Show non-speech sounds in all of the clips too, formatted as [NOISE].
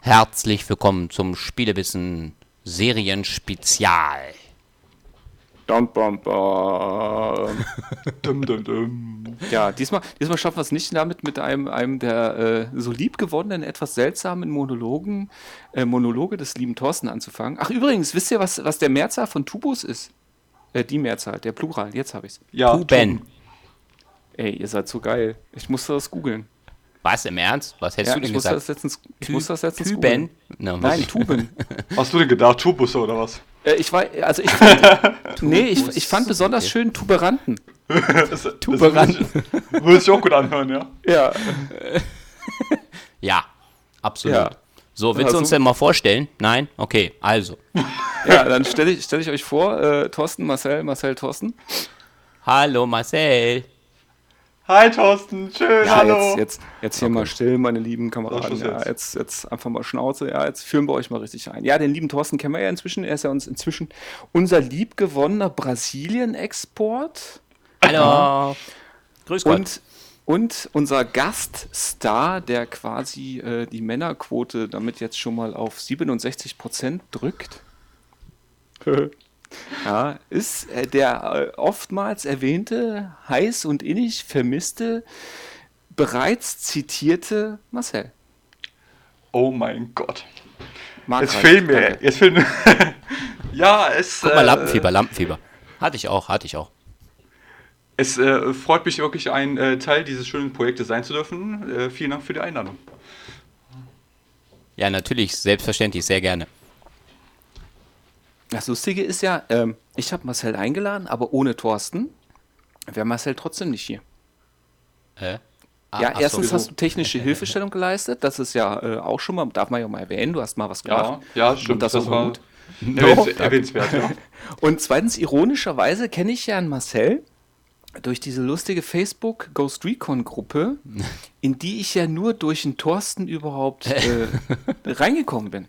Herzlich willkommen zum Spielewissen Serienspezial. Dum, bum, bum. [LAUGHS] dum, dum, dum. Ja, diesmal, diesmal schaffen wir es nicht damit, mit einem, einem der äh, so lieb gewonnenen, etwas seltsamen Monologen, äh, Monologe des lieben Thorsten anzufangen. Ach, übrigens, wisst ihr, was, was der Mehrzahl von Tubus ist? Äh, die Mehrzahl, der Plural, jetzt habe ich es. Ja, Tuben. Ey, ihr seid so geil. Ich musste das googeln. Was, im Ernst? Was hättest ja, du denn ich gesagt? Das letztens, ich musste das letztens Tüben? No, Nein, Tuben. [LAUGHS] Hast du denn gedacht, Tubusse oder was? Äh, ich war, also ich fand, [LAUGHS] nee, ich, ich fand besonders schön Tuberanten. [LAUGHS] das, Tuberanten. Würde sich auch gut anhören, ja? Ja. ja, absolut. Ja. So, willst du uns denn mal vorstellen? Nein? Okay, also. Ja, dann stelle ich, stell ich euch vor, äh, Thorsten, Marcel, Marcel, Thorsten. Hallo, Marcel. Hi Thorsten, schön, ja, hallo. Jetzt, jetzt, jetzt hier okay. mal still, meine lieben Kameraden. Ja, jetzt, jetzt einfach mal Schnauze. Ja, jetzt führen wir euch mal richtig ein. Ja, den lieben Thorsten kennen wir ja inzwischen. Er ist ja uns inzwischen unser liebgewonnener Brasilien-Export. Hallo. Grüß Gott. Und, und unser Gaststar, der quasi äh, die Männerquote damit jetzt schon mal auf 67 Prozent drückt. [LAUGHS] ja, ist äh, der äh, oftmals erwähnte, heiß und innig vermisste, bereits zitierte Marcel. Oh mein Gott. Mark jetzt fehlen mir. Jetzt fehlen mir. [LAUGHS] ja, es. Guck mal, äh, Lampenfieber, Lampenfieber. Hatte ich auch, hatte ich auch. Es äh, freut mich wirklich, ein äh, Teil dieses schönen Projektes sein zu dürfen. Äh, vielen Dank für die Einladung. Ja, natürlich, selbstverständlich, sehr gerne. Das Lustige ist ja, ähm, ich habe Marcel eingeladen, aber ohne Thorsten wäre Marcel trotzdem nicht hier. Hä? Ah, ja, erstens so. hast du technische [LAUGHS] Hilfestellung geleistet. Das ist ja äh, auch schon mal, darf man ja mal erwähnen, du hast mal was gemacht. Ja, ja stimmt. Und das, das war gut. erwähnenswert, ja. [LAUGHS] Und zweitens, ironischerweise kenne ich ja einen Marcel durch diese lustige Facebook Ghost Recon Gruppe, [LAUGHS] in die ich ja nur durch einen Thorsten überhaupt äh, reingekommen bin.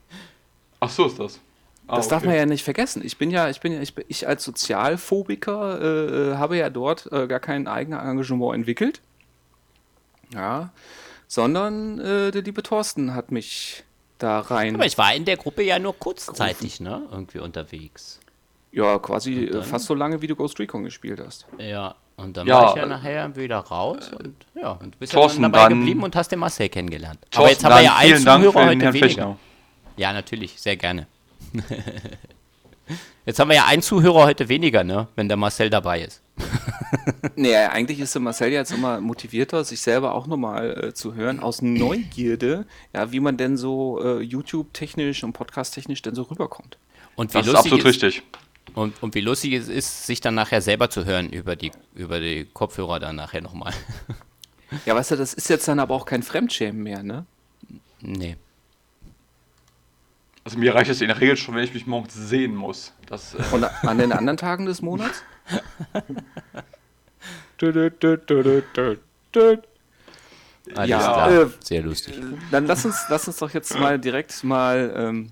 Ach so ist das. Ah, das okay. darf man ja nicht vergessen. Ich bin ja, ich bin ja, ich, ich als Sozialphobiker äh, äh, habe ja dort äh, gar kein eigenes Engagement entwickelt. Ja, sondern äh, der liebe Thorsten hat mich da rein. Aber ich war in der Gruppe ja nur kurzzeitig, gerufen. ne? Irgendwie unterwegs. Ja, quasi dann, fast so lange, wie du Ghost Recon gespielt hast. Ja, und dann ja, war ich ja nachher wieder raus und ja, und du bist Thorsten, ja dann dabei geblieben und hast den Marcel kennengelernt. Thorsten, Aber jetzt haben wir ja einen Zuhörer heute weniger. Ja, natürlich, sehr gerne. [LAUGHS] Jetzt haben wir ja einen Zuhörer heute weniger, ne? wenn der Marcel dabei ist. [LAUGHS] nee, eigentlich ist der Marcel jetzt immer motivierter, sich selber auch nochmal äh, zu hören, aus Neugierde, ja, wie man denn so äh, YouTube-technisch und Podcast-technisch denn so rüberkommt. Und wie das ist absolut ist, richtig. Und, und wie lustig es ist, sich dann nachher selber zu hören über die, über die Kopfhörer dann nachher nochmal. ja, weißt du, das ist jetzt dann aber auch kein Fremdschämen mehr, ne? Nee. Also mir reicht es in der Regel schon, wenn ich mich morgens sehen muss. Das, äh Und an den anderen Tagen des Monats? ja, äh, sehr lustig. Dann lass uns, lass uns doch jetzt mal direkt mal ähm,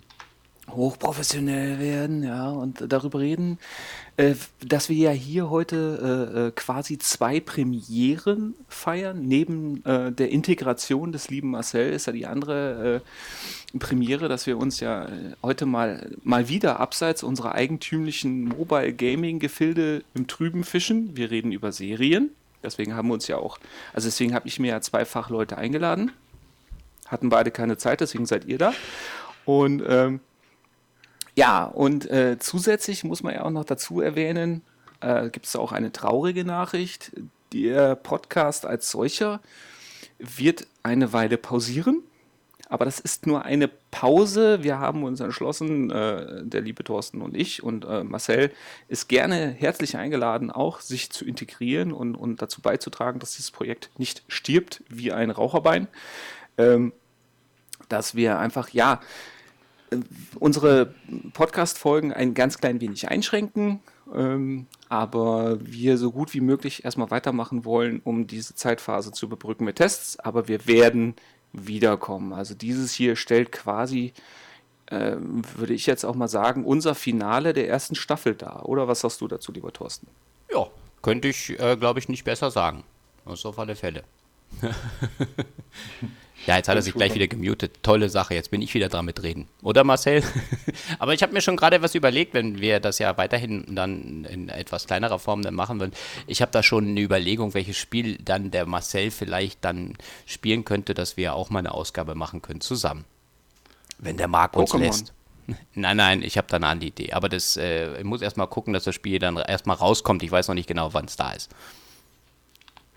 hochprofessionell werden, ja, und darüber reden, äh, dass wir ja hier heute äh, äh, quasi zwei Premieren feiern. Neben äh, der Integration des lieben Marcel ist ja die andere äh, Premiere, dass wir uns ja äh, heute mal, mal wieder abseits unserer eigentümlichen Mobile Gaming Gefilde im Trüben fischen. Wir reden über Serien. Deswegen haben wir uns ja auch, also deswegen habe ich mir ja zwei Fachleute eingeladen. Hatten beide keine Zeit, deswegen seid ihr da. Und ähm, ja, und äh, zusätzlich muss man ja auch noch dazu erwähnen, äh, gibt es auch eine traurige Nachricht. Der Podcast als solcher wird eine Weile pausieren. Aber das ist nur eine Pause. Wir haben uns entschlossen, äh, der liebe Thorsten und ich und äh, Marcel ist gerne herzlich eingeladen, auch sich zu integrieren und, und dazu beizutragen, dass dieses Projekt nicht stirbt wie ein Raucherbein. Ähm, dass wir einfach, ja, unsere Podcast-Folgen ein ganz klein wenig einschränken, ähm, aber wir so gut wie möglich erstmal weitermachen wollen, um diese Zeitphase zu überbrücken mit Tests. Aber wir werden wiederkommen. Also dieses hier stellt quasi, äh, würde ich jetzt auch mal sagen, unser Finale der ersten Staffel dar. Oder was sagst du dazu, lieber Thorsten? Ja, könnte ich, äh, glaube ich, nicht besser sagen. Auf alle Fälle. [LAUGHS] Ja, jetzt hat er sich gleich wieder gemutet. Tolle Sache, jetzt bin ich wieder dran mit reden. Oder Marcel? [LAUGHS] Aber ich habe mir schon gerade was überlegt, wenn wir das ja weiterhin dann in etwas kleinerer Form dann machen würden. Ich habe da schon eine Überlegung, welches Spiel dann der Marcel vielleicht dann spielen könnte, dass wir auch mal eine Ausgabe machen können zusammen. Wenn der Marc uns Pokémon. lässt. [LAUGHS] Nein, nein, ich habe da eine andere Idee. Aber das, äh, ich muss erstmal gucken, dass das Spiel dann erstmal rauskommt. Ich weiß noch nicht genau, wann es da ist.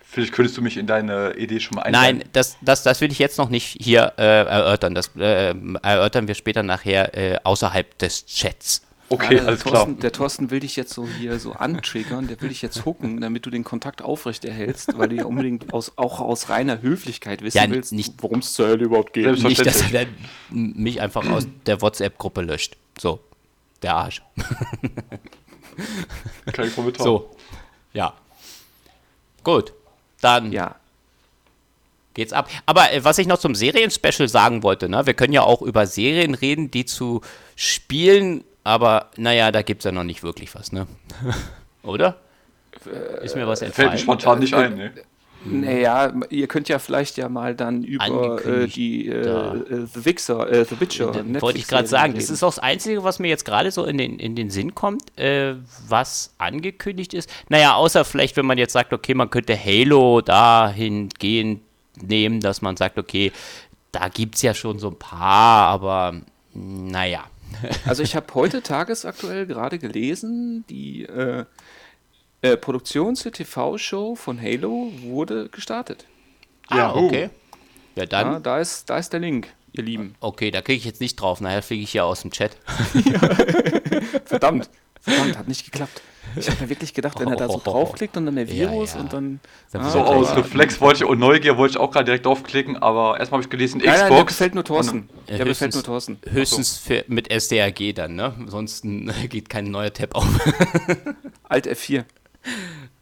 Vielleicht könntest du mich in deine Idee schon mal einleiten. Nein, das, das, das will ich jetzt noch nicht hier äh, erörtern. Das äh, erörtern wir später nachher äh, außerhalb des Chats. Okay, ja, alles Thorsten, klar. Der Thorsten will dich jetzt so hier so antriggern, der will dich jetzt hucken, damit du den Kontakt aufrechterhältst, weil du ja unbedingt aus, auch aus reiner Höflichkeit wissen ja, willst, worum es zur Hölle überhaupt geht. Nicht, dass er mich einfach aus der WhatsApp-Gruppe löscht. So, der Arsch. Kein Kommentar. So, ja. Gut, dann ja. geht's ab. Aber äh, was ich noch zum Serienspecial sagen wollte, ne, wir können ja auch über Serien reden, die zu Spielen aber naja, da gibt es ja noch nicht wirklich was, ne? [LAUGHS] Oder? Ist mir was entfallen? Fällt mir spontan nicht ein, ne? Naja, ihr könnt ja vielleicht ja mal dann über äh, die äh, äh, The Wixer, äh, The Witcher. Wollte ich gerade sagen, reden. das ist auch das Einzige, was mir jetzt gerade so in den, in den Sinn kommt, äh, was angekündigt ist. Naja, außer vielleicht, wenn man jetzt sagt, okay, man könnte Halo dahingehend nehmen, dass man sagt, okay, da gibt es ja schon so ein paar, aber naja. Also ich [LAUGHS] habe heute tagesaktuell gerade gelesen, die äh, Produktions- der TV-Show von Halo wurde gestartet. Ja, ah, okay. Ja, dann. Ja, da, ist, da ist der Link, ihr Lieben. Okay, da kriege ich jetzt nicht drauf, nachher fliege ich ja aus dem Chat. [LAUGHS] Verdammt. Verdammt, hat nicht geklappt. Ich habe mir wirklich gedacht, wenn er da so [LAUGHS] draufklickt und dann der Virus ja, ja. und dann. Ah, so aus Reflex wollte ich und Neugier wollte ich auch gerade direkt draufklicken, aber erstmal habe ich gelesen, Xbox. Nein, nein, der befällt nur Thorsten. Der befällt nur Thorsten. Höchstens für, mit SDRG dann, ne? Ansonsten [LAUGHS] geht kein neuer Tab auf. Alt F4.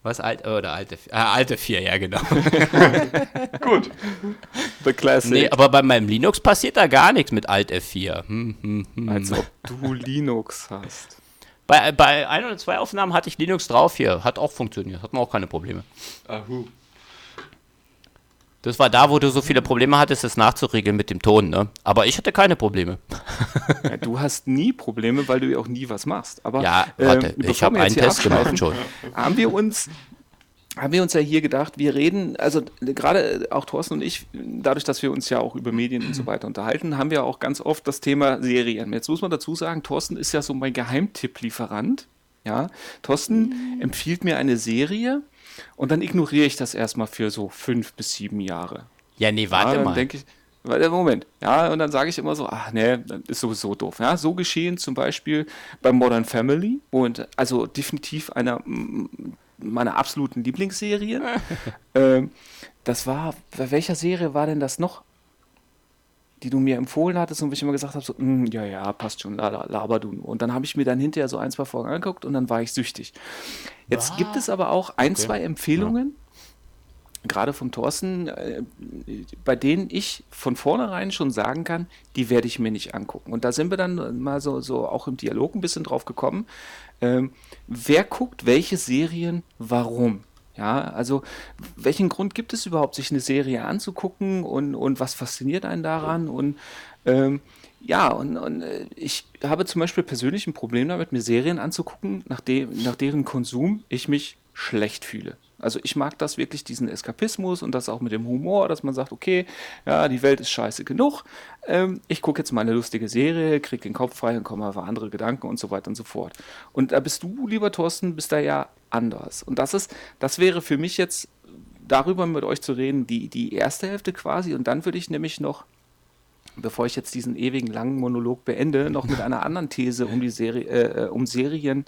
Was alt oder alte äh, alte 4, ja genau. [LAUGHS] Gut. The Classic. Nee, aber bei meinem Linux passiert da gar nichts mit Alt F4. Hm, hm, hm. Als ob du Linux hast. Bei, bei ein oder zwei Aufnahmen hatte ich Linux drauf hier. Hat auch funktioniert. Hatten wir auch keine Probleme. Ahu. Das war da, wo du so viele Probleme hattest, das nachzuregeln mit dem Ton, ne? Aber ich hatte keine Probleme. [LAUGHS] Ja, du hast nie Probleme, weil du ja auch nie was machst. Aber, ja, warte, ähm, ich habe einen Test gemacht schon. Haben wir uns haben wir uns ja hier gedacht, wir reden, also gerade auch Thorsten und ich, dadurch, dass wir uns ja auch über Medien und so [CLEARS THROAT] weiter unterhalten, haben wir auch ganz oft das Thema Serien. Jetzt muss man dazu sagen, Thorsten ist ja so mein Geheimtipp-Lieferant. Ja, Thorsten empfiehlt mir eine Serie und dann ignoriere ich das erstmal für so fünf bis sieben Jahre. Ja, nee, warte ja, mal. denke ich, Moment, ja, und dann sage ich immer so, ach nee, das ist sowieso doof. Ja, so geschehen zum Beispiel bei Modern Family und also definitiv einer meiner absoluten Lieblingsserien. [LAUGHS] ähm, das war, bei welcher Serie war denn das noch? Die du mir empfohlen hattest und wo ich immer gesagt habe, so, mm, ja, ja, passt schon, laber du. Und dann habe ich mir dann hinterher so ein, zwei Folgen angeguckt und dann war ich süchtig. Jetzt ah. gibt es aber auch ein, okay. zwei Empfehlungen, ja. gerade von Thorsten, äh, bei denen ich von vornherein schon sagen kann, die werde ich mir nicht angucken. Und da sind wir dann mal so, so auch im Dialog ein bisschen drauf gekommen, ähm, wer guckt welche Serien, warum? Ja, also welchen Grund gibt es überhaupt, sich eine Serie anzugucken und, und was fasziniert einen daran? Und ähm, ja, und, und äh, ich habe zum Beispiel persönlich ein Problem damit, mir Serien anzugucken, nach, de nach deren Konsum ich mich schlecht fühle. Also ich mag das wirklich, diesen Eskapismus und das auch mit dem Humor, dass man sagt, okay, ja, die Welt ist scheiße genug. Ähm, ich gucke jetzt mal eine lustige Serie, kriege den Kopf frei und komme auf andere Gedanken und so weiter und so fort. Und da bist du, lieber Thorsten, bist da ja anders. Und das ist, das wäre für mich jetzt darüber mit euch zu reden, die, die erste Hälfte quasi. Und dann würde ich nämlich noch bevor ich jetzt diesen ewigen langen Monolog beende, noch mit einer anderen These um die Serie, äh, äh, um Serien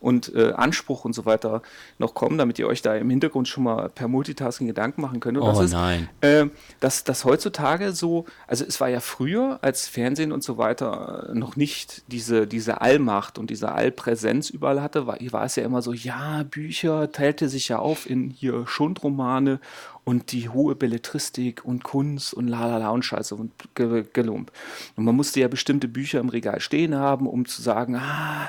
und äh, Anspruch und so weiter noch kommen, damit ihr euch da im Hintergrund schon mal per Multitasking Gedanken machen könnt. Und oh das ist, nein. Äh, dass, dass heutzutage so, also es war ja früher, als Fernsehen und so weiter noch nicht diese, diese Allmacht und diese Allpräsenz überall hatte, war, war es ja immer so, ja, Bücher teilte sich ja auf in hier Schundromane und die hohe Belletristik und Kunst und lalala und Scheiße und Gelump. Und man musste ja bestimmte Bücher im Regal stehen haben, um zu sagen, ah,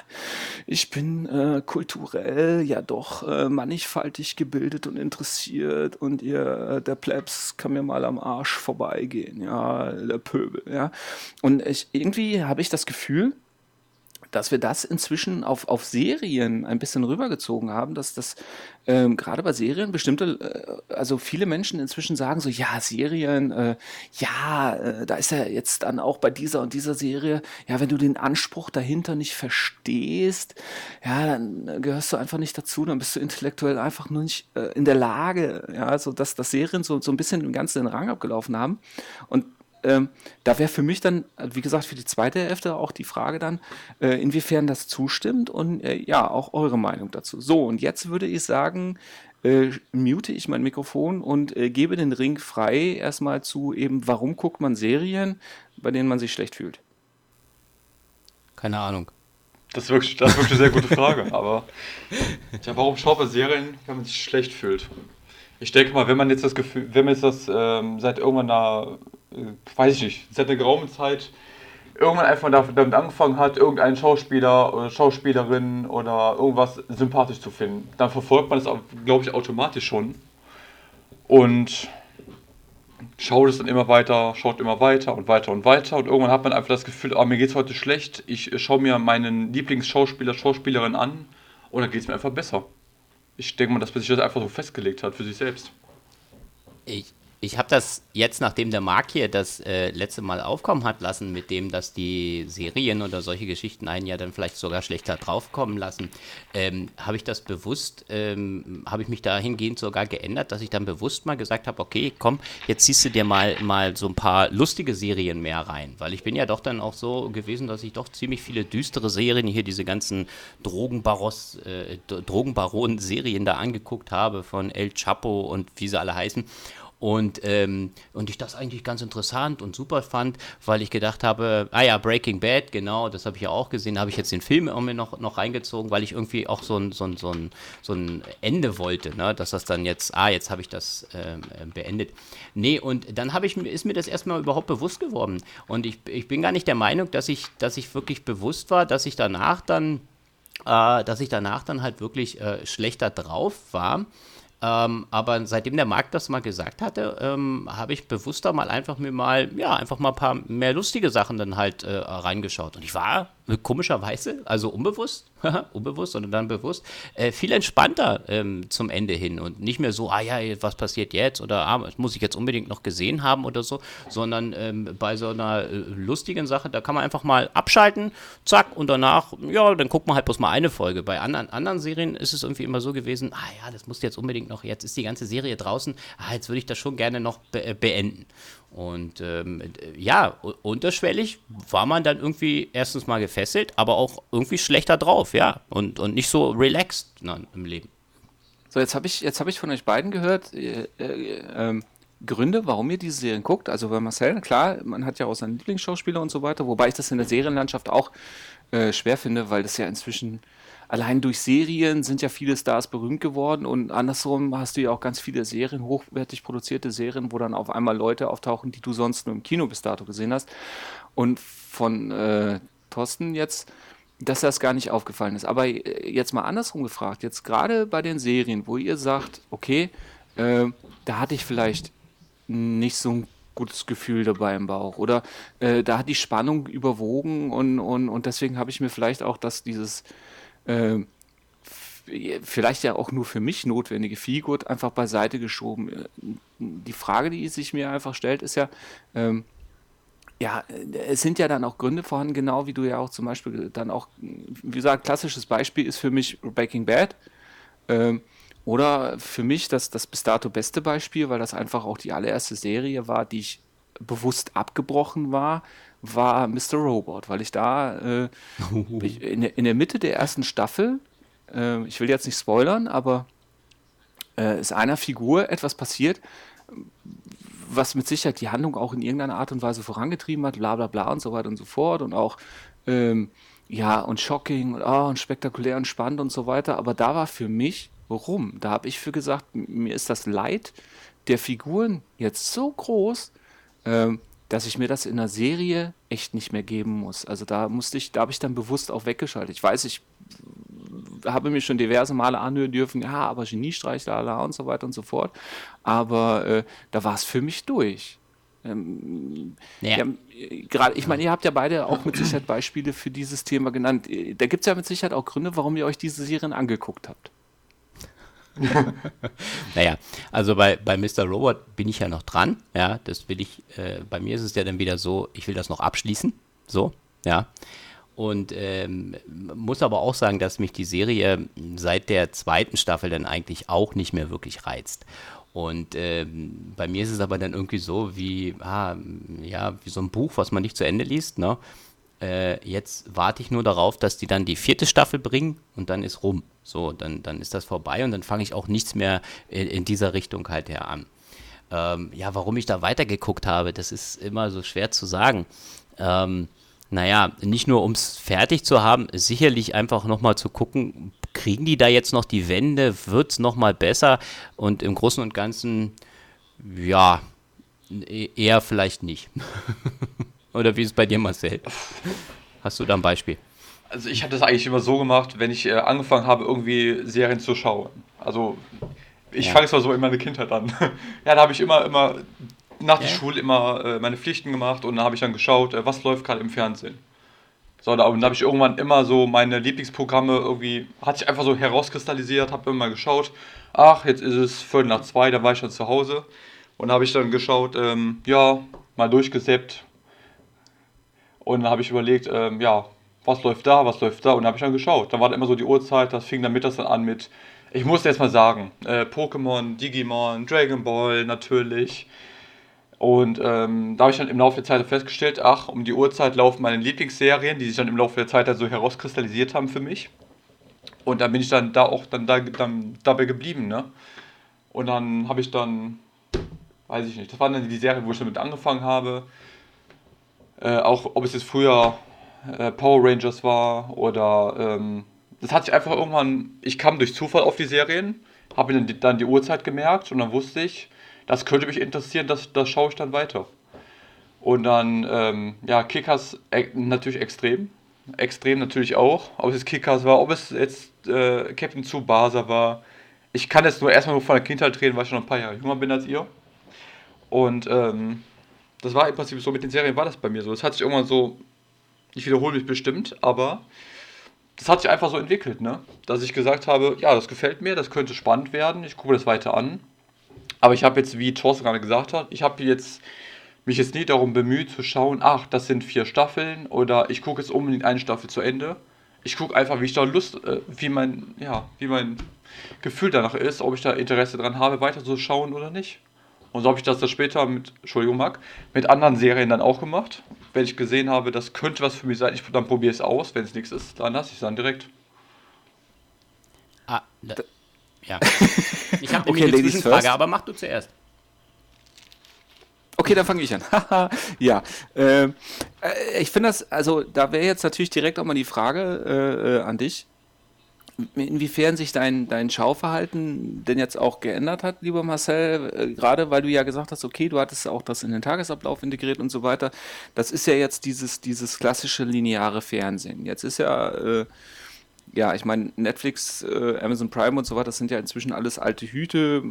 ich bin äh, kulturell ja doch äh, mannigfaltig gebildet und interessiert und ihr, äh, der Plebs kann mir mal am Arsch vorbeigehen, ja, der Pöbel, ja. Und ich, irgendwie habe ich das Gefühl, dass wir das inzwischen auf, auf Serien ein bisschen rübergezogen haben, dass das ähm, gerade bei Serien bestimmte, äh, also viele Menschen inzwischen sagen so, ja, Serien, äh, ja, äh, da ist ja jetzt dann auch bei dieser und dieser Serie, ja, wenn du den Anspruch dahinter nicht verstehst, ja, dann gehörst du einfach nicht dazu, dann bist du intellektuell einfach nur nicht äh, in der Lage, ja, so dass, dass Serien so, so ein bisschen im Ganzen den Rang abgelaufen haben. Und ähm, da wäre für mich dann, wie gesagt, für die zweite Hälfte auch die Frage dann, äh, inwiefern das zustimmt und äh, ja, auch eure Meinung dazu. So, und jetzt würde ich sagen, äh, mute ich mein Mikrofon und äh, gebe den Ring frei erstmal zu eben, warum guckt man Serien, bei denen man sich schlecht fühlt? Keine Ahnung. Das ist wirklich, das ist wirklich eine sehr gute Frage, [LAUGHS] aber ja, warum schaut man Serien, wenn man sich schlecht fühlt? Ich denke mal, wenn man jetzt das Gefühl, wenn man jetzt das ähm, seit irgendwann einer äh, weiß ich nicht, seit einer geraumen Zeit irgendwann einfach damit angefangen hat, irgendeinen Schauspieler oder Schauspielerin oder irgendwas sympathisch zu finden. Dann verfolgt man das, glaube ich, automatisch schon. Und schaut es dann immer weiter, schaut immer weiter und weiter und weiter. Und irgendwann hat man einfach das Gefühl, oh, mir es heute schlecht. Ich schaue mir meinen Lieblingsschauspieler, Schauspielerin an und dann geht es mir einfach besser. Ich denke mal, dass man sich das einfach so festgelegt hat für sich selbst. Ich, ich habe das jetzt, nachdem der Marc hier das äh, letzte Mal aufkommen hat lassen, mit dem, dass die Serien oder solche Geschichten einen ja dann vielleicht sogar schlechter draufkommen lassen, ähm, habe ich das bewusst, ähm, habe ich mich dahingehend sogar geändert, dass ich dann bewusst mal gesagt habe, okay, komm, jetzt ziehst du dir mal, mal so ein paar lustige Serien mehr rein, weil ich bin ja doch dann auch so gewesen, dass ich doch ziemlich viele düstere Serien, hier diese ganzen Drogenbaros, äh, Drogenbaronen-Serien da angeguckt habe von El Chapo und wie sie alle heißen und, ähm, und ich das eigentlich ganz interessant und super fand, weil ich gedacht habe, ah ja, Breaking Bad, genau, das habe ich ja auch gesehen, habe ich jetzt den Film mir noch, noch reingezogen, weil ich irgendwie auch so ein, so ein, so ein, so ein Ende wollte, ne? dass das dann jetzt, ah, jetzt habe ich das äh, beendet. Nee, und dann ich, ist mir das erstmal überhaupt bewusst geworden. Und ich, ich bin gar nicht der Meinung, dass ich, dass ich wirklich bewusst war, dass ich danach dann, äh, dass ich danach dann halt wirklich äh, schlechter drauf war. Ähm, aber seitdem der Markt das mal gesagt hatte, ähm, habe ich bewusster mal einfach mir mal, ja, einfach mal ein paar mehr lustige Sachen dann halt äh, reingeschaut. Und ich war komischerweise, also unbewusst, [LAUGHS] unbewusst, sondern dann bewusst, äh, viel entspannter ähm, zum Ende hin und nicht mehr so, ah ja, was passiert jetzt oder ah, das muss ich jetzt unbedingt noch gesehen haben oder so, sondern ähm, bei so einer äh, lustigen Sache, da kann man einfach mal abschalten, zack, und danach, ja, dann guckt man halt bloß mal eine Folge. Bei anderen, anderen Serien ist es irgendwie immer so gewesen, ah ja, das muss jetzt unbedingt noch, jetzt ist die ganze Serie draußen, ah, jetzt würde ich das schon gerne noch be äh, beenden. Und ähm, ja, unterschwellig war man dann irgendwie erstens mal gefesselt, aber auch irgendwie schlechter drauf, ja. Und, und nicht so relaxed na, im Leben. So, jetzt habe ich, hab ich von euch beiden gehört, äh, äh, äh, Gründe, warum ihr diese Serien guckt. Also bei Marcel, klar, man hat ja auch seinen Lieblingsschauspieler und so weiter, wobei ich das in der Serienlandschaft auch äh, schwer finde, weil das ja inzwischen allein durch Serien sind ja viele Stars berühmt geworden und andersrum hast du ja auch ganz viele Serien, hochwertig produzierte Serien, wo dann auf einmal Leute auftauchen, die du sonst nur im Kino bis dato gesehen hast. Und von äh, Thorsten jetzt, dass das gar nicht aufgefallen ist. Aber äh, jetzt mal andersrum gefragt, jetzt gerade bei den Serien, wo ihr sagt, okay, äh, da hatte ich vielleicht nicht so ein gutes Gefühl dabei im Bauch. Oder äh, da hat die Spannung überwogen und, und, und deswegen habe ich mir vielleicht auch das, dieses äh, vielleicht ja auch nur für mich notwendige Feelgood einfach beiseite geschoben. Äh, die Frage, die sich mir einfach stellt, ist ja, ähm, ja, es sind ja dann auch Gründe vorhanden, genau wie du ja auch zum Beispiel dann auch, wie gesagt, klassisches Beispiel ist für mich Breaking Bad. Ähm, oder für mich das, das bis dato beste Beispiel, weil das einfach auch die allererste Serie war, die ich bewusst abgebrochen war, war Mr. Robot, weil ich da äh, in, in, der Mitte der ersten Staffel, äh, ich will jetzt nicht spoilern, aber äh, ist einer Figur etwas passiert, was mit Sicherheit die Handlung auch in irgendeiner Art und Weise vorangetrieben hat, bla bla bla und so weiter und so fort und auch ähm, ja und shocking und, oh, und spektakulär und spannend und so weiter, aber da war für mich, warum? Da habe ich für gesagt, mir ist das leid, der Figuren jetzt so groß, ähm, dass ich mir das in einer Serie echt nicht mehr geben muss. Also da musste ich, da habe ich dann bewusst auch weggeschaltet. Ich weiß, ich habe mir schon diverse Male anhören dürfen, ja, aber Geniestreich, la, und so weiter und so fort. Aber äh, da war es für mich durch. Ähm, ja. ja gerade, ich meine, ihr habt ja beide auch mit Sicherheit Beispiele für dieses Thema genannt. Da gibt es ja mit Sicherheit auch Gründe, warum ihr euch diese Serien angeguckt habt. [LAUGHS] naja, also bei, bei Mr. Robot bin ich ja noch dran. Ja, das will ich, äh, bei mir ist es ja dann wieder so, ich will das noch abschließen. So, ja. Und ähm, muss aber auch sagen, dass mich die Serie seit der zweiten Staffel dann eigentlich auch nicht mehr wirklich reizt. Und ähm, bei mir ist es aber dann irgendwie so wie, ah, ja, wie so ein Buch, was man nicht zu Ende liest. Ne? Äh, jetzt warte ich nur darauf, dass die dann die vierte Staffel bringen und dann ist rum. So, dann, dann ist das vorbei und dann fange ich auch nichts mehr in, in, dieser Richtung halt her an. Ähm, ja, warum ich da weitergeguckt habe, das ist immer so schwer zu sagen. Ähm, naja, nicht nur um es fertig zu haben, sicherlich einfach nochmal zu gucken, kriegen die da jetzt noch die Wände, wird es nochmal besser und im Großen und Ganzen, ja, e-, eher vielleicht nicht. [LAUGHS] Oder wie ist es bei dir, Marcel? Hast du da ein Beispiel? Also ich hatte das eigentlich immer so gemacht, wenn ich äh, angefangen habe, irgendwie Serien zu schauen. Also ich ja. fange es mal so in meine Kindheit an. [LAUGHS] ja, da habe ich immer, immer nach ja. der Schule immer äh, meine Pflichten gemacht und dann habe ich dann geschaut, äh, was läuft gerade im Fernsehen. So, da, und da habe ich irgendwann immer so meine Lieblingsprogramme irgendwie, hat sich einfach so herauskristallisiert, habe immer geschaut, ach, jetzt ist es Viertel nach zwei, da war ich dann zu Hause. Und da habe ich dann geschaut, ähm, ja, mal durchgesäppt. Und dann habe ich überlegt, ähm, ja, was läuft da, was läuft da? Und dann habe ich dann geschaut. Da war dann immer so die Uhrzeit, das fing dann mittags dann an mit, ich muss jetzt mal sagen, äh, Pokémon, Digimon, Dragon Ball natürlich. Und ähm, da habe ich dann im Laufe der Zeit festgestellt, ach, um die Uhrzeit laufen meine Lieblingsserien, die sich dann im Laufe der Zeit dann so herauskristallisiert haben für mich. Und dann bin ich dann da auch dann, da, dann dabei geblieben, ne? Und dann habe ich dann, weiß ich nicht, das waren dann die Serien, wo ich damit angefangen habe. Äh, auch ob es jetzt früher äh, Power Rangers war oder ähm, das hat sich einfach irgendwann, ich kam durch Zufall auf die Serien, habe dann die, dann die Uhrzeit gemerkt und dann wusste ich, das könnte mich interessieren, das, das schaue ich dann weiter. Und dann, ähm, ja, Kickers äh, natürlich extrem. Extrem natürlich auch. Ob es Kickers war, ob es jetzt äh, Captain Tsubasa war. Ich kann jetzt nur erstmal nur von der Kindheit reden, weil ich schon ein paar Jahre jünger bin als ihr. Und ähm, das war im Prinzip so, mit den Serien war das bei mir so. Das hat sich irgendwann so, ich wiederhole mich bestimmt, aber das hat sich einfach so entwickelt, ne? Dass ich gesagt habe, ja, das gefällt mir, das könnte spannend werden, ich gucke das weiter an. Aber ich habe jetzt, wie Thorsten gerade gesagt hat, ich habe jetzt mich jetzt nie darum bemüht zu schauen, ach, das sind vier Staffeln oder ich gucke jetzt unbedingt eine Staffel zu Ende. Ich gucke einfach, wie ich da Lust, äh, wie mein, ja, wie mein Gefühl danach ist, ob ich da Interesse dran habe, weiter zu schauen oder nicht. Und so habe ich das dann später mit, Entschuldigung, Marc, mit anderen Serien dann auch gemacht. Wenn ich gesehen habe, das könnte was für mich sein, ich, dann probiere es aus. Wenn es nichts ist, dann lasse ich es dann direkt. Ah, da, ja. [LAUGHS] Ich habe okay, eine Zwischenfrage, first. aber mach du zuerst. Okay, dann fange ich an. [LAUGHS] ja, ähm, äh, ich finde das, also da wäre jetzt natürlich direkt auch mal die Frage äh, äh, an dich, inwiefern sich dein, dein Schauverhalten denn jetzt auch geändert hat, lieber Marcel, äh, gerade weil du ja gesagt hast, okay, du hattest auch das in den Tagesablauf integriert und so weiter. Das ist ja jetzt dieses, dieses klassische lineare Fernsehen. Jetzt ist ja äh, ja, ich meine, Netflix, äh, Amazon Prime und so weiter, das sind ja inzwischen alles alte Hüte.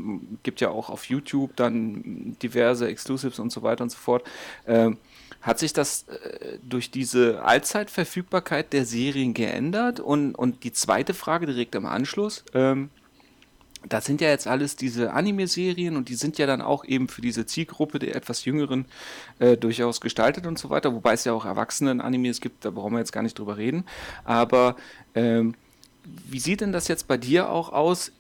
Gibt ja auch auf YouTube dann diverse Exclusives und so weiter und so fort. Ähm, hat sich das äh, durch diese Allzeitverfügbarkeit der Serien geändert? Und, und die zweite Frage direkt im Anschluss. Ähm, das sind ja jetzt alles diese Anime-Serien und die sind ja dann auch eben für diese Zielgruppe der etwas Jüngeren äh, durchaus gestaltet und so weiter, wobei es ja auch Erwachsenen-Animes gibt, da brauchen wir jetzt gar nicht drüber reden. Aber ähm, wie sieht denn das jetzt bei dir auch aus?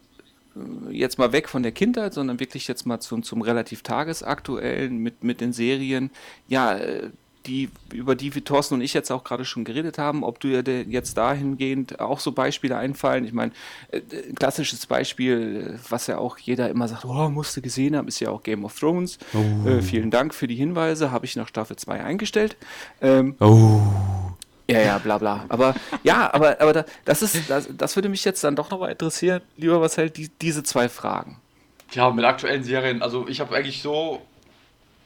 Äh, jetzt mal weg von der Kindheit, sondern wirklich jetzt mal zum, zum relativ tagesaktuellen mit, mit den Serien. Ja, äh, die, über die wir Thorsten und ich jetzt auch gerade schon geredet haben, ob du dir jetzt dahingehend auch so Beispiele einfallen. Ich meine, äh, ein klassisches Beispiel, was ja auch jeder immer sagt, oh, musste gesehen haben, ist ja auch Game of Thrones. Oh. Äh, vielen Dank für die Hinweise, habe ich nach Staffel 2 eingestellt. Ähm, oh. Ja, ja, bla bla. Aber ja, aber, aber das ist, das, das würde mich jetzt dann doch noch mal interessieren, lieber was hält die, diese zwei Fragen. Ja, mit aktuellen Serien, also ich habe eigentlich so,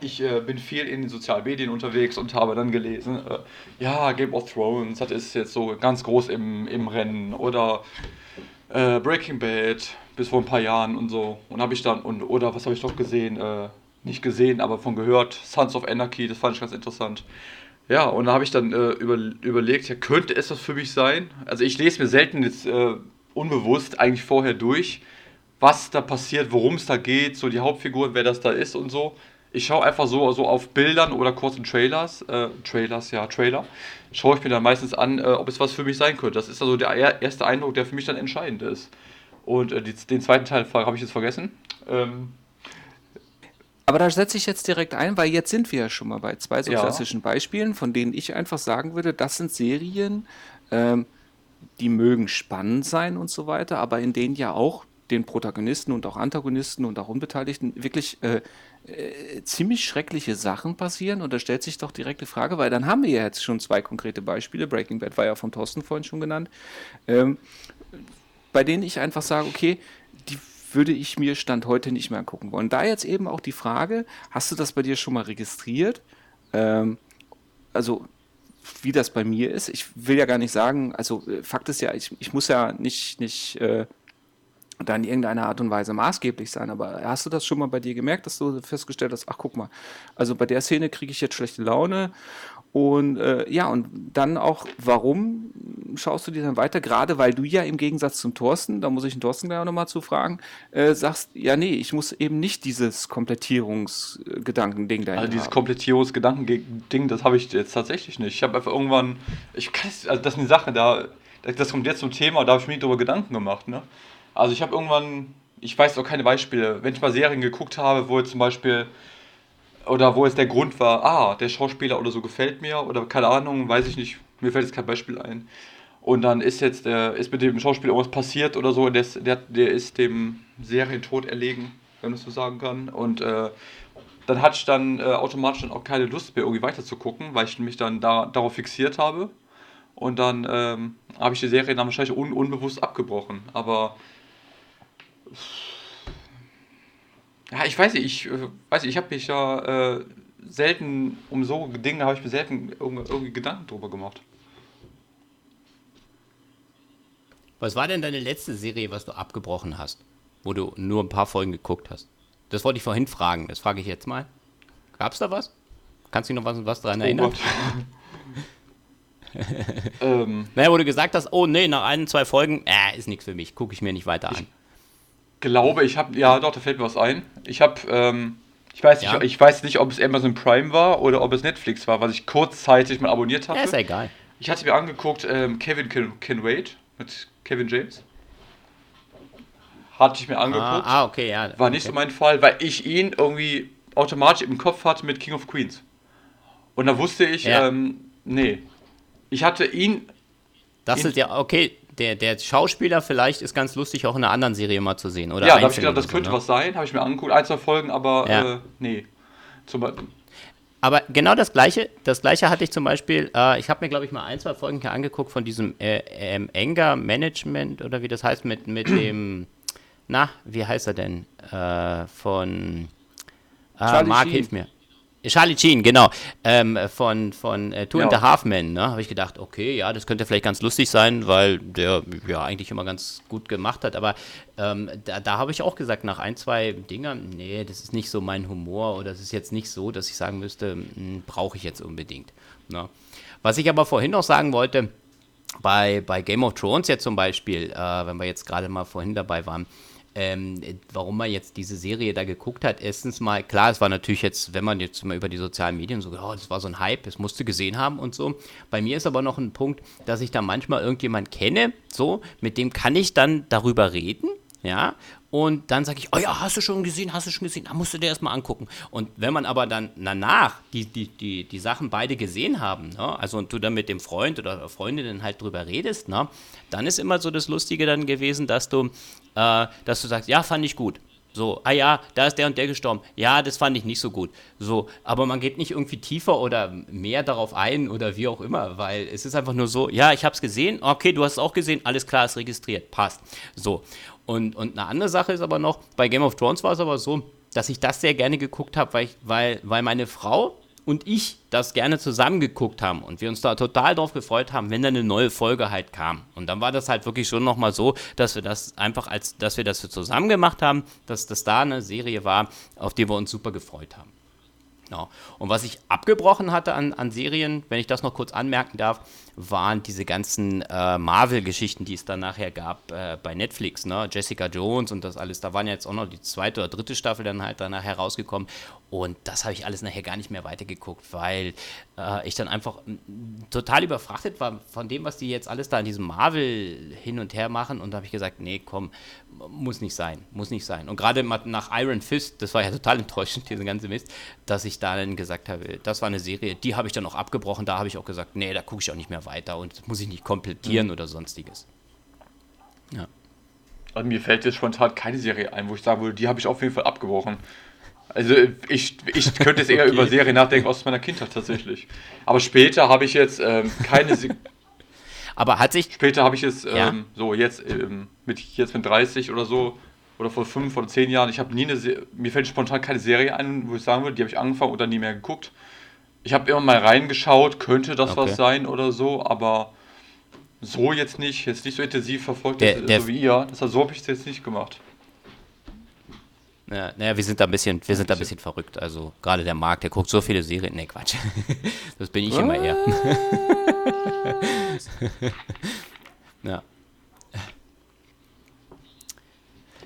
ich äh, bin viel in den sozialen Medien unterwegs und habe dann gelesen, äh, ja, Game of Thrones, das ist jetzt so ganz groß im, im Rennen oder äh, Breaking Bad bis vor ein paar Jahren und so. Und habe ich dann, und, oder was habe ich noch gesehen? Äh, nicht gesehen, aber von gehört, Sons of Anarchy, das fand ich ganz interessant. Ja, und da habe ich dann äh, über, überlegt, ja, könnte es das für mich sein? Also ich lese mir selten jetzt äh, unbewusst eigentlich vorher durch, was da passiert, worum es da geht, so die Hauptfiguren, wer das da ist und so. Ich schaue einfach so, so auf Bildern oder kurzen Trailers, äh, Trailers, ja, Trailer, schaue ich mir dann meistens an, äh, ob es was für mich sein könnte. Das ist also der erste Eindruck, der für mich dann entscheidend ist. Und äh, die, den zweiten Teil habe ich jetzt vergessen. Ähm, aber da setze ich jetzt direkt ein, weil jetzt sind wir ja schon mal bei zwei so ja. klassischen Beispielen, von denen ich einfach sagen würde, das sind Serien, ähm, die mögen spannend sein und so weiter, aber in denen ja auch den Protagonisten und auch Antagonisten und auch Unbeteiligten wirklich äh, äh, ziemlich schreckliche Sachen passieren. Und da stellt sich doch direkt die Frage, weil dann haben wir ja jetzt schon zwei konkrete Beispiele. Breaking Bad war ja von Thorsten vorhin schon genannt, ähm, bei denen ich einfach sage, okay, die würde ich mir Stand heute nicht mehr angucken wollen. Da jetzt eben auch die Frage, hast du das bei dir schon mal registriert? Ähm, also wie das bei mir ist. Ich will ja gar nicht sagen, also äh, Fakt ist ja, ich, ich muss ja nicht, nicht äh, da in irgendeiner Art und Weise maßgeblich sein, aber hast du das schon mal bei dir gemerkt, dass du festgestellt hast, ach guck mal, also bei der Szene kriege ich jetzt schlechte Laune und äh, ja, und dann auch, warum schaust du dir dann weiter? Gerade weil du ja im Gegensatz zum Thorsten, da muss ich den Thorsten gleich nochmal zu fragen, äh, sagst, ja, nee, ich muss eben nicht dieses Komplettierungsgedankending dahinter Also dieses Komplettierungsgedankending, das habe ich jetzt tatsächlich nicht. Ich habe einfach irgendwann, ich kann also das ist eine Sache, da, das kommt jetzt zum Thema, da habe ich mir nicht darüber Gedanken gemacht, ne? Also ich habe irgendwann, ich weiß auch keine Beispiele, wenn ich mal Serien geguckt habe, wo jetzt zum Beispiel oder wo es der Grund war, ah, der Schauspieler oder so gefällt mir oder keine Ahnung, weiß ich nicht, mir fällt jetzt kein Beispiel ein. Und dann ist jetzt, äh, ist mit dem Schauspieler irgendwas passiert oder so, der, der, der ist dem Serientod erlegen, wenn man es so sagen kann. Und äh, dann hatte ich dann äh, automatisch dann auch keine Lust mehr, irgendwie weiter zu gucken, weil ich mich dann da, darauf fixiert habe. Und dann ähm, habe ich die Serie dann wahrscheinlich un, unbewusst abgebrochen. Aber ja, ich weiß nicht, ich äh, weiß nicht, ich habe mich ja äh, selten um so Dinge habe ich mir selten irgendwie, irgendwie Gedanken drüber gemacht. Was war denn deine letzte Serie, was du abgebrochen hast, wo du nur ein paar Folgen geguckt hast? Das wollte ich vorhin fragen, das frage ich jetzt mal. Gab es da was? Kannst du dich noch was, was daran oh erinnern? [LAUGHS] ähm, naja, wo du gesagt hast, oh nee, nach ein, zwei Folgen, äh, ist nichts für mich, gucke ich mir nicht weiter an glaube, ich habe, ja doch, da fällt mir was ein. Ich habe, ähm, ich weiß nicht, ja. ich weiß nicht, ob es Amazon Prime war oder ob es Netflix war, was ich kurzzeitig mal abonniert habe. Ja, ist egal. Ich hatte mir angeguckt, ähm, Kevin Can, Can Wait mit Kevin James. Hatte ich mir angeguckt. Ah, ah okay, ja. War nicht okay. so mein Fall, weil ich ihn irgendwie automatisch im Kopf hatte mit King of Queens. Und da wusste ich, ja. ähm, nee. Ich hatte ihn. Das ist ja, okay, der, der Schauspieler vielleicht ist ganz lustig, auch in einer anderen Serie mal zu sehen. Oder ja, da habe ich gedacht, das könnte so, ne? was sein, habe ich mir angeguckt, ein, zwei Folgen, aber ja. äh, nee. Zum aber genau das gleiche, das gleiche hatte ich zum Beispiel, äh, ich habe mir, glaube ich, mal ein, zwei Folgen hier angeguckt von diesem äh, ähm, Anger Management oder wie das heißt, mit, mit [CLEARS THROAT] dem, na, wie heißt er denn? Äh, von äh, Mark, hilf mir. Charlie Sheen, genau, ähm, von, von äh, Two ja. and a Half Men, ne, habe ich gedacht, okay, ja, das könnte vielleicht ganz lustig sein, weil der ja eigentlich immer ganz gut gemacht hat, aber ähm, da, da habe ich auch gesagt, nach ein, zwei Dingern, nee, das ist nicht so mein Humor oder es ist jetzt nicht so, dass ich sagen müsste, hm, brauche ich jetzt unbedingt. Ne. Was ich aber vorhin noch sagen wollte, bei, bei Game of Thrones jetzt zum Beispiel, äh, wenn wir jetzt gerade mal vorhin dabei waren, ähm, warum man jetzt diese Serie da geguckt hat. Erstens mal, klar, es war natürlich jetzt, wenn man jetzt mal über die sozialen Medien so, oh, das war so ein Hype, das musste gesehen haben und so. Bei mir ist aber noch ein Punkt, dass ich da manchmal irgendjemand kenne, so, mit dem kann ich dann darüber reden, ja, und dann sage ich, oh ja, hast du schon gesehen, hast du schon gesehen, da musst du dir erstmal angucken. Und wenn man aber dann danach die, die, die, die Sachen beide gesehen haben, ne, also und du dann mit dem Freund oder Freundin halt drüber redest, ne, dann ist immer so das Lustige dann gewesen, dass du, äh, dass du sagst, ja, fand ich gut. So, ah ja, da ist der und der gestorben. Ja, das fand ich nicht so gut. So, aber man geht nicht irgendwie tiefer oder mehr darauf ein oder wie auch immer, weil es ist einfach nur so, ja, ich habe es gesehen, okay, du hast es auch gesehen, alles klar, ist registriert, passt. So. Und, und eine andere Sache ist aber noch, bei Game of Thrones war es aber so, dass ich das sehr gerne geguckt habe, weil, weil, weil meine Frau und ich das gerne zusammen geguckt haben und wir uns da total drauf gefreut haben, wenn da eine neue Folge halt kam. Und dann war das halt wirklich schon nochmal so, dass wir das einfach als, dass wir das zusammen gemacht haben, dass das da eine Serie war, auf die wir uns super gefreut haben. Ja. Und was ich abgebrochen hatte an, an Serien, wenn ich das noch kurz anmerken darf, waren diese ganzen äh, Marvel-Geschichten, die es dann nachher gab äh, bei Netflix, ne? Jessica Jones und das alles. Da waren ja jetzt auch noch die zweite oder dritte Staffel dann halt danach herausgekommen. Und das habe ich alles nachher gar nicht mehr weitergeguckt, weil äh, ich dann einfach total überfrachtet war von dem, was die jetzt alles da in diesem Marvel hin und her machen. Und da habe ich gesagt, nee, komm, muss nicht sein, muss nicht sein. Und gerade nach Iron Fist, das war ja [LAUGHS] total enttäuschend, diese ganze Mist, dass ich da dann gesagt habe, das war eine Serie, die habe ich dann auch abgebrochen. Da habe ich auch gesagt, nee, da gucke ich auch nicht mehr weiter und das muss ich nicht komplettieren mhm. oder sonstiges. Ja. Also mir fällt jetzt spontan keine Serie ein, wo ich sagen würde, die habe ich auf jeden Fall abgebrochen. Also ich, ich könnte jetzt eher [LAUGHS] okay. über Serien nachdenken aus meiner Kindheit tatsächlich. Aber später habe ich jetzt ähm, keine. Se [LAUGHS] Aber hat sich. Später habe ich jetzt ähm, ja. so jetzt ähm, mit jetzt mit 30 oder so oder vor fünf oder zehn Jahren. Ich habe nie eine. Se mir fällt spontan keine Serie ein, wo ich sagen würde, die habe ich angefangen dann nie mehr geguckt. Ich habe immer mal reingeschaut, könnte das okay. was sein oder so, aber so jetzt nicht, jetzt nicht so intensiv verfolgt, der, der so wie ihr. Das, so habe ich es jetzt nicht gemacht. Ja, naja, wir sind da ein bisschen, wir sind da ein bisschen verrückt. Also gerade der Markt, der guckt so viele Serien. Ne, Quatsch. [LAUGHS] Das bin ich immer eher. [LAUGHS] ja.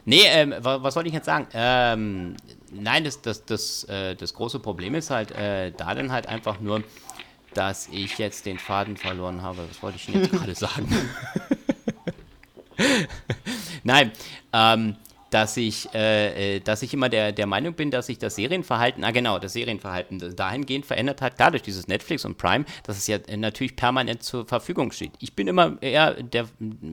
Nee, ähm, was, was soll ich jetzt sagen? Ähm, nein, das, das, das, äh, das große Problem ist halt äh, da dann halt einfach nur, dass ich jetzt den Faden verloren habe. Was wollte ich denn jetzt [LAUGHS] gerade sagen? [LAUGHS] nein, ähm, dass ich, äh, äh, dass ich immer der, der Meinung bin, dass sich das Serienverhalten, ah genau, das Serienverhalten dahingehend verändert hat, klar durch dieses Netflix und Prime, dass es ja natürlich permanent zur Verfügung steht. Ich bin immer eher der,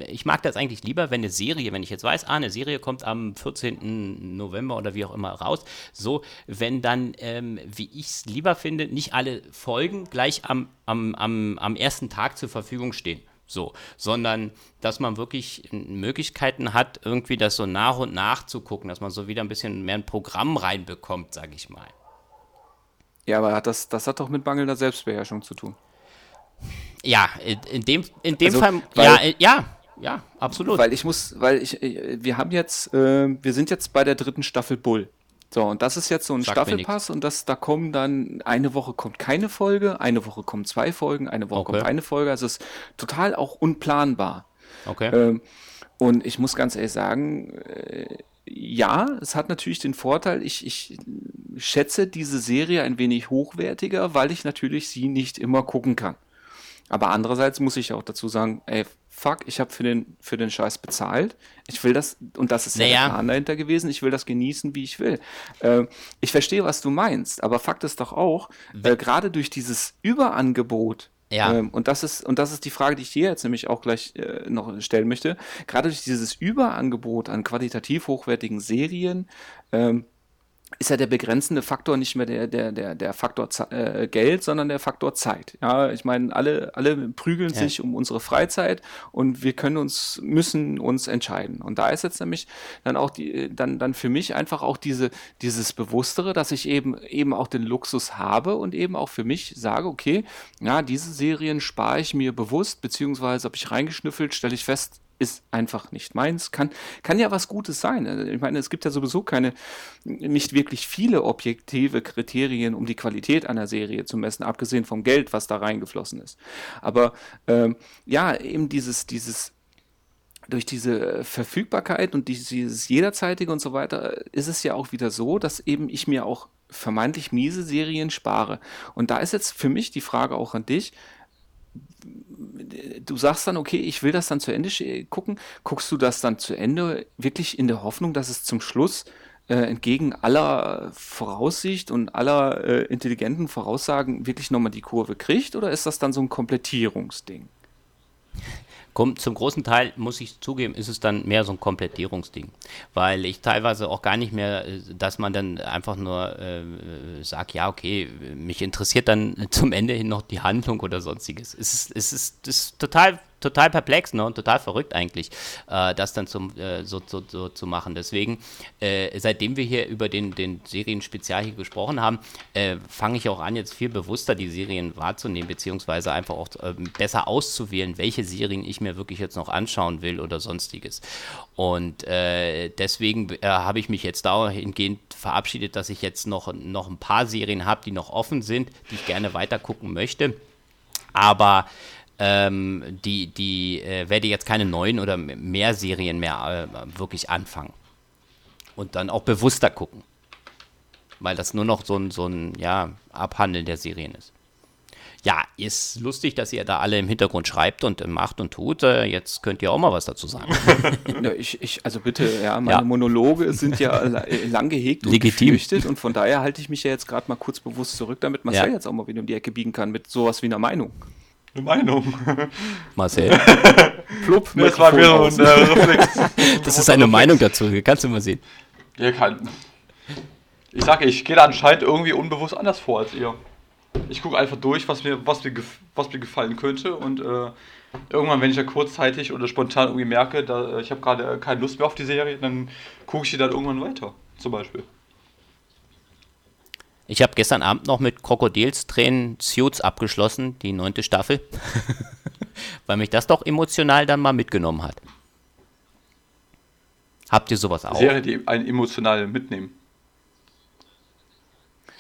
ich mag das eigentlich lieber, wenn eine Serie, wenn ich jetzt weiß, ah, eine Serie kommt am 14. November oder wie auch immer raus, so, wenn dann, ähm, wie ich es lieber finde, nicht alle Folgen gleich am, am, am, am ersten Tag zur Verfügung stehen. So, sondern dass man wirklich Möglichkeiten hat, irgendwie das so nach und nach zu gucken, dass man so wieder ein bisschen mehr ein Programm reinbekommt, sage ich mal. Ja, aber das, das hat doch mit mangelnder Selbstbeherrschung zu tun. Ja, in dem, in dem also, Fall, ja, äh, ja, ja, absolut. Weil ich muss, weil ich, äh, wir haben jetzt, äh, wir sind jetzt bei der dritten Staffel Bull. So, und das ist jetzt so ein Sagt Staffelpass und das, da kommen dann, eine Woche kommt keine Folge, eine Woche kommen zwei Folgen, eine Woche okay. kommt eine Folge. Also es ist total auch unplanbar. Okay. Ähm, und ich muss ganz ehrlich sagen, äh, ja, es hat natürlich den Vorteil, ich, ich schätze diese Serie ein wenig hochwertiger, weil ich natürlich sie nicht immer gucken kann. Aber andererseits muss ich auch dazu sagen, ey, fuck, ich habe für den, für den Scheiß bezahlt. Ich will das, und das ist naja. der Plan dahinter gewesen, ich will das genießen, wie ich will. Äh, ich verstehe, was du meinst, aber Fakt ist doch auch, äh, gerade durch dieses Überangebot, ja. Ähm, und das ist, und das ist die Frage, die ich dir jetzt nämlich auch gleich äh, noch stellen möchte. Gerade durch dieses Überangebot an qualitativ hochwertigen Serien, ähm, ist ja der begrenzende Faktor nicht mehr der, der, der, der Faktor äh, Geld, sondern der Faktor Zeit. Ja, ich meine, alle, alle prügeln ja. sich um unsere Freizeit und wir können uns, müssen uns entscheiden. Und da ist jetzt nämlich dann auch die, dann, dann für mich einfach auch diese, dieses Bewusstere, dass ich eben, eben auch den Luxus habe und eben auch für mich sage, okay, ja, diese Serien spare ich mir bewusst, beziehungsweise habe ich reingeschnüffelt, stelle ich fest, ist einfach nicht meins. Kann, kann ja was Gutes sein. Also, ich meine, es gibt ja sowieso keine, nicht wirklich viele objektive Kriterien, um die Qualität einer Serie zu messen, abgesehen vom Geld, was da reingeflossen ist. Aber ähm, ja, eben dieses, dieses durch diese Verfügbarkeit und dieses jederzeitige und so weiter ist es ja auch wieder so, dass eben ich mir auch vermeintlich miese Serien spare. Und da ist jetzt für mich die Frage auch an dich, du sagst dann, okay, ich will das dann zu Ende gucken. Guckst du das dann zu Ende wirklich in der Hoffnung, dass es zum Schluss äh, entgegen aller Voraussicht und aller äh, intelligenten Voraussagen wirklich nochmal die Kurve kriegt? Oder ist das dann so ein Komplettierungsding? Kommt, zum großen Teil, muss ich zugeben, ist es dann mehr so ein Komplettierungsding. Weil ich teilweise auch gar nicht mehr, äh, dass man dann einfach nur äh, sagt, ja, okay, mich interessiert dann [LAUGHS] zum Ende hin noch die Handlung oder sonstiges. Es ist, es ist, es ist total total perplex ne, und total verrückt eigentlich, äh, das dann zum, äh, so, so, so, zu machen. Deswegen, äh, seitdem wir hier über den, den Serien-Spezial hier gesprochen haben, äh, fange ich auch an, jetzt viel bewusster die Serien wahrzunehmen, beziehungsweise einfach auch ähm, besser auszuwählen, welche Serien ich mir wirklich jetzt noch anschauen will oder sonstiges. Und äh, deswegen äh, habe ich mich jetzt dahingehend verabschiedet, dass ich jetzt noch, noch ein paar Serien habe, die noch offen sind, die ich gerne weiter gucken möchte. Aber ähm, die, die äh, werde jetzt keine neuen oder mehr Serien mehr äh, wirklich anfangen. Und dann auch bewusster gucken. Weil das nur noch so ein, so ein ja, Abhandeln der Serien ist. Ja, ist lustig, dass ihr da alle im Hintergrund schreibt und macht und tut. Äh, jetzt könnt ihr auch mal was dazu sagen. [LAUGHS] ja, ich, ich, also bitte, ja, meine ja. Monologe sind ja lang gehegt und Legitim. gefürchtet und von daher halte ich mich ja jetzt gerade mal kurz bewusst zurück, damit Marcel ja. jetzt auch mal wieder um die Ecke biegen kann mit sowas wie einer Meinung. Eine Meinung. Marcel. [LAUGHS] Plupp, das war wieder ein äh, Reflex. [LAUGHS] Das ist eine Meinung dazu, kannst du mal sehen. Ja, kann. Ich sage, ich gehe da anscheinend irgendwie unbewusst anders vor als ihr ich gucke einfach durch, was mir, was mir, was mir gefallen könnte und äh, irgendwann, wenn ich ja kurzzeitig oder spontan irgendwie merke, da, äh, ich habe gerade keine Lust mehr auf die Serie, dann gucke ich die dann irgendwann weiter, zum Beispiel. Ich habe gestern Abend noch mit Krokodilstränen Suits abgeschlossen, die neunte Staffel, [LAUGHS] weil mich das doch emotional dann mal mitgenommen hat. Habt ihr sowas auch? Serie, die einen emotional mitnehmen.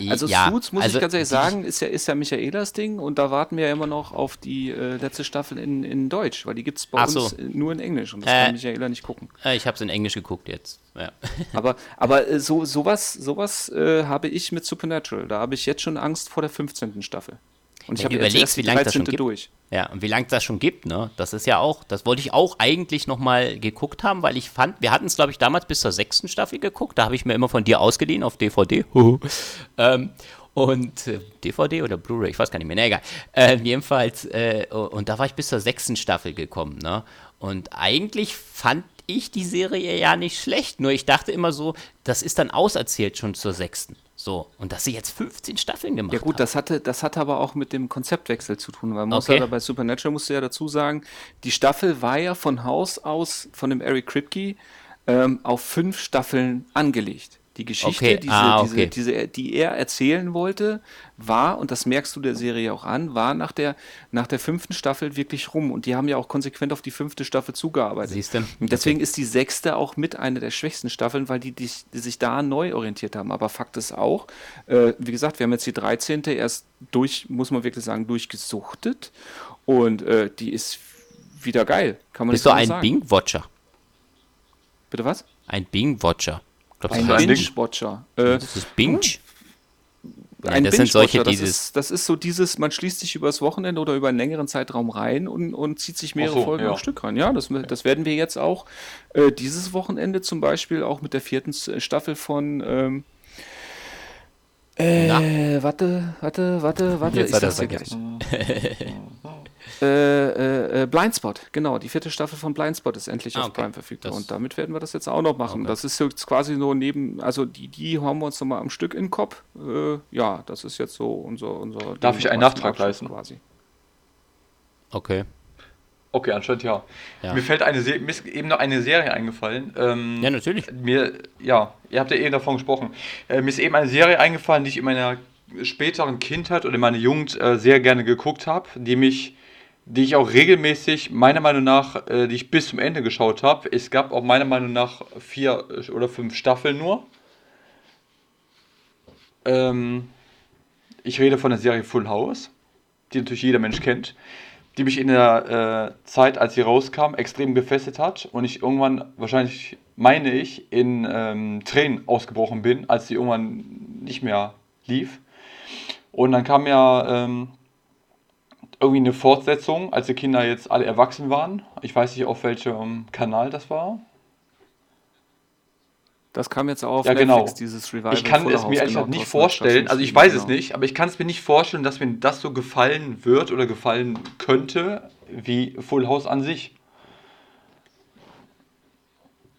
Also ja, Suits, muss also ich ganz ehrlich sagen, ist ja, ist ja Michaelas Ding und da warten wir ja immer noch auf die äh, letzte Staffel in, in Deutsch, weil die gibt es bei so. uns nur in Englisch und das Äh, kann Michaela nicht gucken. Äh, ich habe es in Englisch geguckt jetzt. Ja. [LAUGHS] Aber, aber äh, so, sowas, sowas äh, habe ich mit Supernatural. Da habe ich jetzt schon Angst vor der 15. Staffel. Und ich habe erst wie lange das schon 13. gibt. durch. Ja, und wie lange das schon gibt, ne? Das ist ja auch, das wollte ich auch eigentlich nochmal geguckt haben, weil ich fand, wir hatten es, glaube ich, damals bis zur sechsten Staffel geguckt. Da habe ich mir immer von dir ausgeliehen auf DVD. [LAUGHS] ähm, und äh, DVD oder Blu-ray, ich weiß gar nicht mehr, na egal. Äh, jedenfalls, äh, und da war ich bis zur sechsten Staffel gekommen, ne? Und eigentlich fand ich die Serie ja nicht schlecht, nur ich dachte immer so, das ist dann auserzählt schon zur sechsten. So, und dass sie jetzt 15 Staffeln gemacht Ja gut, haben. das hatte, das hatte aber auch mit dem Konzeptwechsel zu tun, weil man muss Okay. ja bei Supernatural musst du ja dazu sagen, die Staffel war ja von Haus aus von dem Eric Kripke ähm, auf fünf Staffeln angelegt. Die Geschichte, Okay. diese, Ah, okay. diese, diese, die er erzählen wollte, war, und das merkst du der Serie auch an, war nach der, nach der fünften Staffel wirklich rum. Und die haben ja auch konsequent auf die fünfte Staffel zugearbeitet. Siehst du? Und deswegen ist die sechste auch mit einer der schwächsten Staffeln, weil die, die, die sich da neu orientiert haben. Aber Fakt ist auch, äh, wie gesagt, wir haben jetzt die 13. erst durch, muss man wirklich sagen, durchgesuchtet. Und äh, die ist wieder geil. Kann man Bist du ein. Bing-Watcher? Bitte was? Ein Bing-Watcher. Glaubst Ein. Binge-Watcher. Äh, das ist Binge? Ja, ein das sind solche, das dieses. ist, das ist so dieses, man schließt sich übers Wochenende oder über einen längeren Zeitraum rein und, und zieht sich mehrere so, Folgen ja. am Stück rein. Ja, das, das werden wir jetzt auch äh, dieses Wochenende zum Beispiel auch mit der vierten Staffel von ähm, äh, warte, warte, warte, warte, Jetzt ich sag's dir gleich. [LAUGHS] äh, äh, äh, Blindspot, genau, die vierte Staffel von Blindspot ist endlich Ah, auf okay. Prime verfügbar Das- und damit werden wir das jetzt auch noch machen. Okay. Das ist jetzt quasi so neben, also die, die haben wir uns nochmal am Stück in den Kopf. Äh, ja, das ist jetzt so unser, unser Darf ich einen Nachtrag leisten? Quasi. Okay. Okay, anscheinend ja. Ja. Mir fällt eine Se mir ist eben noch eine Serie eingefallen. Ähm, Ja, natürlich. Mir, ja, ihr habt ja eben davon gesprochen. Äh, mir ist eben eine Serie eingefallen, die ich in meiner späteren Kindheit oder in meiner Jugend äh, sehr gerne geguckt habe, die mich, die ich auch regelmäßig, meiner Meinung nach, äh, die ich bis zum Ende geschaut habe. Es gab auch meiner Meinung nach vier äh, oder fünf Staffeln nur. Ähm, ich rede von der Serie Full House, die natürlich jeder Mensch kennt, die mich in der äh, Zeit, als sie rauskam, extrem gefesselt hat und ich irgendwann, wahrscheinlich meine ich, in ähm, Tränen ausgebrochen bin, als sie irgendwann nicht mehr lief. Und dann kam ja ähm, irgendwie eine Fortsetzung, als die Kinder jetzt alle erwachsen waren. Ich weiß nicht, auf welchem Kanal das war. Das kam jetzt auch auf Ja, Netflix, genau. dieses Revival. Ich kann es mir ehrlich genau, gesagt nicht Thorsten vorstellen, also ich weiß es genau. nicht, aber ich kann es mir nicht vorstellen, dass mir das so gefallen wird oder gefallen könnte, wie Full House an sich.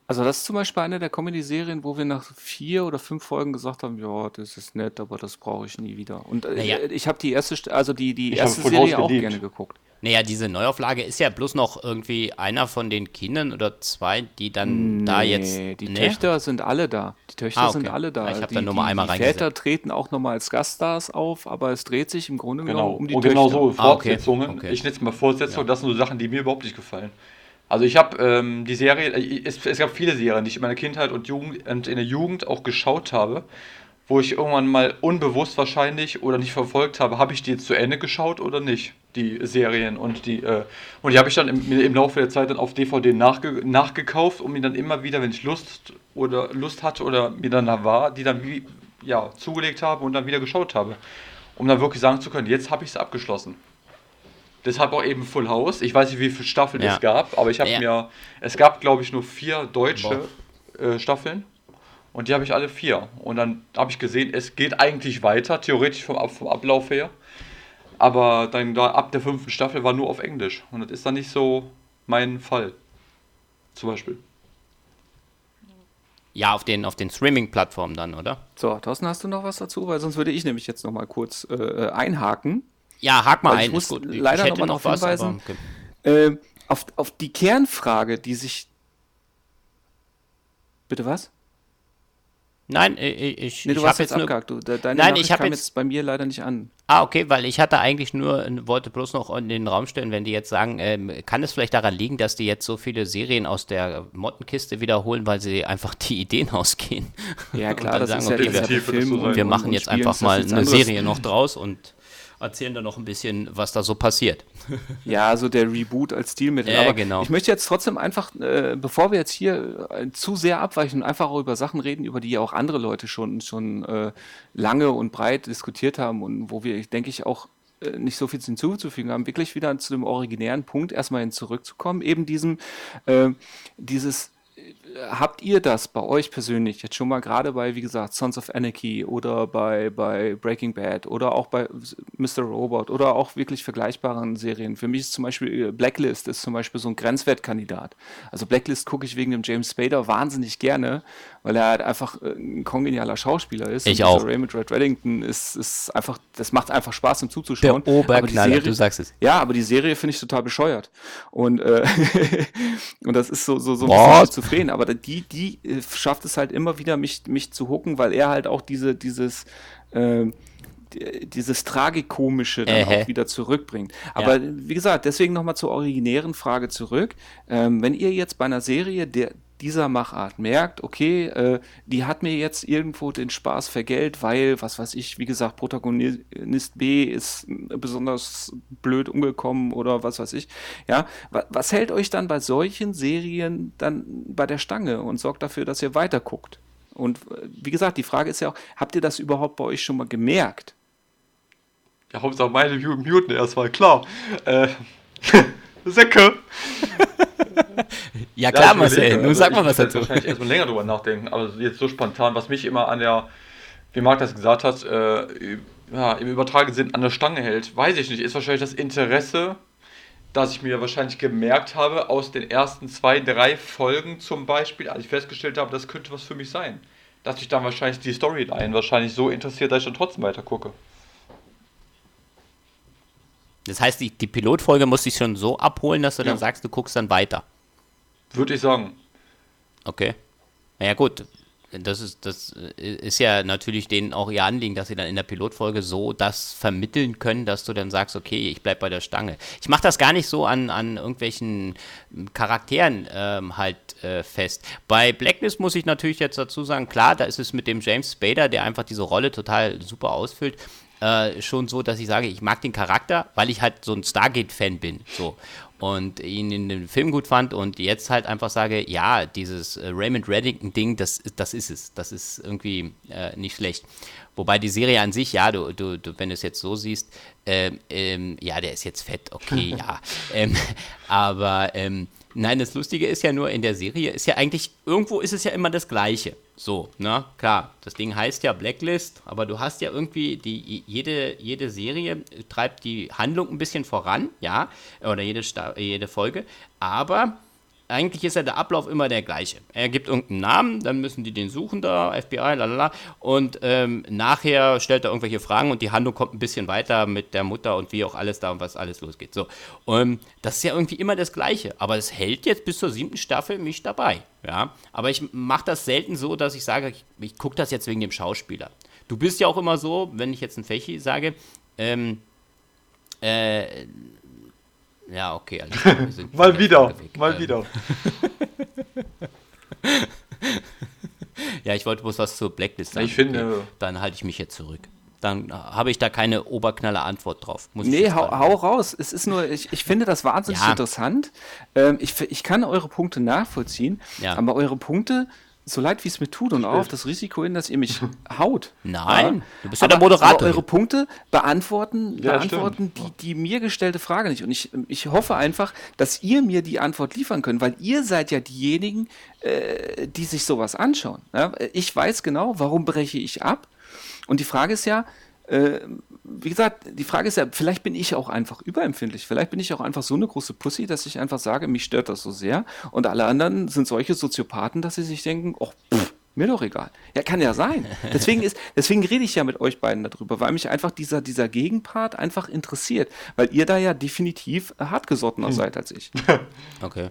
Also das ist zum Beispiel eine der Comedy-Serien, wo wir nach vier oder fünf Folgen gesagt haben, ja, das ist nett, aber das brauche ich nie wieder. Und äh, Naja. ich habe die erste, St- also die, die Ich habe erste Serie auch geliebt. gerne geguckt. Naja, diese Neuauflage ist ja bloß noch irgendwie einer von den Kindern oder zwei, die dann da jetzt. die nee? Töchter sind alle da. Die Töchter Ah, okay. sind alle da. Ich hab die, da nur mal die, einmal die reingesetzt. Väter treten auch nochmal als Gaststars auf, aber es dreht sich im Grunde Genau, genommen um die und Töchter. genau so Ah, okay. Fortsetzungen. Okay. Ich nenne es mal Fortsetzungen, das sind so Sachen, die mir überhaupt nicht gefallen. Also ich habe ähm, die Serie, äh, es, es gab viele Serien, die ich in meiner Kindheit und, Jugend, und in der Jugend auch geschaut habe, wo ich irgendwann mal unbewusst wahrscheinlich oder nicht verfolgt habe, habe ich die jetzt zu Ende geschaut oder nicht, die Serien und die äh, die habe ich dann im, im Laufe der Zeit dann auf DVD nachge, nachgekauft, um mir dann immer wieder, wenn ich Lust oder Lust hatte oder mir dann da war, die dann wie, ja, zugelegt habe und dann wieder geschaut habe, um dann wirklich sagen zu können, jetzt habe ich es abgeschlossen. Deshalb auch eben Full House. Ich weiß nicht, wie viele Staffeln Ja. es gab, aber ich habe Ja. mir, es gab glaube ich nur vier deutsche äh, Staffeln und die habe ich alle vier. Und dann habe ich gesehen, es geht eigentlich weiter, theoretisch vom, vom Ablauf her. Aber dann da ab der fünften Staffel war nur auf Englisch und das ist dann nicht so mein Fall. Zum Beispiel. Ja, auf den, auf den Streaming-Plattformen dann, oder? So, Thorsten, hast du noch was dazu? Weil sonst würde ich nämlich jetzt noch mal kurz äh, einhaken. Ja, hak mal Weil ich ein. muss ist gut. leider ich noch mal darauf hinweisen, aber okay. Äh, auf, auf die Kernfrage, die sich. Bitte was? Nein, ich, ich, Nee, du ich hast habe jetzt jetzt nur. abgehakt. Du, de- deine Nein, Nachricht ich hab kam jetzt- jetzt bei mir leider nicht an. Ah, okay, weil ich hatte eigentlich nur, wollte bloß noch in den Raum stellen, wenn die jetzt sagen, ähm, kann es vielleicht daran liegen, dass die jetzt so viele Serien aus der Mottenkiste wiederholen, weil sie einfach [LAUGHS] die Ideen ausgehen? Ja, [LAUGHS] Und klar, dann das sagen, ist ja, okay, ja wir- Filmen wir machen jetzt einfach mal eine anderes. Serie noch draus und erzählen dann noch ein bisschen, was da so passiert. [LAUGHS] Ja, so der Reboot als Stilmittel. Ja, Aber genau. ich möchte jetzt trotzdem einfach, äh, bevor wir jetzt hier äh, zu sehr abweichen, einfach auch über Sachen reden, über die ja auch andere Leute schon, schon äh, lange und breit diskutiert haben und wo wir, denke ich, auch äh, nicht so viel hinzuzufügen haben, wirklich wieder zu dem originären Punkt erstmal hin zurückzukommen, eben diesem, äh, dieses habt ihr das bei euch persönlich jetzt schon mal gerade bei, wie gesagt, Sons of Anarchy oder bei, bei Breaking Bad oder auch bei Mr. Robot oder auch wirklich vergleichbaren Serien? Für mich ist zum Beispiel äh, Blacklist ist zum Beispiel so ein Grenzwertkandidat. Also Blacklist gucke ich wegen dem James Spader wahnsinnig gerne, weil er halt einfach äh, ein kongenialer Schauspieler ist. Ich Und auch. Raymond Red Reddington ist, ist einfach, das macht einfach Spaß, ihm zuzuschauen. Der Oberknaller, du sagst es. ja, aber die Serie finde ich total bescheuert. Und, äh, [LAUGHS] und das ist so, so, so ein bisschen zufrieden. Aber die, die äh, schafft es halt immer wieder, mich, mich zu hucken, weil er halt auch diese, dieses, äh, die- dieses Tragikomische dann Ähä. auch wieder zurückbringt. Aber wie gesagt, deswegen nochmal zur originären Frage zurück. Ähm, wenn ihr jetzt bei einer Serie der, dieser Machart merkt, okay, äh, die hat mir jetzt irgendwo den Spaß vergällt, weil, was weiß ich, wie gesagt, Protagonist B ist besonders blöd umgekommen oder was weiß ich. Ja, wa- was hält euch dann bei solchen Serien dann bei der Stange und sorgt dafür, dass ihr weiter guckt? Und äh, wie gesagt, die Frage ist ja auch, habt ihr das überhaupt bei euch schon mal gemerkt? Ja, Hauptsache meine Mu- Muten erstmal, klar. Äh, [LAUGHS] Säcke. [LAUGHS] Ja klar, ich Marcel, überlege. nun Also sag ich mal was dazu. wahrscheinlich erstmal länger drüber nachdenken, aber jetzt so spontan, was mich immer an der, wie Marc das gesagt hat, äh, ja, im übertragenen Sinn an der Stange hält, weiß ich nicht, ist wahrscheinlich das Interesse, das ich mir wahrscheinlich gemerkt habe aus den ersten zwei, drei Folgen zum Beispiel, als ich festgestellt habe, das könnte was für mich sein. Dass mich dann wahrscheinlich die Storyline wahrscheinlich so interessiert, dass ich dann trotzdem weiter gucke. Das heißt, die, die Pilotfolge muss dich schon so abholen, dass du dann Ja. sagst, du guckst dann weiter. Würde ich sagen. Okay. Na ja, gut. Das ist, das ist ja natürlich denen auch ihr Anliegen, dass sie dann in der Pilotfolge so das vermitteln können, dass du dann sagst, okay, ich bleib bei der Stange. Ich mache das gar nicht so an, an irgendwelchen Charakteren ähm, halt äh, fest. Bei Blacklist muss ich natürlich jetzt dazu sagen, klar, da ist es mit dem James Spader, der einfach diese Rolle total super ausfüllt, äh, schon so, dass ich sage, ich mag den Charakter, weil ich halt so ein Stargate-Fan bin. So. Und ihn in dem Film gut fand und jetzt halt einfach sage, ja, dieses äh, Raymond Reddington-Ding, das, ist- das ist es. Das ist irgendwie äh, nicht schlecht. Wobei die Serie an sich, ja, du, du, du wenn du es jetzt so siehst, ähm, ähm, ja, der ist jetzt fett, okay, ja. [LAUGHS] Ähm, aber ähm, nein, das Lustige ist ja nur, in der Serie ist ja eigentlich, irgendwo ist es ja immer das Gleiche. So, ne, klar, das Ding heißt ja Blacklist, aber du hast ja irgendwie, die, jede, jede Serie treibt die Handlung ein bisschen voran, ja, oder jede, jede Folge, aber eigentlich ist ja der Ablauf immer der gleiche. Er gibt irgendeinen Namen, dann müssen die den suchen da, FBI, lalala. Und ähm, nachher stellt er irgendwelche Fragen und die Handlung kommt ein bisschen weiter mit der Mutter und wie auch alles da und was alles losgeht. So. Und das ist ja irgendwie immer das Gleiche. Aber es hält jetzt bis zur siebten Staffel mich dabei. Ja. Aber ich mache das selten so, dass ich sage, ich, ich gucke das jetzt wegen dem Schauspieler. Du bist ja auch immer so, wenn ich jetzt ein Fechi sage, ähm, äh, ja, okay. Also [LAUGHS] mal wieder, weg. mal ähm. wieder. [LAUGHS] ja, ich wollte bloß was zur Blacklist sagen. Ich finde. Okay, dann halte ich mich jetzt zurück. Dann habe ich da keine oberknalle Antwort drauf. Muss nee, hau, hau, raus. Es ist nur, ich, ich finde das wahnsinnig ja. interessant. Ähm, ich, ich kann eure Punkte nachvollziehen, ja. aber eure Punkte so leid wie es mir tut und auch auf das Risiko hin, dass ihr mich [LAUGHS] haut. Nein, ja. du bist ja der Moderator. Aber eure Punkte beantworten, ja, beantworten die, die mir gestellte Frage nicht. Und ich, ich hoffe einfach, dass ihr mir die Antwort liefern könnt, weil ihr seid ja diejenigen, äh, die sich sowas anschauen. Ja? Ich weiß genau, warum breche ich ab. Und die Frage ist ja, äh, wie gesagt, die Frage ist ja, vielleicht bin ich auch einfach überempfindlich. Vielleicht bin ich auch einfach so eine große Pussy, dass ich einfach sage, mich stört das so sehr. Und alle anderen sind solche Soziopathen, dass sie sich denken, oh, pff, mir doch egal. Ja, kann ja sein. Deswegen, ist, deswegen rede ich ja mit euch beiden darüber, weil mich einfach dieser, dieser Gegenpart einfach interessiert. Weil ihr da ja definitiv hartgesottener hm. seid als ich. [LAUGHS] Okay.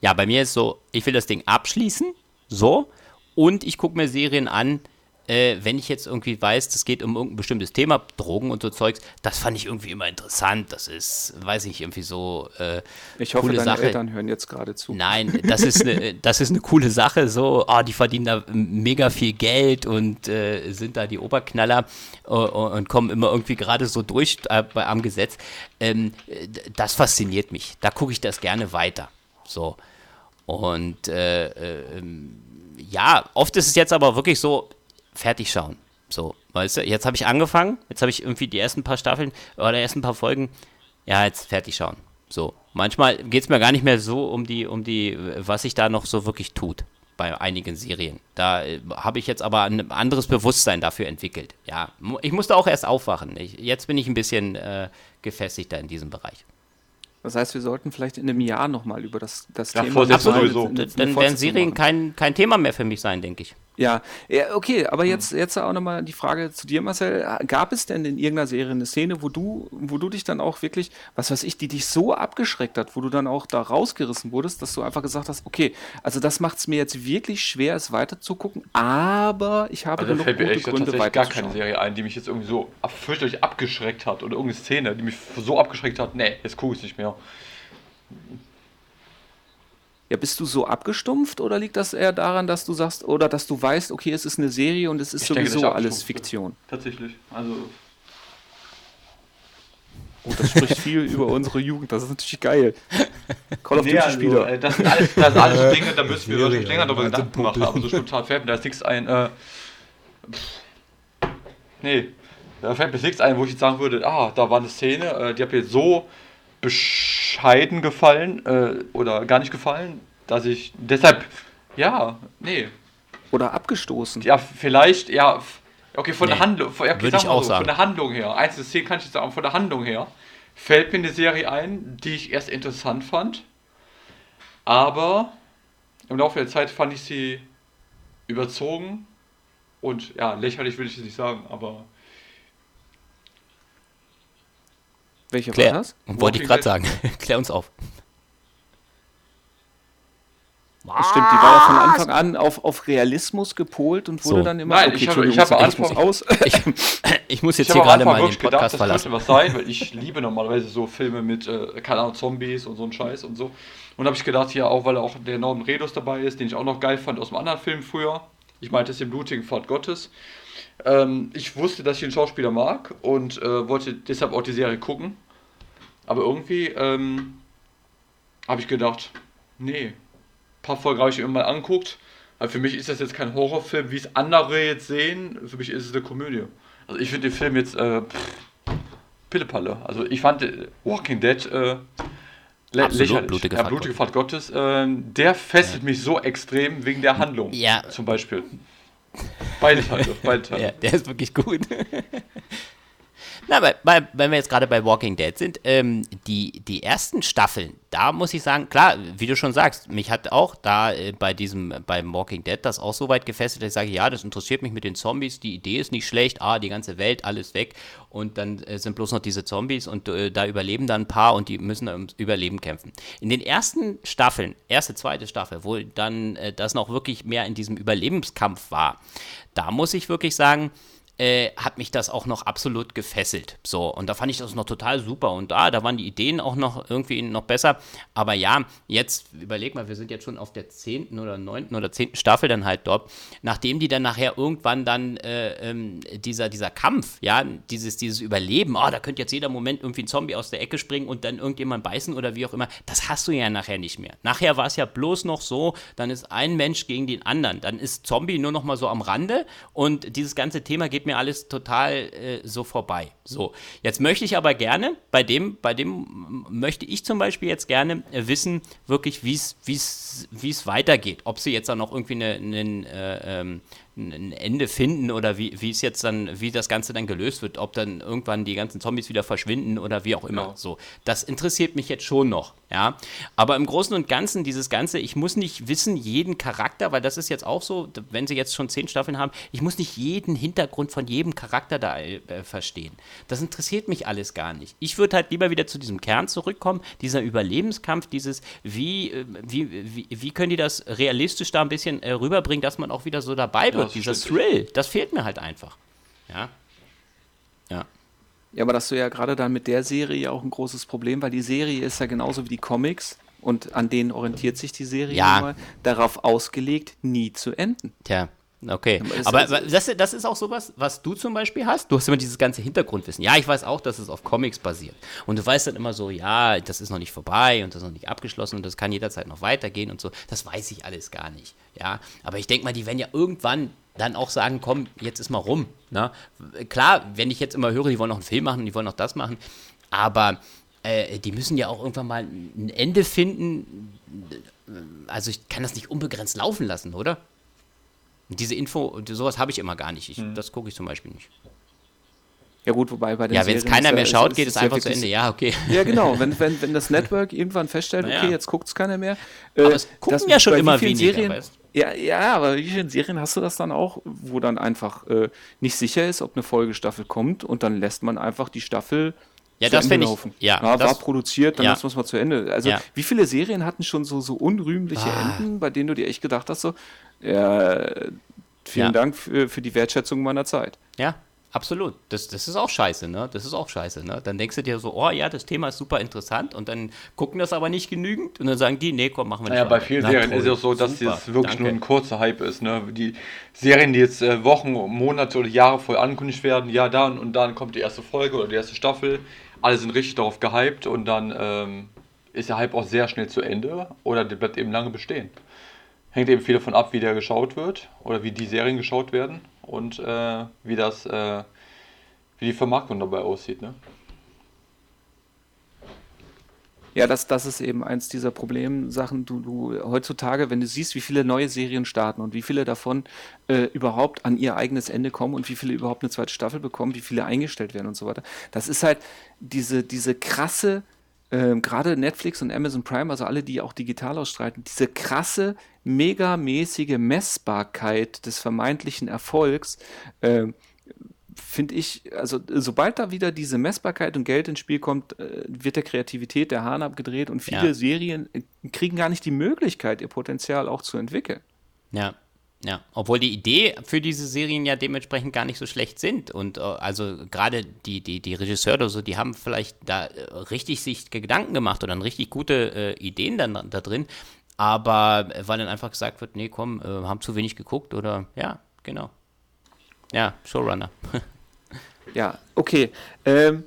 Ja, bei mir ist so, ich will das Ding abschließen, so, und ich gucke mir Serien an, äh, wenn ich jetzt irgendwie weiß, das geht um irgendein bestimmtes Thema, Drogen und so Zeugs, das fand ich irgendwie immer interessant. Das ist, weiß ich, irgendwie so. Äh, ich hoffe, deine Sache. Eltern hören jetzt gerade zu. Nein, das ist eine, [LAUGHS] das ist eine coole Sache. So, oh, die verdienen da mega viel Geld und äh, sind da die Oberknaller uh, und kommen immer irgendwie gerade so durch äh, am Gesetz. Ähm, das fasziniert mich. Da gucke ich das gerne weiter. So. Und äh, ähm, ja, oft ist es jetzt aber wirklich so, fertig schauen. So, weißt du, jetzt habe ich angefangen, jetzt habe ich irgendwie die ersten paar Staffeln oder die ersten paar Folgen, ja, jetzt fertig schauen. So, manchmal geht es mir gar nicht mehr so um die, um die, was sich da noch so wirklich tut bei einigen Serien. Da äh, habe ich jetzt aber ein anderes Bewusstsein dafür entwickelt. Ja, ich musste auch erst aufwachen. Ich, jetzt bin ich ein bisschen äh, gefestigter in diesem Bereich. Das heißt, wir sollten vielleicht in einem Jahr nochmal über das, das ja, Thema... Absolut, sowieso. Dann werden Serien kein, kein Thema mehr für mich sein, denke ich. Ja, ja okay, aber jetzt, jetzt auch nochmal die Frage zu dir, Marcel. Gab es denn in irgendeiner Serie eine Szene, wo du, wo du dich dann auch wirklich, was weiß ich, die dich so abgeschreckt hat, wo du dann auch da rausgerissen wurdest, dass du einfach gesagt hast, okay, also das macht es mir jetzt wirklich schwer, es weiterzugucken, aber ich habe also genug fällt mir gute Gründe weiter gar keine Serie ein, die mich jetzt irgendwie so fürchterlich abgeschreckt hat oder irgendeine Szene, die mich so abgeschreckt hat, nee, jetzt gucke ich es nicht mehr. Ja, bist du so abgestumpft oder liegt das eher daran, dass du sagst, oder dass du weißt, okay, es ist eine Serie und es ist ich sowieso denke, alles Fiktion? Tatsächlich. Also. Oh, das spricht viel [LAUGHS] über unsere Jugend, das ist natürlich geil. Call of Duty also, Spieler. Äh, das sind alles, das sind alles [LAUGHS] Dinge, da müssen wir wirklich länger darüber Gedanken machen. Aber so spontan fällt mir da ist nichts ein. Äh, nee, da fällt mir nichts ein, wo ich jetzt sagen würde, ah, da war eine Szene, äh, die hat mir so bescheiden gefallen äh, oder gar nicht gefallen, dass ich deshalb, ja, nee. Oder abgestoßen. Ja, vielleicht, ja, okay, von nee, der Handlung, okay, würde ich auch so, sagen. von der Handlung her, einzelne Szenen kann ich sagen, von der Handlung her, fällt mir eine Serie ein, die ich erst interessant fand, aber im Laufe der Zeit fand ich sie überzogen und ja, lächerlich will ich es nicht sagen, aber Welche Klär, war das? Wollte ich gerade sagen. [LAUGHS] Klär uns auf. Das stimmt, die war ja von Anfang an auf, auf Realismus gepolt und wurde so. dann immer Nein, okay, ich habe ich hab Anfang, aus. Ich, [LAUGHS] ich, muss jetzt ich hier gerade mal den Podcast gedacht, verlassen. Das könnte was sein, weil ich liebe normalerweise so Filme mit, äh, keine Ahnung, Zombies und so ein Scheiß und so. Und habe ich gedacht, ja, auch weil auch der Norman Redus dabei ist, den ich auch noch geil fand aus einem anderen Film früher. Ich meinte es im blutigen Pfad Gottes. Ähm, ich wusste, dass ich den Schauspieler mag und äh, wollte deshalb auch die Serie gucken. Aber irgendwie ähm, habe ich gedacht, nee, ein paar Folgen habe ich mir mal anguckt. Aber für mich ist das jetzt kein Horrorfilm, wie es andere jetzt sehen. Für mich ist es eine Komödie. Also ich finde den Film jetzt äh, Pillepalle. Also ich fand äh, Walking Dead äh, Absolut, lächerlich. Blutige, ja, blutige Fahrt Gottes. Äh, der fesselt ja. mich so extrem wegen der Handlung. Ja. Zum Beispiel. Beide Teile. Beide Teile. [LAUGHS] Ja, der ist wirklich gut. [LAUGHS] Na, bei, bei, wenn wir jetzt gerade bei Walking Dead sind, ähm, die, die ersten Staffeln, da muss ich sagen, klar, wie du schon sagst, mich hat auch da äh, bei diesem, beim Walking Dead das auch so weit gefesselt, dass ich sage, ja, das interessiert mich mit den Zombies, die Idee ist nicht schlecht, ah, die ganze Welt, alles weg und dann äh, sind bloß noch diese Zombies und äh, da überleben dann ein paar und die müssen ums Überleben kämpfen. In den ersten Staffeln, erste, zweite Staffel, wo dann äh, das noch wirklich mehr in diesem Überlebenskampf war, da muss ich wirklich sagen, äh, hat mich das auch noch absolut gefesselt. So, und da fand ich das noch total super. Und da, da waren die Ideen auch noch irgendwie noch besser. Aber ja, jetzt überleg mal, wir sind jetzt schon auf der zehnten oder neunten oder zehnten Staffel dann halt dort. Nachdem die dann nachher irgendwann dann äh, ähm, dieser, dieser Kampf, ja, dieses, dieses Überleben, oh, da könnte jetzt jeder Moment irgendwie ein Zombie aus der Ecke springen und dann irgendjemand beißen oder wie auch immer, das hast du ja nachher nicht mehr. Nachher war es ja bloß noch so, dann ist ein Mensch gegen den anderen. Dann ist Zombie nur noch mal so am Rande und dieses ganze Thema geht mir alles total äh, so vorbei. So, jetzt möchte ich aber gerne, bei dem, bei dem möchte ich zum Beispiel jetzt gerne äh, wissen, wirklich, wie es weitergeht. Ob sie jetzt dann noch irgendwie eine, eine, äh, ähm, ein Ende finden oder wie, wie es jetzt dann, wie das Ganze dann gelöst wird, ob dann irgendwann die ganzen Zombies wieder verschwinden oder wie auch immer. Ja. So, das interessiert mich jetzt schon noch, ja. Aber im Großen und Ganzen, dieses Ganze, ich muss nicht wissen, jeden Charakter, weil das ist jetzt auch so, wenn sie jetzt schon zehn Staffeln haben, ich muss nicht jeden Hintergrund von jedem Charakter da äh, verstehen. Das interessiert mich alles gar nicht. Ich würde halt lieber wieder zu diesem Kern zurückkommen, dieser Überlebenskampf, dieses, wie, äh, wie, wie, wie können die das realistisch da ein bisschen äh, rüberbringen, dass man auch wieder so dabei wird dieser Thrill, das fehlt mir halt einfach. Ja. Ja. Ja, aber das du ja gerade dann mit der Serie auch ein großes Problem, weil die Serie ist ja genauso wie die Comics und an denen orientiert sich die Serie ja. Mal, darauf ausgelegt, nie zu enden. Tja. Okay, aber also, das, das, ist auch sowas, was du zum Beispiel hast. Du hast immer dieses ganze Hintergrundwissen. Ja, ich weiß auch, dass es auf Comics basiert. Und du weißt dann immer so, ja, das ist noch nicht vorbei und das ist noch nicht abgeschlossen und das kann jederzeit noch weitergehen und so. Das weiß ich alles gar nicht. Ja, aber ich denke mal, die werden ja irgendwann dann auch sagen, komm, jetzt ist mal rum. Ne? Klar, wenn ich jetzt immer höre, die wollen noch einen Film machen, die wollen noch das machen, aber äh, die müssen ja auch irgendwann mal ein Ende finden. Also ich kann das nicht unbegrenzt laufen lassen, oder? Diese Info, sowas habe ich immer gar nicht. Ich, hm. Das gucke ich zum Beispiel nicht. Ja gut, wobei bei den Ja, wenn es keiner mehr schaut, geht es einfach zu Ende. Ja, okay. Ja, genau. Wenn, wenn, wenn das [LAUGHS] Network irgendwann feststellt, naja. okay, jetzt guckt es keiner mehr. Aber äh, es gucken ja schon immer weniger. Serien, ja, ja, aber wie viele Serien hast du das dann auch, wo dann einfach äh, nicht sicher ist, ob eine Folgestaffel kommt und dann lässt man einfach die Staffel ja, das finde ich. Ja, ja das, war produziert, dann ja. lassen wir es mal zu Ende. Also, ja. wie viele Serien hatten schon so, so unrühmliche ah. Enden, bei denen du dir echt gedacht hast, so, ja, vielen ja. Dank für, für die Wertschätzung meiner Zeit. Ja, Absolut. Das, das ist auch scheiße, ne? Das ist auch scheiße, ne? Dann denkst du dir so, oh ja, das Thema ist super interessant und dann gucken das aber nicht genügend und dann sagen die, nee, komm, machen wir nicht. Naja, bei vielen Na, Serien toll. ist es auch so, dass super. das wirklich Danke. nur ein kurzer Hype ist, ne? Die Serien, die jetzt äh, Wochen, Monate oder Jahre vorher angekündigt werden, ja, dann und dann kommt die erste Folge oder die erste Staffel, alle sind richtig darauf gehypt und dann ähm, ist der Hype auch sehr schnell zu Ende oder der bleibt eben lange bestehen. Hängt eben viel davon ab, wie der geschaut wird oder wie die Serien geschaut werden und äh, wie das, äh, wie die Vermarktung dabei aussieht. Ne? Ja, das, das ist eben eins dieser Problemsachen. Du, du heutzutage, wenn du siehst, wie viele neue Serien starten und wie viele davon äh, überhaupt an ihr eigenes Ende kommen und wie viele überhaupt eine zweite Staffel bekommen, wie viele eingestellt werden und so weiter. Das ist halt diese, diese krasse, äh, gerade Netflix und Amazon Prime, also alle, die auch digital ausstreiten, diese krasse, megamäßige Messbarkeit des vermeintlichen Erfolgs. Äh, finde ich, also sobald da wieder diese Messbarkeit und Geld ins Spiel kommt, äh, wird der Kreativität der Hahn abgedreht und viele ja. Serien äh, kriegen gar nicht die Möglichkeit, ihr Potenzial auch zu entwickeln. Ja, ja, obwohl die Idee für diese Serien ja dementsprechend gar nicht so schlecht sind. Und äh, also gerade die, die, die Regisseure oder so, die haben vielleicht da richtig sich Gedanken gemacht oder richtig gute äh, Ideen dann da drin. Aber weil dann einfach gesagt wird, nee, komm, äh, haben zu wenig geguckt oder ja, genau. Ja, Showrunner. ja, okay. Ähm,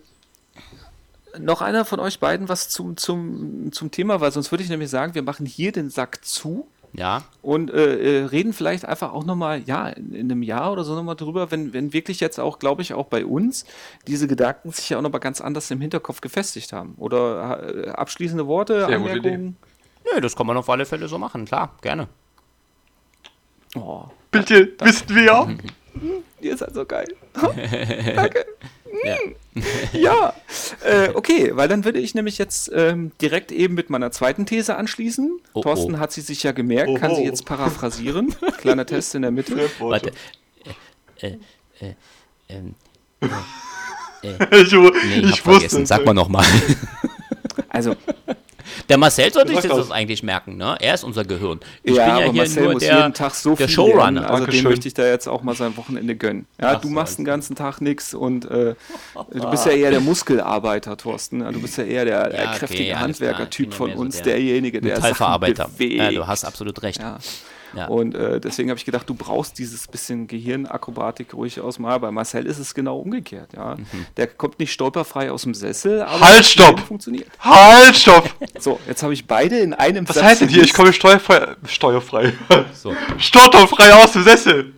noch einer von euch beiden was zum, zum, zum Thema, weil sonst würde ich nämlich sagen, wir machen hier den Sack zu. Ja. Und äh, äh reden vielleicht einfach auch nochmal, ja, in, in, einem Jahr oder so nochmal drüber, wenn, wenn wirklich jetzt auch, glaube ich, auch bei uns diese Gedanken sich ja auch nochmal ganz anders im Hinterkopf gefestigt haben. Oder äh, abschließende Worte, Sehr Anmerkungen? Nö, das kann man auf alle Fälle so machen, klar, gerne. Oh. Bitte, wissen wir ja. [LAUGHS] Ihr seid so geil. [LAUGHS] Danke. Ja. Ja, äh, okay, weil dann würde ich nämlich jetzt ähm, direkt eben mit meiner zweiten These anschließen. Oh, Thorsten oh. hat sie sich ja gemerkt, kann sie Oh, oh. jetzt paraphrasieren. Kleiner Test in der Mitte. Warte. Äh, äh, äh, ähm, [LAUGHS] Ich, nee, ich, ich hab wusste vergessen. es. Sag mal nochmal. Also, Der Marcel sollte sich das, das. eigentlich merken, ne? Er ist unser Gehirn. Ich ja, bin ja aber hier Marcel nur muss der, jeden Tag so der viel Showrunner. Also dem Dankeschön. möchte ich da jetzt auch mal sein Wochenende gönnen. Ja, Ach du so, machst den ganzen Tag nichts und äh, du bist ja eher der Muskelarbeiter, Thorsten. Du bist ja eher der, der Ja, okay, kräftige klar. Handwerker-Typ von mehr so uns, der derjenige, der Sachen bewegt. Ja, du hast absolut recht. Ja. Ja. Und äh, deswegen habe ich gedacht, du brauchst dieses bisschen Gehirnakrobatik ruhig aus mal. Bei Marcel ist es genau umgekehrt. Ja, Mhm. der kommt nicht stolperfrei aus dem Sessel, aber Halt, das stopp! Funktioniert. Halt, stopp! [LAUGHS] So, jetzt habe ich beide in einem Was Satz heißt denn hier? Ich komme steuerfrei. Steuerfrei. So. [LAUGHS] Stotterfrei aus dem Sessel!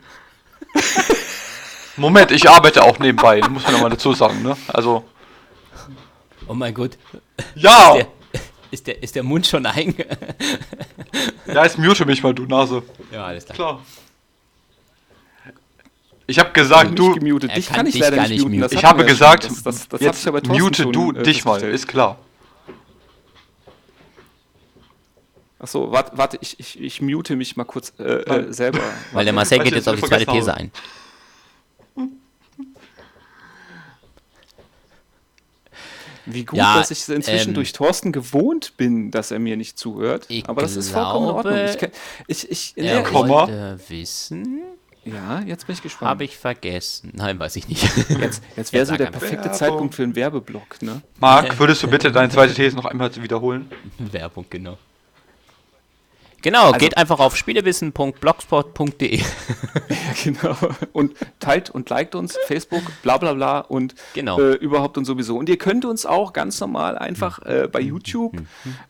[LAUGHS] Moment, ich arbeite auch nebenbei, muss man ja mal dazu sagen, ne? Also, Oh mein Gott. ja! Der, ist, der, ist der Mund schon ein? [LAUGHS] Ja, jetzt mute mich mal, du Nase. ja, alles klar. Klar. Ich habe gesagt, du. gemutet. Dich kann kann ich dich leider gar nicht muten. Ich habe gesagt, das, das, das jetzt ich ja mute schon, du äh, dich mal, ist klar. Achso, warte, warte ich, ich, ich mute mich mal kurz äh, äh, selber. Weil der Marcel geht ich jetzt auf die zweite These habe. ein. Wie gut, Ja, dass ich es inzwischen ähm, durch Thorsten gewohnt bin, dass er mir nicht zuhört. Ich Aber das ist vollkommen in Ordnung. Ich, glaube, kenn- ich, ich, Er nee, Komma. wollte wissen. ja, jetzt bin ich gespannt. Habe ich vergessen. Nein, weiß ich nicht. Jetzt, jetzt wäre so der perfekte Werbung. Zeitpunkt für einen Werbeblock, ne? Marc, würdest du bitte deine zweite These noch einmal wiederholen? [LAUGHS] Werbung, genau. Genau, geht einfach auf spielewissen.blogspot.de. Ja, [LAUGHS] genau. Und teilt und liked uns, Facebook, bla bla bla und Genau. äh, überhaupt und sowieso. Und ihr könnt uns auch ganz normal einfach äh, bei YouTube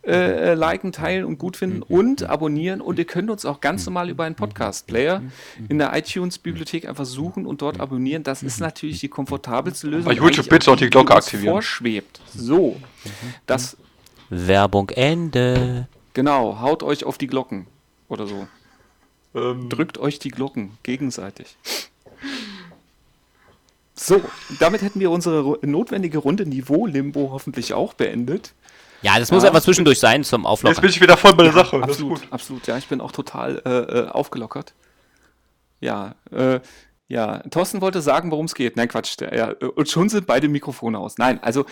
äh, äh, liken, teilen und gut finden und abonnieren. Und ihr könnt uns auch ganz normal über einen Podcast-Player in der iTunes-Bibliothek einfach suchen und dort abonnieren. Das ist natürlich die komfortabelste Lösung. Bei YouTube bitte auch die Glocke aktivieren. Vorschwebt. So, das, Werbung Ende. Genau, haut euch auf die Glocken oder so. Ähm, Drückt euch die Glocken gegenseitig. So, damit hätten wir unsere notwendige Runde Niveau-Limbo hoffentlich auch beendet. Ja, das muss Ja. einfach zwischendurch sein zum jetzt Auflockern. bin ich wieder voll bei der Sache. Das ist absolut, gut. absolut. Ja, ich bin auch total äh, äh, aufgelockert. Ja, äh, ja, Thorsten wollte sagen, worum es geht. Nein, Quatsch. Ja, äh, und schon sind beide Mikrofone aus. Nein, also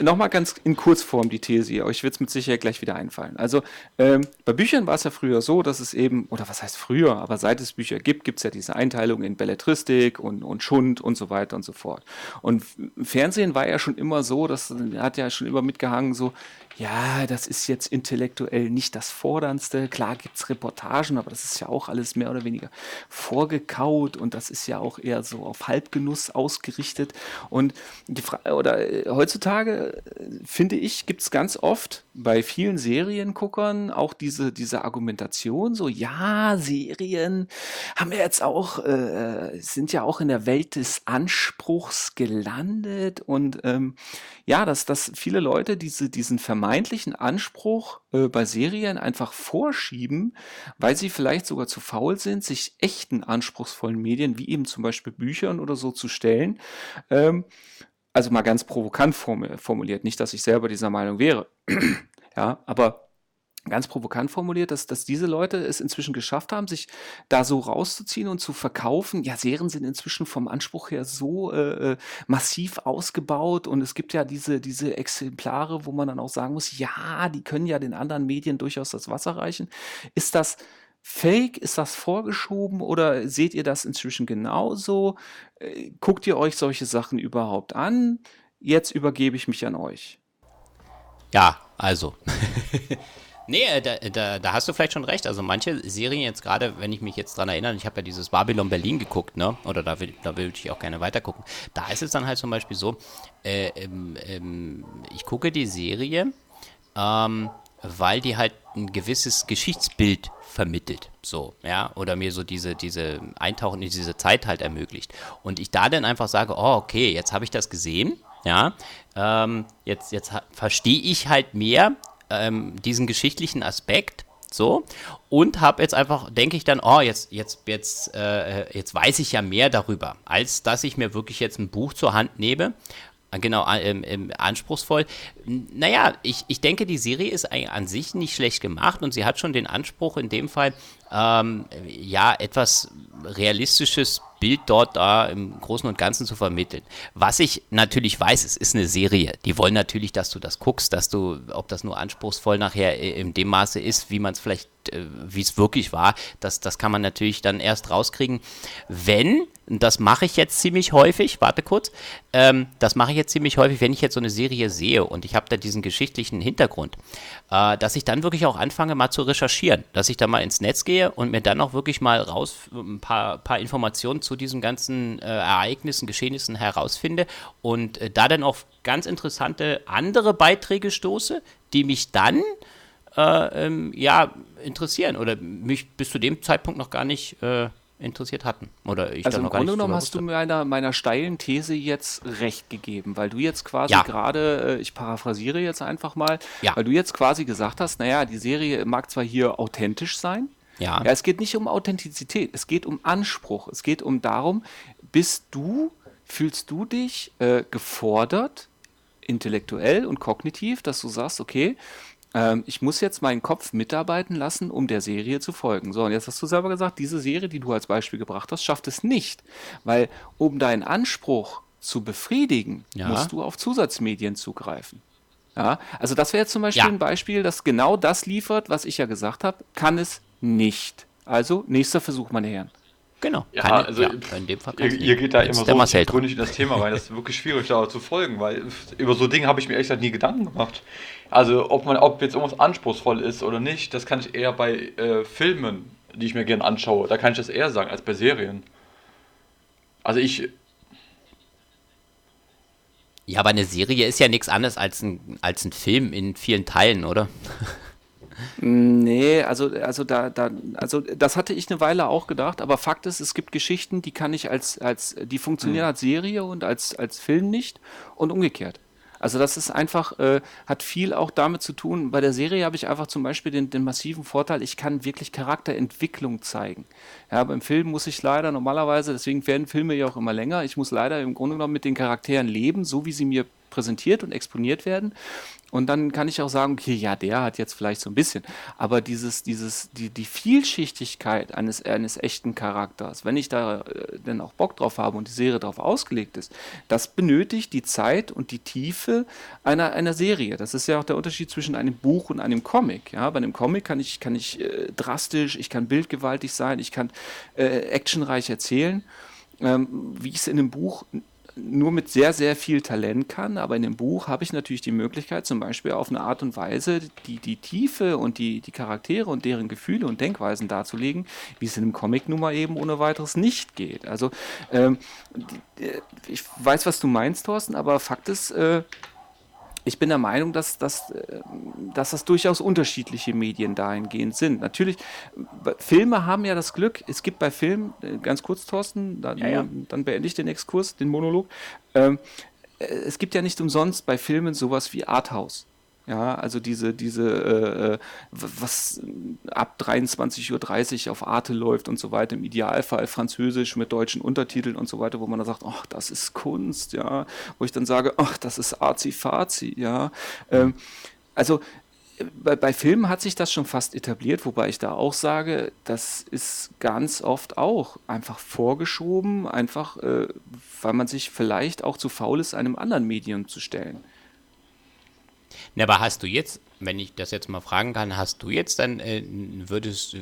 nochmal ganz in Kurzform die These. Euch wird es mit Sicherheit gleich wieder einfallen. Also ähm, bei Büchern war es ja früher so, dass es eben, oder was heißt früher, aber seit es Bücher gibt, gibt es ja diese Einteilung in Belletristik und, und Schund und so weiter und so fort. Und Fernsehen war ja schon immer so, das hat ja schon immer mitgehangen, so, ja, das ist jetzt intellektuell nicht das Forderndste. Klar gibt es Reportagen, aber das ist ja auch alles mehr oder weniger vorgekaut und das ist ja auch eher so auf Halbgenuss ausgerichtet. Und die Fra oder äh, heutzutage äh, finde ich, gibt es ganz oft bei vielen Serienguckern auch diese, diese Argumentation, so ja, Serien haben wir jetzt auch, äh, sind ja auch in der Welt des Anspruchs gelandet und ähm, ja, dass, dass viele Leute diese, diesen vermeintlichen Anspruch äh, bei Serien einfach vorschieben, weil sie vielleicht sogar zu faul sind, sich echten anspruchsvollen Medien, wie eben zum Beispiel Büchern oder so, zu stellen. Ähm, also mal ganz provokant formu- formuliert, nicht, dass ich selber dieser Meinung wäre. [CLEARS THROAT] ja, aber ganz provokant formuliert, dass, dass diese Leute es inzwischen geschafft haben, sich da so rauszuziehen und zu verkaufen. Ja, Serien sind inzwischen vom Anspruch her so äh, äh, massiv ausgebaut und es gibt ja diese, diese Exemplare, wo man dann auch sagen muss, ja, die können ja den anderen Medien durchaus das Wasser reichen. Ist das fake? Ist das vorgeschoben oder seht ihr das inzwischen genauso? Äh, Guckt ihr euch solche Sachen überhaupt an? Jetzt übergebe ich mich an euch. Ja, also. [LAUGHS] nee, äh, da, da, da hast du vielleicht schon recht. Also manche Serien jetzt gerade, wenn ich mich jetzt dran erinnere, ich habe ja dieses Babylon Berlin geguckt, ne? Oder da will, da will ich auch gerne weitergucken. Da ist es dann halt zum Beispiel so, äh, ähm, ähm, ich gucke die Serie, ähm, weil die halt ein gewisses Geschichtsbild vermittelt, so, ja, oder mir so diese, diese Eintauchen in diese Zeit halt ermöglicht. Und ich da dann einfach sage, oh, okay, jetzt habe ich das gesehen, ja, ähm, jetzt, jetzt verstehe ich halt mehr ähm, diesen geschichtlichen Aspekt so und habe jetzt einfach, denke ich dann, oh, jetzt, jetzt, jetzt, äh, jetzt weiß ich ja mehr darüber, als dass ich mir wirklich jetzt ein Buch zur Hand nehme Genau, ähm, anspruchsvoll. Naja, ich, ich denke, die Serie ist an sich nicht schlecht gemacht und sie hat schon den Anspruch, in dem Fall, ähm, ja, etwas realistisches Bild dort da im Großen und Ganzen zu vermitteln. Was ich natürlich weiß, es ist eine Serie. Die wollen natürlich, dass du das guckst, dass du, ob das nur anspruchsvoll nachher in dem Maße ist, wie man es vielleicht, äh, wie es wirklich war, das, das kann man natürlich dann erst rauskriegen, wenn das mache ich jetzt ziemlich häufig, warte kurz, ähm, das mache ich jetzt ziemlich häufig, wenn ich jetzt so eine Serie sehe und ich habe da diesen geschichtlichen Hintergrund, äh, dass ich dann wirklich auch anfange mal zu recherchieren, dass ich da mal ins Netz gehe und mir dann auch wirklich mal raus ein paar, paar Informationen zu diesen ganzen äh, Ereignissen, Geschehnissen herausfinde und äh, da dann auf ganz interessante andere Beiträge stoße, die mich dann äh, ähm, ja interessieren oder mich bis zu dem Zeitpunkt noch gar nicht äh, interessiert hatten. Oder ich also im Grunde genommen hast du meiner, meiner steilen These jetzt recht gegeben, weil du jetzt quasi ja. gerade, äh, ich paraphrasiere jetzt einfach mal, ja. weil du jetzt quasi gesagt hast, naja, die Serie mag zwar hier authentisch sein, ja. ja, es geht nicht um Authentizität, es geht um Anspruch, es geht um darum, bist du, fühlst du dich äh, gefordert, intellektuell und kognitiv, dass du sagst, okay, ähm, ich muss jetzt meinen Kopf mitarbeiten lassen, um der Serie zu folgen. So, und jetzt hast du selber gesagt, diese Serie, die du als Beispiel gebracht hast, schafft es nicht. Weil um deinen Anspruch zu befriedigen, ja. musst du auf Zusatzmedien zugreifen. Ja, also das wäre jetzt zum Beispiel ja. ein Beispiel, das genau das liefert, was ich ja gesagt habe, kann es nicht. Also nächster Versuch, meine Herren. Genau. Ja, Keine, also ja, in dem Fall ihr, ihr geht da immer so gründlich in das Thema rein. Das ist wirklich schwierig, da zu folgen, weil über so Dinge habe ich mir echt nie Gedanken gemacht. Also ob man, ob jetzt irgendwas anspruchsvoll ist oder nicht, das kann ich eher bei äh, Filmen, die ich mir gerne anschaue, da kann ich das eher sagen als bei Serien. Also ich. Ja, aber eine Serie ist ja nichts anderes als ein, als ein Film in vielen Teilen, oder? Nee, also, also, da, da, also das hatte ich eine Weile auch gedacht, aber Fakt ist, es gibt Geschichten, die kann ich als, als die funktionieren mhm. als Serie und als, als Film nicht und umgekehrt. Also das ist einfach, äh, hat viel auch damit zu tun. Bei der Serie habe ich einfach zum Beispiel den, den massiven Vorteil, ich kann wirklich Charakterentwicklung zeigen. Ja, beim Film muss ich leider normalerweise, deswegen werden Filme ja auch immer länger, ich muss leider im Grunde genommen mit den Charakteren leben, so wie sie mir präsentiert und exponiert werden. Und dann kann ich auch sagen, okay, ja, der hat jetzt vielleicht so ein bisschen. Aber dieses, dieses, die, die Vielschichtigkeit eines, eines echten Charakters, wenn ich da äh, denn auch Bock drauf habe und die Serie darauf ausgelegt ist, das benötigt die Zeit und die Tiefe einer, einer Serie. Das ist ja auch der Unterschied zwischen einem Buch und einem Comic. Ja, bei einem Comic kann ich, kann ich äh, drastisch, ich kann bildgewaltig sein, ich kann äh, actionreich erzählen. Ähm, wie ich es in einem Buch nur mit sehr, sehr viel Talent kann. Aber in dem Buch habe ich natürlich die Möglichkeit, zum Beispiel auf eine Art und Weise die, die Tiefe und die, die Charaktere und deren Gefühle und Denkweisen darzulegen, wie es in einem Comic nun mal eben ohne weiteres nicht geht. Also ähm, die, ich weiß, was du meinst, Thorsten, aber Fakt ist, äh, ich bin der Meinung, dass, dass, äh, dass das durchaus unterschiedliche Medien dahingehend sind. Natürlich, Filme haben ja das Glück, es gibt bei Filmen, äh, ganz kurz, Thorsten, dann, ja, ja. dann beende ich den Exkurs, den Monolog. Ähm, äh, es gibt ja nicht umsonst bei Filmen sowas wie Arthouse. Ja, also diese, diese, äh, äh was ab 23.30 Uhr auf Arte läuft und so weiter, im Idealfall Französisch mit deutschen Untertiteln und so weiter, wo man dann sagt, ach, das ist Kunst, ja, wo ich dann sage, ach, das ist Azi-Fazi, ja. Ähm, also bei, bei, Filmen hat sich das schon fast etabliert, wobei ich da auch sage, das ist ganz oft auch einfach vorgeschoben, einfach äh, weil man sich vielleicht auch zu faul ist, einem anderen Medium zu stellen. Na, aber hast du jetzt, wenn ich das jetzt mal fragen kann, hast du jetzt dann, äh, würdest,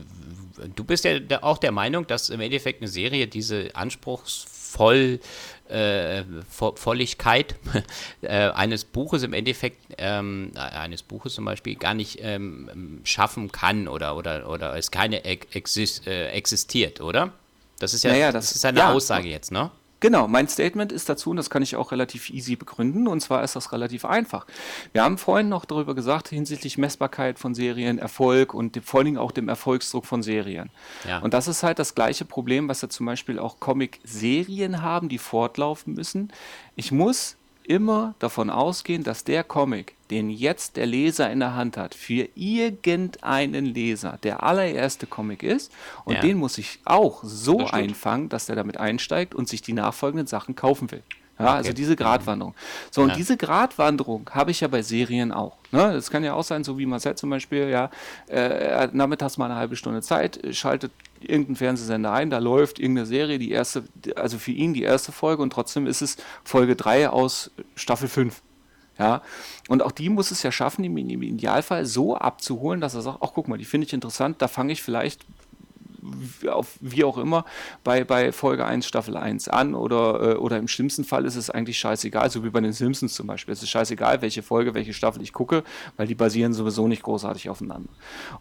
du bist ja auch der Meinung, dass im Endeffekt eine Serie diese anspruchsvoll äh, Volligkeit [LAUGHS] äh, eines Buches im Endeffekt, ähm, eines Buches zum Beispiel, gar nicht ähm, schaffen kann oder, oder, oder es keine exist, äh, existiert, oder? Das ist ja naja, das, das, ist eine ja, Aussage jetzt, ne? Genau, mein Statement ist dazu, und das kann ich auch relativ easy begründen, und zwar ist das relativ einfach. Wir haben vorhin noch darüber gesagt, hinsichtlich Messbarkeit von Serien, Erfolg und dem, vor allen Dingen auch dem Erfolgsdruck von Serien. Ja. Und das ist halt das gleiche Problem, was ja zum Beispiel auch Comic-Serien haben, die fortlaufen müssen. Ich muss immer davon ausgehen, dass der Comic, den jetzt der Leser in der Hand hat, für irgendeinen Leser der allererste Comic ist. Und Ja. den muss ich auch so Das einfangen, dass der damit einsteigt und sich die nachfolgenden Sachen kaufen will. Ja, also Okay. diese Gratwanderung. So, und Ja. diese Gratwanderung habe ich ja bei Serien auch. Ne? Das kann ja auch sein, so wie Marcel zum Beispiel, ja, äh, nachmittags mal eine halbe Stunde Zeit, schaltet irgendeinen Fernsehsender ein, da läuft irgendeine Serie, die erste, also für ihn die erste Folge und trotzdem ist es Folge 3 aus Staffel 5. Ja, und auch die muss es ja schaffen, im, Idealfall so abzuholen, dass er sagt, ach guck mal, die finde ich interessant, da fange ich vielleicht auf, wie auch immer bei, bei Folge 1 Staffel 1 an oder, äh, oder im schlimmsten Fall ist es eigentlich scheißegal, so wie bei den Simpsons zum Beispiel. Es ist scheißegal, welche Folge, welche Staffel ich gucke, weil die basieren sowieso nicht großartig aufeinander.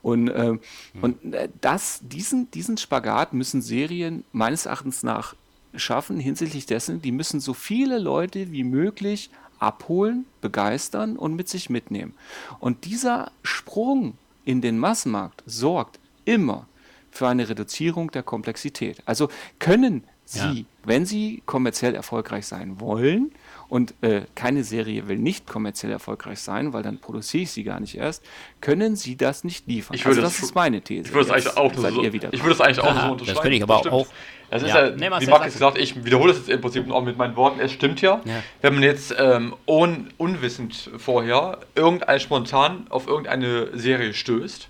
Und, ähm, und äh, das, diesen, diesen Spagat müssen Serien meines Erachtens nach schaffen hinsichtlich dessen, die müssen so viele Leute wie möglich abholen, begeistern und mit sich mitnehmen. Und dieser Sprung in den Massenmarkt sorgt immer für eine Reduzierung der Komplexität. Also können Sie, Ja. wenn Sie kommerziell erfolgreich sein wollen, und äh, keine Serie will nicht kommerziell erfolgreich sein, weil dann produziere ich sie gar nicht erst, können Sie das nicht liefern. Ich würde also das das ist meine These. Ich würde es eigentlich auch nur seid so, ihr wieder ich würde es eigentlich auch Aha, so das unterschreiben. finde ich aber auch- Das ist Ja. ja, wie Marc gesagt, ich wiederhole es jetzt im Prinzip auch mit meinen Worten. Es stimmt ja, Ja. wenn man jetzt ähm, un, unwissend vorher irgendein spontan auf irgendeine Serie stößt,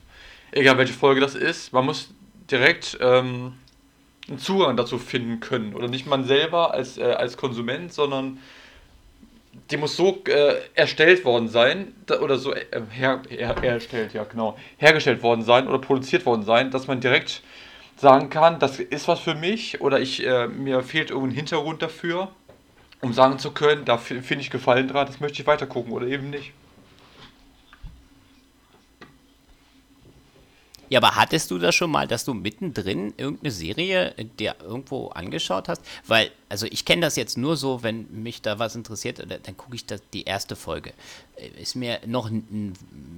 egal welche Folge das ist, man muss direkt ähm, einen Zugang dazu finden können. Oder nicht man selber als, äh, als Konsument, sondern die muss so äh, erstellt worden sein, da, oder so äh, her, her, erstellt, ja genau, hergestellt worden sein oder produziert worden sein, dass man direkt sagen kann, das ist was für mich oder ich, äh, mir fehlt irgendein Hintergrund dafür, um sagen zu können, da fi- finde ich Gefallen dran, das möchte ich weiter gucken oder eben nicht. Ja, aber hattest du das schon mal, dass du mittendrin irgendeine Serie äh, dir irgendwo angeschaut hast? Weil, also ich kenne das jetzt nur so, wenn mich da was interessiert, oder- dann gucke ich das, die erste Folge. Äh, Ist mir noch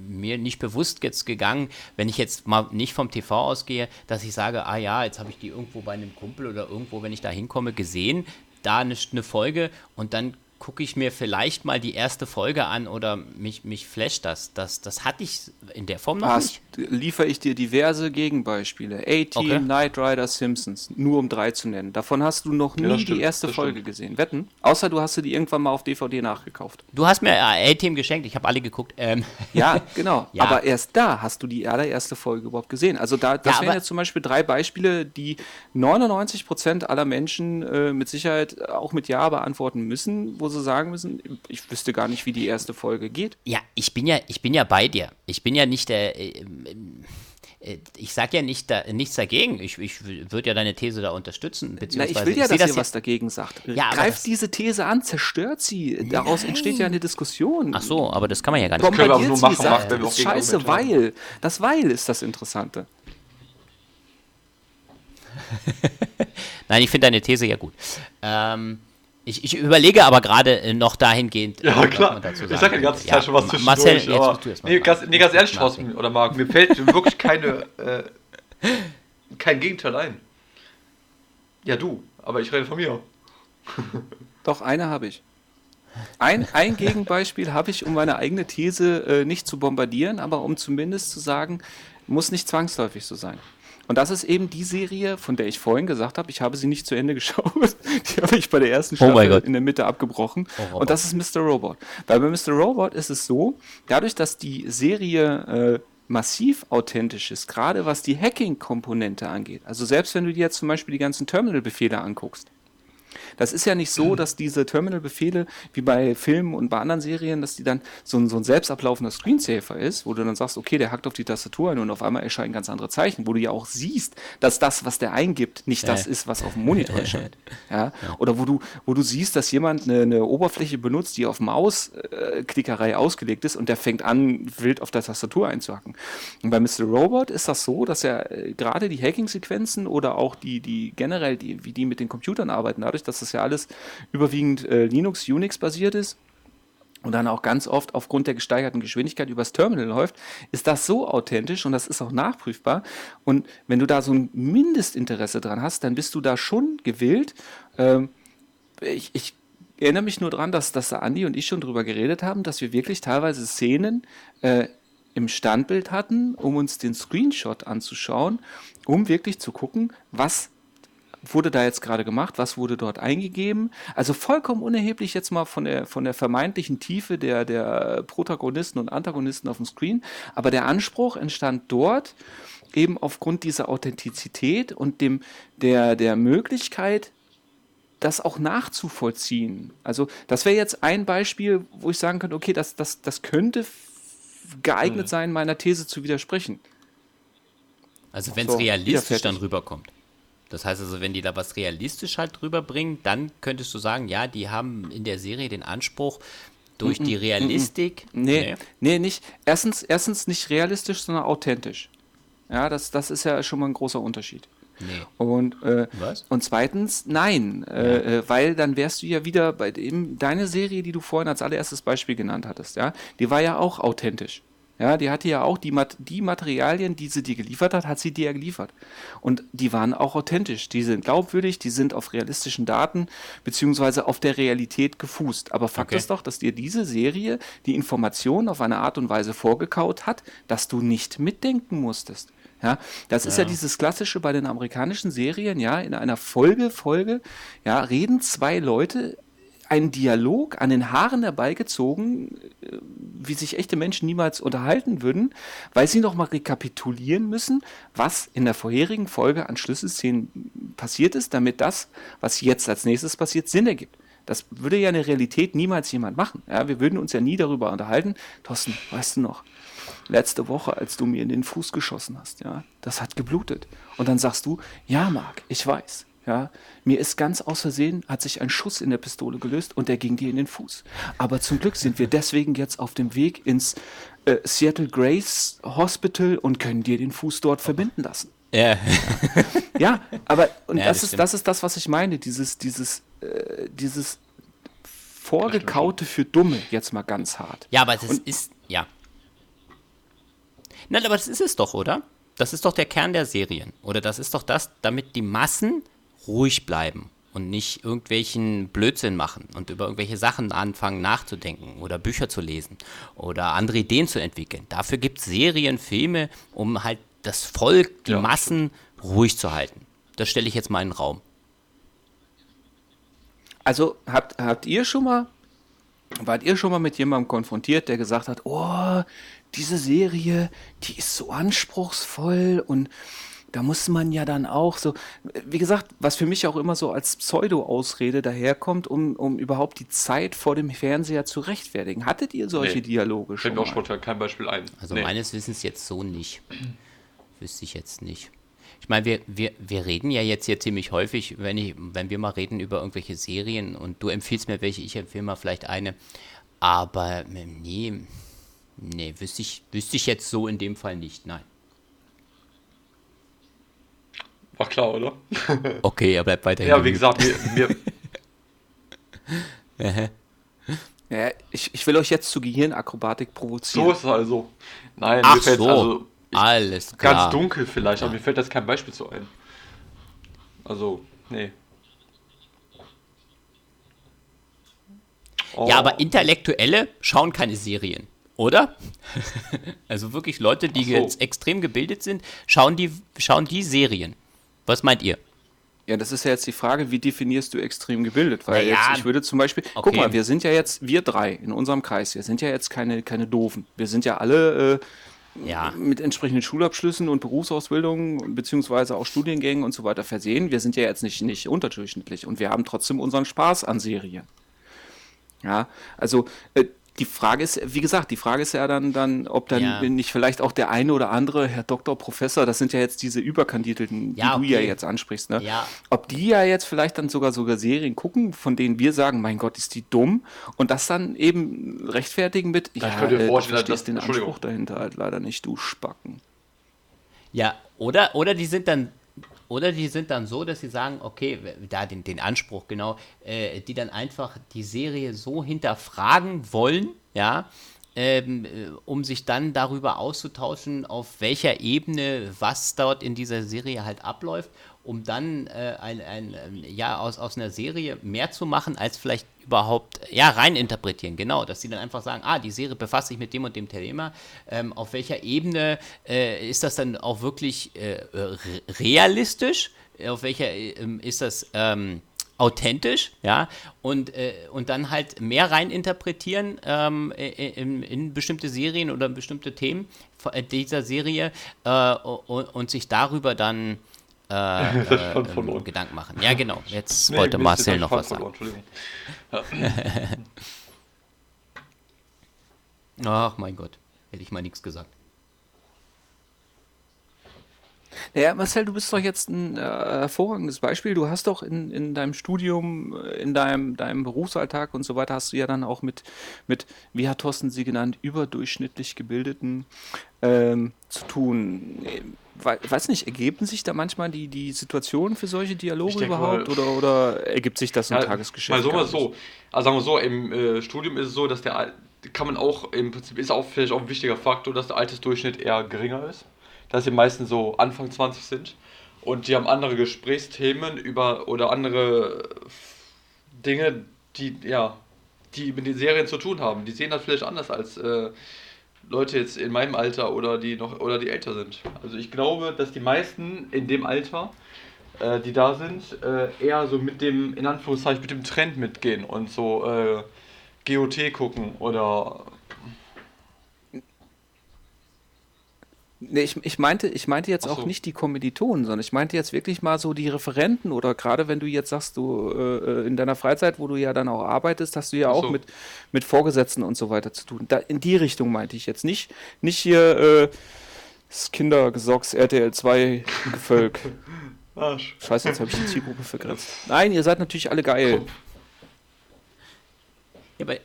mir nicht bewusst jetzt gegangen, wenn ich jetzt mal nicht vom TV ausgehe, dass ich sage, ah ja, jetzt habe ich die irgendwo bei einem Kumpel oder irgendwo, wenn ich da hinkomme, gesehen, da eine, eine Folge und dann gucke ich mir vielleicht mal die erste Folge an oder mich, mich flasht das. das. Das hatte ich in der Form noch Hast, nicht. liefere ich dir diverse Gegenbeispiele. A-Team, Okay. Knight Rider, Simpsons, nur um drei zu nennen. Davon hast du noch nie die stimmt, erste das Folge stimmt. gesehen. Wetten? Außer du hast sie die irgendwann mal auf DVD nachgekauft. Du hast mir äh, A-Team geschenkt, ich habe alle geguckt. Ähm, [LAUGHS] Ja, [LAUGHS] genau. Ja. Aber erst da hast du die allererste Folge überhaupt gesehen. Also da, das Ja, wären jetzt zum Beispiel drei Beispiele, die 99% aller Menschen äh, mit Sicherheit auch mit Ja beantworten müssen, wo sie sagen müssen, ich wüsste gar nicht, wie die erste Folge geht. ja, ich bin ja, ich bin ja bei dir. Ich bin ja nicht der. Äh, äh, ich sage ja nicht da, nichts dagegen. Ich, ich würde ja deine These da unterstützen. Na, Beziehungsweise ich will ja, seh dass ihr was dagegen sagt. Ja, Greift das- diese These an, zerstört sie. Daraus entsteht ja eine Diskussion. Ach so, aber das kann man ja gar nicht. können wir aber nur machen, das auch ist scheiße, weil. Das Weil ist das Interessante. [LAUGHS] Nein, ich finde deine These ja gut. Ähm, ich, ich überlege aber gerade äh, noch dahingehend. äh, Ja, was klar. Ich sagen sage die ganze. Zeit schon was zwischendurch. Marcel, jetzt aber bist du erst mal nee, ganz, nee, ganz ehrlich. Thorsten oder Marc, mir fällt [LAUGHS] wirklich keine, äh, kein Gegenteil ein. Ja, du, aber ich rede von mir. [LAUGHS] Doch, eine habe ich. Ein, ein [LAUGHS] Gegenbeispiel habe ich, um meine eigene These äh, nicht zu bombardieren, aber um zumindest zu sagen, muss nicht zwangsläufig so sein. Und das ist eben die Serie, von der ich vorhin gesagt habe, ich habe sie nicht zu Ende [LAUGHS] geschaut. Die habe ich bei der ersten Oh Staffel Gott. in der Mitte abgebrochen. Oh. Und das ist Mr. Robot. Weil bei Mr. Robot ist es so, dadurch, dass die Serie äh, massiv authentisch ist, gerade was die Hacking-Komponente angeht. Also selbst wenn du dir jetzt zum Beispiel die ganzen Terminal-Befehle anguckst, das ist ja nicht so, dass diese Terminal-Befehle, wie bei Filmen und bei anderen Serien, dass die dann so ein, so ein selbst ablaufender Screensaver ist, wo du dann sagst, okay, der hackt auf die Tastatur ein und auf einmal erscheinen ganz andere Zeichen, wo du ja auch siehst, dass das, was der eingibt, nicht das ist, was auf dem Monitor [LAUGHS] erscheint. Ja? Oder wo du, wo du siehst, dass jemand eine, eine Oberfläche benutzt, die auf Mausklickerei ausgelegt ist und der fängt an, wild auf der Tastatur einzuhacken. Und bei Mr. Robot ist das so, dass er äh, gerade die Hacking-Sequenzen oder auch die, die generell, die, wie die mit den Computern arbeiten, dadurch, dass das ja alles überwiegend äh, Linux, Unix basiert ist, und dann auch ganz oft aufgrund der gesteigerten Geschwindigkeit übers Terminal läuft, ist das so authentisch und das ist auch nachprüfbar. Und wenn du da so ein Mindestinteresse dran hast, dann bist du da schon gewillt. Ähm, ich, ich erinnere mich nur dran, dass, dass da Andi und ich schon drüber geredet haben, dass wir wirklich teilweise Szenen äh, im Standbild hatten, um uns den Screenshot anzuschauen, um wirklich zu gucken, was wurde da jetzt gerade gemacht, was wurde dort eingegeben. Also vollkommen unerheblich jetzt mal von der, von der vermeintlichen Tiefe der, der Protagonisten und Antagonisten auf dem Screen. Aber der Anspruch entstand dort eben aufgrund dieser Authentizität und dem, der, der Möglichkeit, das auch nachzuvollziehen. Also das wäre jetzt ein Beispiel, wo ich sagen könnte, okay, das, das, das könnte geeignet mhm. sein, meiner These zu widersprechen. Also wenn es so, realistisch dann rüberkommt. Das heißt also, wenn die da was realistisch halt rüberbringen, dann könntest du sagen, ja, die haben in der Serie den Anspruch, durch die Realistik. Nee, nee, nee, nicht. Erstens, erstens nicht realistisch, sondern authentisch. Ja, das, das ist ja schon mal ein großer Unterschied. Nee. Und, äh, und zweitens, nein, ja. äh, weil dann wärst du ja wieder bei dem, deine Serie, die du vorhin als allererstes Beispiel genannt hattest, ja, die war ja auch authentisch. Ja, die hatte ja auch die, die Materialien, die sie dir geliefert hat, hat sie dir ja geliefert. Und die waren auch authentisch. Die sind glaubwürdig, die sind auf realistischen Daten beziehungsweise auf der Realität gefußt. Aber Fakt okay. ist doch, dass dir diese Serie die Informationen auf eine Art und Weise vorgekaut hat, dass du nicht mitdenken musstest. Ja, das ja. ist ja dieses klassische bei den amerikanischen Serien, ja, in einer Folge, Folge, ja, reden zwei Leute einen Dialog an den Haaren herbeigezogen, äh, wie sich echte Menschen niemals unterhalten würden, weil sie nochmal rekapitulieren müssen, was in der vorherigen Folge an Schlüsselszenen passiert ist, damit das, was jetzt als nächstes passiert, Sinn ergibt. Das würde ja in der Realität niemals jemand machen. Ja, wir würden uns ja nie darüber unterhalten. Thorsten, weißt du noch, letzte Woche, als du mir in den Fuß geschossen hast, ja, das hat geblutet. Und dann sagst du, ja, Marc, ich weiß. Ja, mir ist ganz aus Versehen, hat sich ein Schuss in der Pistole gelöst und der ging dir in den Fuß. Aber zum Glück sind wir deswegen jetzt auf dem Weg ins äh, Seattle Grace Hospital und können dir den Fuß dort verbinden lassen. Ja. [LAUGHS] ja, aber und ja, das, das ist, das ist das, was ich meine, dieses, dieses, äh, dieses Vorgekaute für Dumme, jetzt mal ganz hart. Ja, aber das und, ist, ja. Nein, aber das ist es doch, oder? Das ist doch der Kern der Serien. Oder das ist doch das, damit die Massen ruhig bleiben und nicht irgendwelchen Blödsinn machen und über irgendwelche Sachen anfangen nachzudenken oder Bücher zu lesen oder andere Ideen zu entwickeln. Dafür gibt es Serien, Filme, um halt das Volk, die ja. Massen ruhig zu halten. Das stelle ich jetzt mal in den Raum. Also habt, habt ihr schon mal, wart ihr schon mal mit jemandem konfrontiert, der gesagt hat, oh, diese Serie, die ist so anspruchsvoll und da muss man ja dann auch so, wie gesagt, was für mich auch immer so als Pseudo-Ausrede daherkommt, um, um überhaupt die Zeit vor dem Fernseher zu rechtfertigen. Hattet ihr solche nee, Dialoge schon? Fällt mir auch spontan kein Beispiel ein. Also nee. meines Wissens jetzt so nicht. [CLEARS THROAT] Wüsste ich jetzt nicht. Ich meine, wir, wir, wir reden ja jetzt hier ziemlich häufig, wenn, ich, wenn wir mal reden über irgendwelche Serien und du empfiehlst mir welche, ich empfehle mal vielleicht eine. Aber nee, nee, wüsste ich, wüsste ich jetzt so in dem Fall nicht, nein. War klar, oder? [LAUGHS] Okay, er bleibt weiterhin. Ja, wie gesagt, wir. wir [LAUGHS] ja, ich, ich will euch jetzt zu Gehirnakrobatik provozieren. So ist es also. Nein, Ach mir fällt so. also. Ich, Alles klar. Ganz dunkel vielleicht, ja. aber mir fällt jetzt kein Beispiel zu ein. Also, nee. Oh. Ja, aber Intellektuelle schauen keine Serien, oder? [LAUGHS] also wirklich Leute, die so. jetzt extrem gebildet sind, schauen die, schauen die Serien. Was meint ihr? Ja, das ist ja jetzt die Frage, wie definierst du extrem gebildet? Weil naja, jetzt, ich würde zum Beispiel, okay. guck mal, wir sind ja jetzt, wir drei in unserem Kreis, wir sind ja jetzt keine, keine Doofen. Wir sind ja alle äh, ja. mit entsprechenden Schulabschlüssen und Berufsausbildungen beziehungsweise auch Studiengängen und so weiter versehen. Wir sind ja jetzt nicht, nicht unterdurchschnittlich und wir haben trotzdem unseren Spaß an Serien. Ja, also äh, die Frage ist, wie gesagt, die Frage ist ja dann, dann ob dann ja. nicht vielleicht auch der eine oder andere, Herr Doktor, Professor, das sind ja jetzt diese Überkandidelten, ja, die okay. du ja jetzt ansprichst, ne? Ja. Ob die ja jetzt vielleicht dann sogar sogar Serien gucken, von denen wir sagen, mein Gott, ist die dumm und das dann eben rechtfertigen mit, ja, ich könnte äh, du verstehst den Anspruch dahinter halt leider nicht, du Spacken. Ja, oder, oder die sind dann oder die sind dann so, dass sie sagen, okay, da den, den Anspruch genau, äh, die dann einfach die Serie so hinterfragen wollen, ja, ähm, äh, um sich dann darüber auszutauschen, auf welcher Ebene was dort in dieser Serie halt abläuft, um dann äh, ein, ein, ähm, ja, aus, aus einer Serie mehr zu machen, als vielleicht überhaupt, ja, rein interpretieren, genau, dass sie dann einfach sagen, ah, die Serie befasst sich mit dem und dem Thema, ähm, auf welcher Ebene äh, ist das dann auch wirklich äh, realistisch, auf welcher ähm, ist das ähm, authentisch, ja, und, äh, und dann halt mehr rein interpretieren ähm, in, in, bestimmte Serien oder bestimmte Themen dieser Serie äh, und, und, sich darüber dann äh, [LAUGHS] äh, Gedanken machen. Ja, genau. Jetzt nee, wollte Marcel noch was sagen. Ach mein Gott, hätte ich mal nichts gesagt. Naja, Marcel, du bist doch jetzt ein äh, hervorragendes Beispiel. Du hast doch in, in deinem Studium, äh, in deinem, deinem Berufsalltag und so weiter, hast du ja dann auch mit, mit wie hat Thorsten sie genannt, überdurchschnittlich gebildeten ähm, zu tun. Weiß nicht, ergeben sich da manchmal die, die Situationen für solche Dialoge überhaupt mal, oder, oder ergibt sich das im ja, Tagesgeschäft? Mal so, mal so. Also sagen wir so, im äh, Studium ist es so, dass der kann man auch, im Prinzip ist auch vielleicht auch ein wichtiger Faktor, dass der Altersdurchschnitt eher geringer ist dass sie meistens so Anfang 20 sind und die haben andere Gesprächsthemen über oder andere Dinge, die ja, die mit den Serien zu tun haben. Die sehen das vielleicht anders als äh, Leute jetzt in meinem Alter oder die noch oder die älter sind. Also ich glaube, dass die meisten in dem Alter, äh, die da sind, äh, eher so mit dem in Anführungszeichen mit dem Trend mitgehen und so äh, GOT gucken oder Nee, ich, ich, meinte, ich meinte jetzt so. auch nicht die Kommilitonen, sondern ich meinte jetzt wirklich mal so die Referenten oder gerade wenn du jetzt sagst, du äh, in deiner Freizeit, wo du ja dann auch arbeitest, hast du ja auch mit, mit Vorgesetzten und so weiter zu tun. Da, in die Richtung meinte ich jetzt nicht, nicht hier äh, das Kindergesocks RTL 2 Gefolg. [LAUGHS] Arsch. Scheiße, jetzt habe ich die Zielgruppe vergrenzt. Nein, ihr seid natürlich alle geil. Ja, aber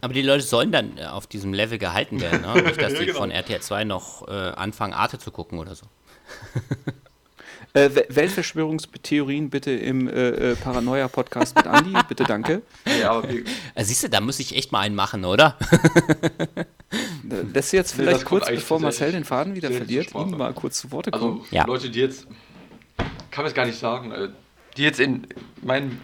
aber die Leute sollen dann äh, auf diesem Level gehalten werden, ne? [LAUGHS] Nicht, dass ja, die genau. von RTL 2 noch äh, anfangen, Arte zu gucken oder so. [LAUGHS] äh, Weltverschwörungstheorien bitte im äh, äh, Paranoia-Podcast mit Andi, [LAUGHS] bitte danke. Ja, okay. Äh, siehst du, da muss ich echt mal einen machen, oder? Lässt du jetzt vielleicht nee, kurz, bevor Marcel den Faden wieder verliert, ihm mal kurz zu Worte also, kommen? Also, ja. Leute, die jetzt, kann man es gar nicht sagen, die jetzt in meinem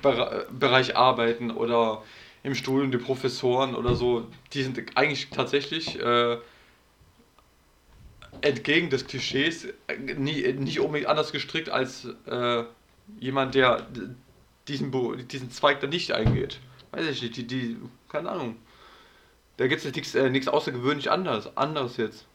Bereich arbeiten oder im Studium, die Professoren oder so, die sind eigentlich tatsächlich äh, entgegen des Klischees nie, nicht unbedingt anders gestrickt als äh, jemand, der diesen, diesen Zweig da nicht eingeht. Weiß ich nicht, die, die keine Ahnung. Da gibt es nichts, äh, außergewöhnlich anderes, anderes jetzt.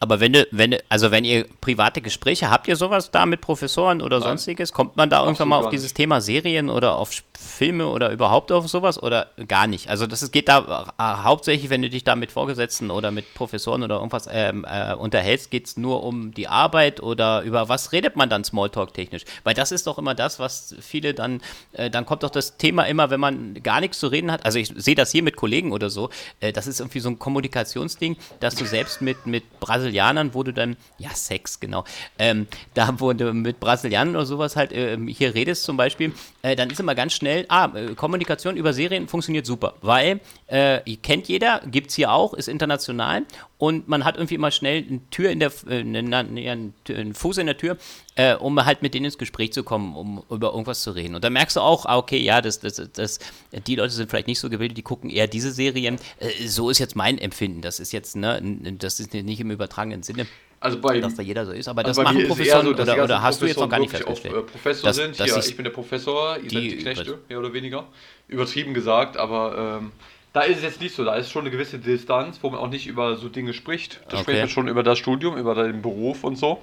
Aber wenn du, wenn also wenn ihr private Gespräche, habt ihr sowas da mit Professoren oder Nein. sonstiges? Kommt man da irgendwann mal auf dieses Thema Serien oder auf Filme oder überhaupt auf sowas oder gar nicht? Also das geht da äh, hauptsächlich, wenn du dich da mit Vorgesetzten oder mit Professoren oder irgendwas ähm, äh, unterhältst, geht es nur um die Arbeit oder über was redet man dann Smalltalk-technisch? Weil das ist doch immer das, was viele dann, äh, dann kommt doch das Thema immer, wenn man gar nichts zu reden hat. Also ich sehe das hier mit Kollegen oder so, äh, das ist irgendwie so ein Kommunikationsding, dass du selbst mit, mit Brasilianern, wo du dann, ja, Sex, genau, ähm, da wo du mit Brasilianern oder sowas halt äh, hier redest zum Beispiel, äh, dann ist immer ganz schnell, ah, äh, Kommunikation über Serien funktioniert super, weil äh, kennt jeder, gibt es hier auch, ist international und man hat irgendwie immer schnell eine Tür in der, äh, einen, einen Fuß in der Tür, äh, um halt mit denen ins Gespräch zu kommen, um über irgendwas zu reden. Und dann merkst du auch, ah, okay, ja, das, das, das, die Leute sind vielleicht nicht so gebildet, die gucken eher diese Serien. Äh, so ist jetzt mein Empfinden. Das ist jetzt, ne, das ist nicht im übertragenen Sinne. Also bei, dass da jeder so ist, aber also das machen Professoren so, oder, oder hast du jetzt noch gar nicht festgestellt? Auf, äh, Professor dass, sind, dass hier, ich bin der Professor, ihr die, seid die Knechte, mehr oder weniger. Übertrieben gesagt, aber ähm, da ist es jetzt nicht so, da ist schon eine gewisse Distanz, wo man auch nicht über so Dinge spricht. Da okay. spricht man schon über das Studium, über den Beruf und so.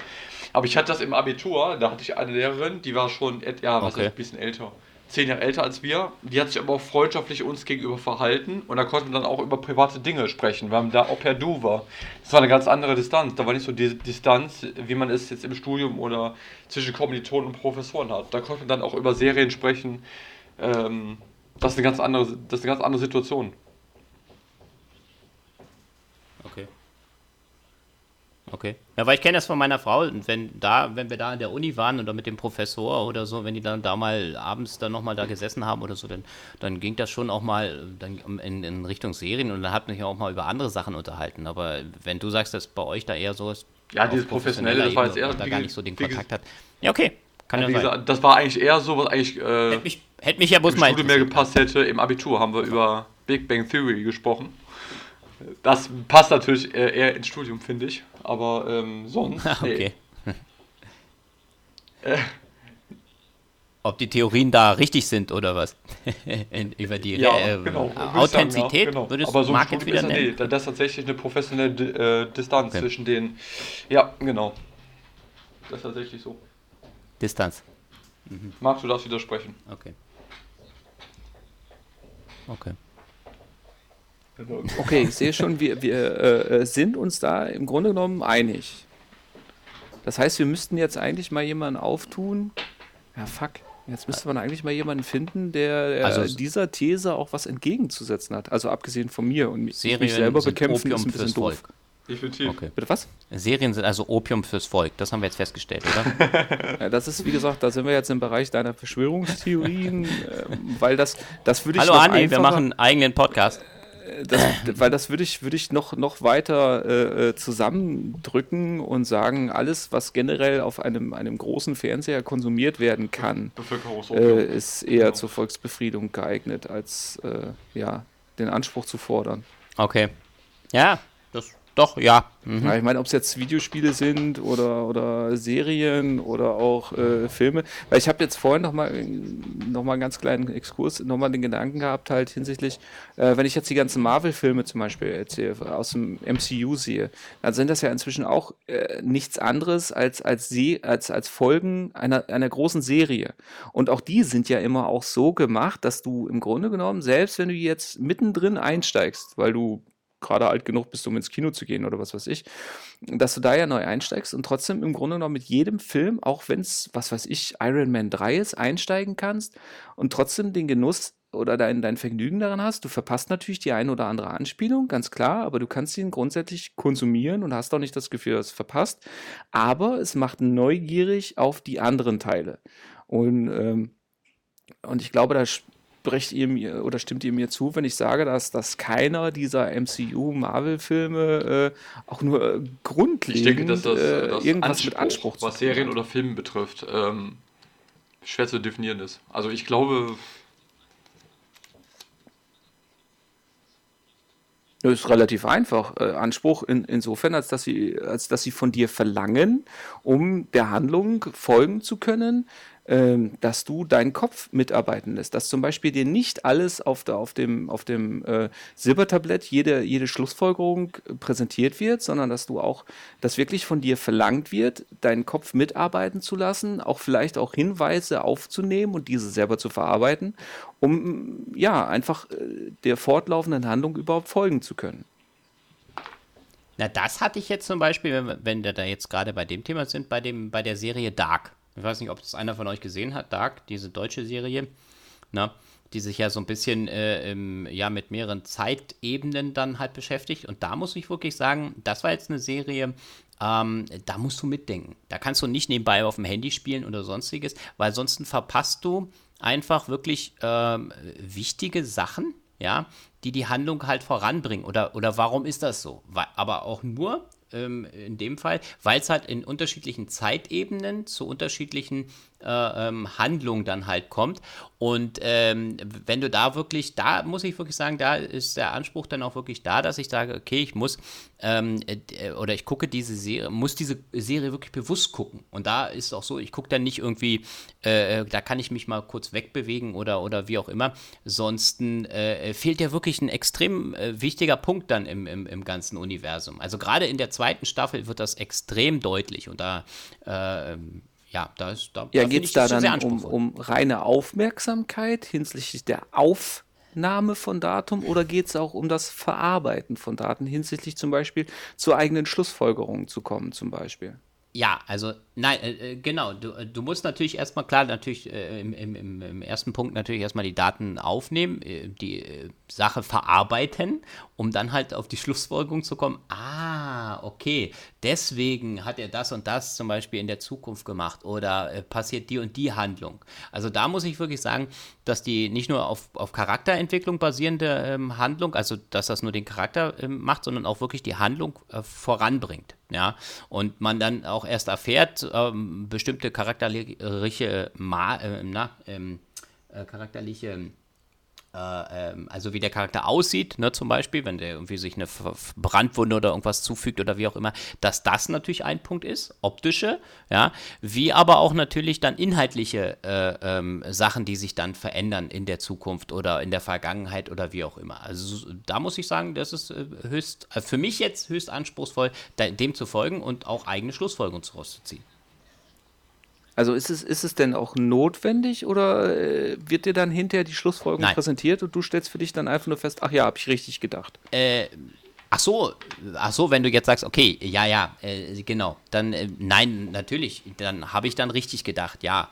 Aber ich hatte das im Abitur, da hatte ich eine Lehrerin, die war schon, ja, was okay. ist, ein bisschen älter. Zehn Jahre älter als wir. Die hat sich aber auch freundschaftlich uns gegenüber verhalten und da konnten wir dann auch über private Dinge sprechen, weil man da auch per Du war. Das war eine ganz andere Distanz. Da war nicht so die Distanz, wie man es jetzt im Studium oder zwischen Kommilitonen und Professoren hat. Da konnte man dann auch über Serien sprechen. Ähm, das ist eine ganz andere, das ist eine ganz andere Situation. Okay. Ja, weil ich kenne das von meiner Frau, und wenn da, wenn wir da in der Uni waren oder mit dem Professor oder so, wenn die dann da mal abends dann nochmal da gesessen haben oder so, dann, dann ging das schon auch mal dann in, in Richtung Serien und dann hat man sich auch mal über andere Sachen unterhalten. Aber wenn du sagst, dass bei euch da eher so ist, ja, dieses professionelle, das war jetzt eher da gar nicht so den Kontakt hat. Ja, okay, Kann ja, Wie sein. gesagt, das war eigentlich eher so, was eigentlich äh, hätte, mich, hätte mich ja bloß im mal Studium mehr gepasst hätte. Im Abitur haben wir über Big Bang Theory gesprochen. Das passt natürlich äh, eher ins Studium, finde ich. Aber ähm, sonst. [LAUGHS] Ah, nee. okay. [LAUGHS] Äh. Ob die Theorien da richtig sind oder was? [LAUGHS] In, über die Ja, äh, genau. würde ich sagen, Authentizität ja, genau. würdest Aber so Mark jetzt wieder ist nennen? nee, das ist tatsächlich eine professionelle äh, Distanz Okay. zwischen den. Ja, genau. Das ist tatsächlich so. Distanz. Marc, du darfst widersprechen. Okay. Okay. Okay, ich sehe schon, wir, wir äh, äh, sind uns da im Grunde genommen einig. Das heißt, wir müssten jetzt eigentlich mal jemanden auftun. Ja, fuck. Jetzt müsste man eigentlich mal jemanden finden, der, der Also- dieser These auch was entgegenzusetzen hat. Also abgesehen von mir und mich, Serien mich selber sind bekämpfen Opium ist ein bisschen fürs doof. Volk. Definitiv. Okay. Bitte was? Serien sind also Opium fürs Volk. Das haben wir jetzt festgestellt, oder? [LAUGHS] Ja, das ist, wie gesagt, da sind wir jetzt im Bereich deiner Verschwörungstheorien, [LAUGHS] ähm, weil das, das würde ich Hallo Andi, wir machen einen eigenen Podcast. Das, weil das würde ich, würde ich noch, noch weiter äh, äh, zusammendrücken und sagen, alles, was generell auf einem, einem großen Fernseher konsumiert werden kann, äh, ist eher Genau. zur Volksbefriedung geeignet, als äh, ja, den Anspruch zu fordern. Okay. Ja, das doch, ja. Mhm. Ja, ich meine, ob es jetzt Videospiele sind oder, oder Serien oder auch äh, Filme. Weil ich habe jetzt vorhin nochmal noch mal einen ganz kleinen Exkurs, nochmal den Gedanken gehabt, halt hinsichtlich, äh, wenn ich jetzt die ganzen Marvel-Filme zum Beispiel erzähle, aus dem MCU sehe, dann sind das ja inzwischen auch äh, nichts anderes als, als, Se als, als Folgen einer, einer großen Serie. Und auch die sind ja immer auch so gemacht, dass du im Grunde genommen, selbst wenn du jetzt mittendrin einsteigst, weil du gerade alt genug bist, um ins Kino zu gehen oder was weiß ich, dass du da ja neu einsteigst und trotzdem im Grunde genommen mit jedem Film, auch wenn es, was weiß ich, Iron Man 3 ist, einsteigen kannst und trotzdem den Genuss oder dein, dein Vergnügen daran hast. Du verpasst natürlich die eine oder andere Anspielung, ganz klar, aber du kannst ihn grundsätzlich konsumieren und hast auch nicht das Gefühl, dass es verpasst. Aber es macht neugierig auf die anderen Teile. Und, ähm, und ich glaube, da sprecht ihr mir oder stimmt ihr mir zu, wenn ich sage, dass, dass keiner dieser MCU-Marvel-Filme äh, auch nur äh, grundlegend Ich denke, dass das, äh, das irgendwas Anspruch, mit Anspruch was Serien oder Filme betrifft, ähm, schwer zu definieren ist. Also ich glaube, Das ist relativ einfach. Äh, Anspruch in, insofern, als dass, sie, als dass sie von dir verlangen, um der Handlung folgen zu können, dass du deinen Kopf mitarbeiten lässt. Dass zum Beispiel dir nicht alles auf, der, auf dem, auf dem äh, Silbertablett, jede, jede Schlussfolgerung präsentiert wird, sondern dass du auch, dass wirklich von dir verlangt wird, deinen Kopf mitarbeiten zu lassen, auch vielleicht auch Hinweise aufzunehmen und diese selber zu verarbeiten, um ja einfach äh, der fortlaufenden Handlung überhaupt folgen zu können. Na, das hatte ich jetzt zum Beispiel, wenn, wenn wir da jetzt gerade bei dem Thema sind, bei, dem, bei der Serie Dark. Ich weiß nicht, ob das einer von euch gesehen hat, Dark, diese deutsche Serie, na, die sich ja so ein bisschen äh, im, ja, mit mehreren Zeitebenen dann halt beschäftigt. Und da muss ich wirklich sagen, das war jetzt eine Serie, ähm, da musst du mitdenken. Da kannst du nicht nebenbei auf dem Handy spielen oder sonstiges, weil sonst verpasst du einfach wirklich ähm, wichtige Sachen, ja, die die Handlung halt voranbringen. Oder, oder warum ist das so? Weil, aber auch nur ähm, in dem Fall, weil es halt in unterschiedlichen Zeitebenen zu unterschiedlichen äh, ähm, Handlungen dann halt kommt. Und ähm, wenn du da wirklich, da muss ich wirklich sagen, da ist der Anspruch dann auch wirklich da, dass ich sage, okay, ich muss ähm, äh, oder ich gucke diese Serie, muss diese Serie wirklich bewusst gucken. Und da ist auch so, ich gucke dann nicht irgendwie, äh, da kann ich mich mal kurz wegbewegen oder, oder wie auch immer. Sonst äh, fehlt ja wirklich ein extrem äh, wichtiger Punkt dann im, im, im ganzen Universum. Also gerade in der zweiten Staffel wird das extrem deutlich und da, äh, ja, da ist da, Ja, da geht es da dann um, um reine Aufmerksamkeit hinsichtlich der Aufnahme von Datum oder geht es auch um das Verarbeiten von Daten hinsichtlich zum Beispiel zu eigenen Schlussfolgerungen zu kommen zum Beispiel? Ja, also nein, äh, äh, genau. Du, äh, du musst natürlich erstmal, klar, natürlich äh, im, im, im, ersten Punkt natürlich erstmal die Daten aufnehmen, äh, die äh, Sache verarbeiten, um dann halt auf die Schlussfolgerung zu kommen, ah, okay, deswegen hat er das und das zum Beispiel in der Zukunft gemacht oder passiert die und die Handlung. Also da muss ich wirklich sagen, dass die nicht nur auf, auf Charakterentwicklung basierende ähm, Handlung, also dass das nur den Charakter ähm, macht, sondern auch wirklich die Handlung voranbringt. Ja, und man dann auch erst erfährt, ähm, bestimmte charakterliche, äh, na, ähm, äh, charakterliche äh, ähm, also wie der Charakter aussieht, ne, zum Beispiel, wenn der irgendwie sich eine Brandwunde oder irgendwas zufügt oder wie auch immer, dass das natürlich ein Punkt ist, optische, ja, wie aber auch natürlich dann inhaltliche äh, ähm, Sachen, die sich dann verändern in der Zukunft oder in der Vergangenheit oder wie auch immer. Also da muss ich sagen, das ist äh, höchst, äh, für mich jetzt höchst anspruchsvoll, dem zu folgen und auch eigene Schlussfolgerungen rauszuziehen. Also ist es, ist es denn auch notwendig oder äh, wird dir dann hinterher die Schlussfolgerung Nein. präsentiert und du stellst für dich dann einfach nur fest, ach ja, habe ich richtig gedacht? Äh, ach so, ach so, wenn du jetzt sagst, okay, ja, ja, äh, genau, dann äh, nein, natürlich, dann habe ich dann richtig gedacht, ja.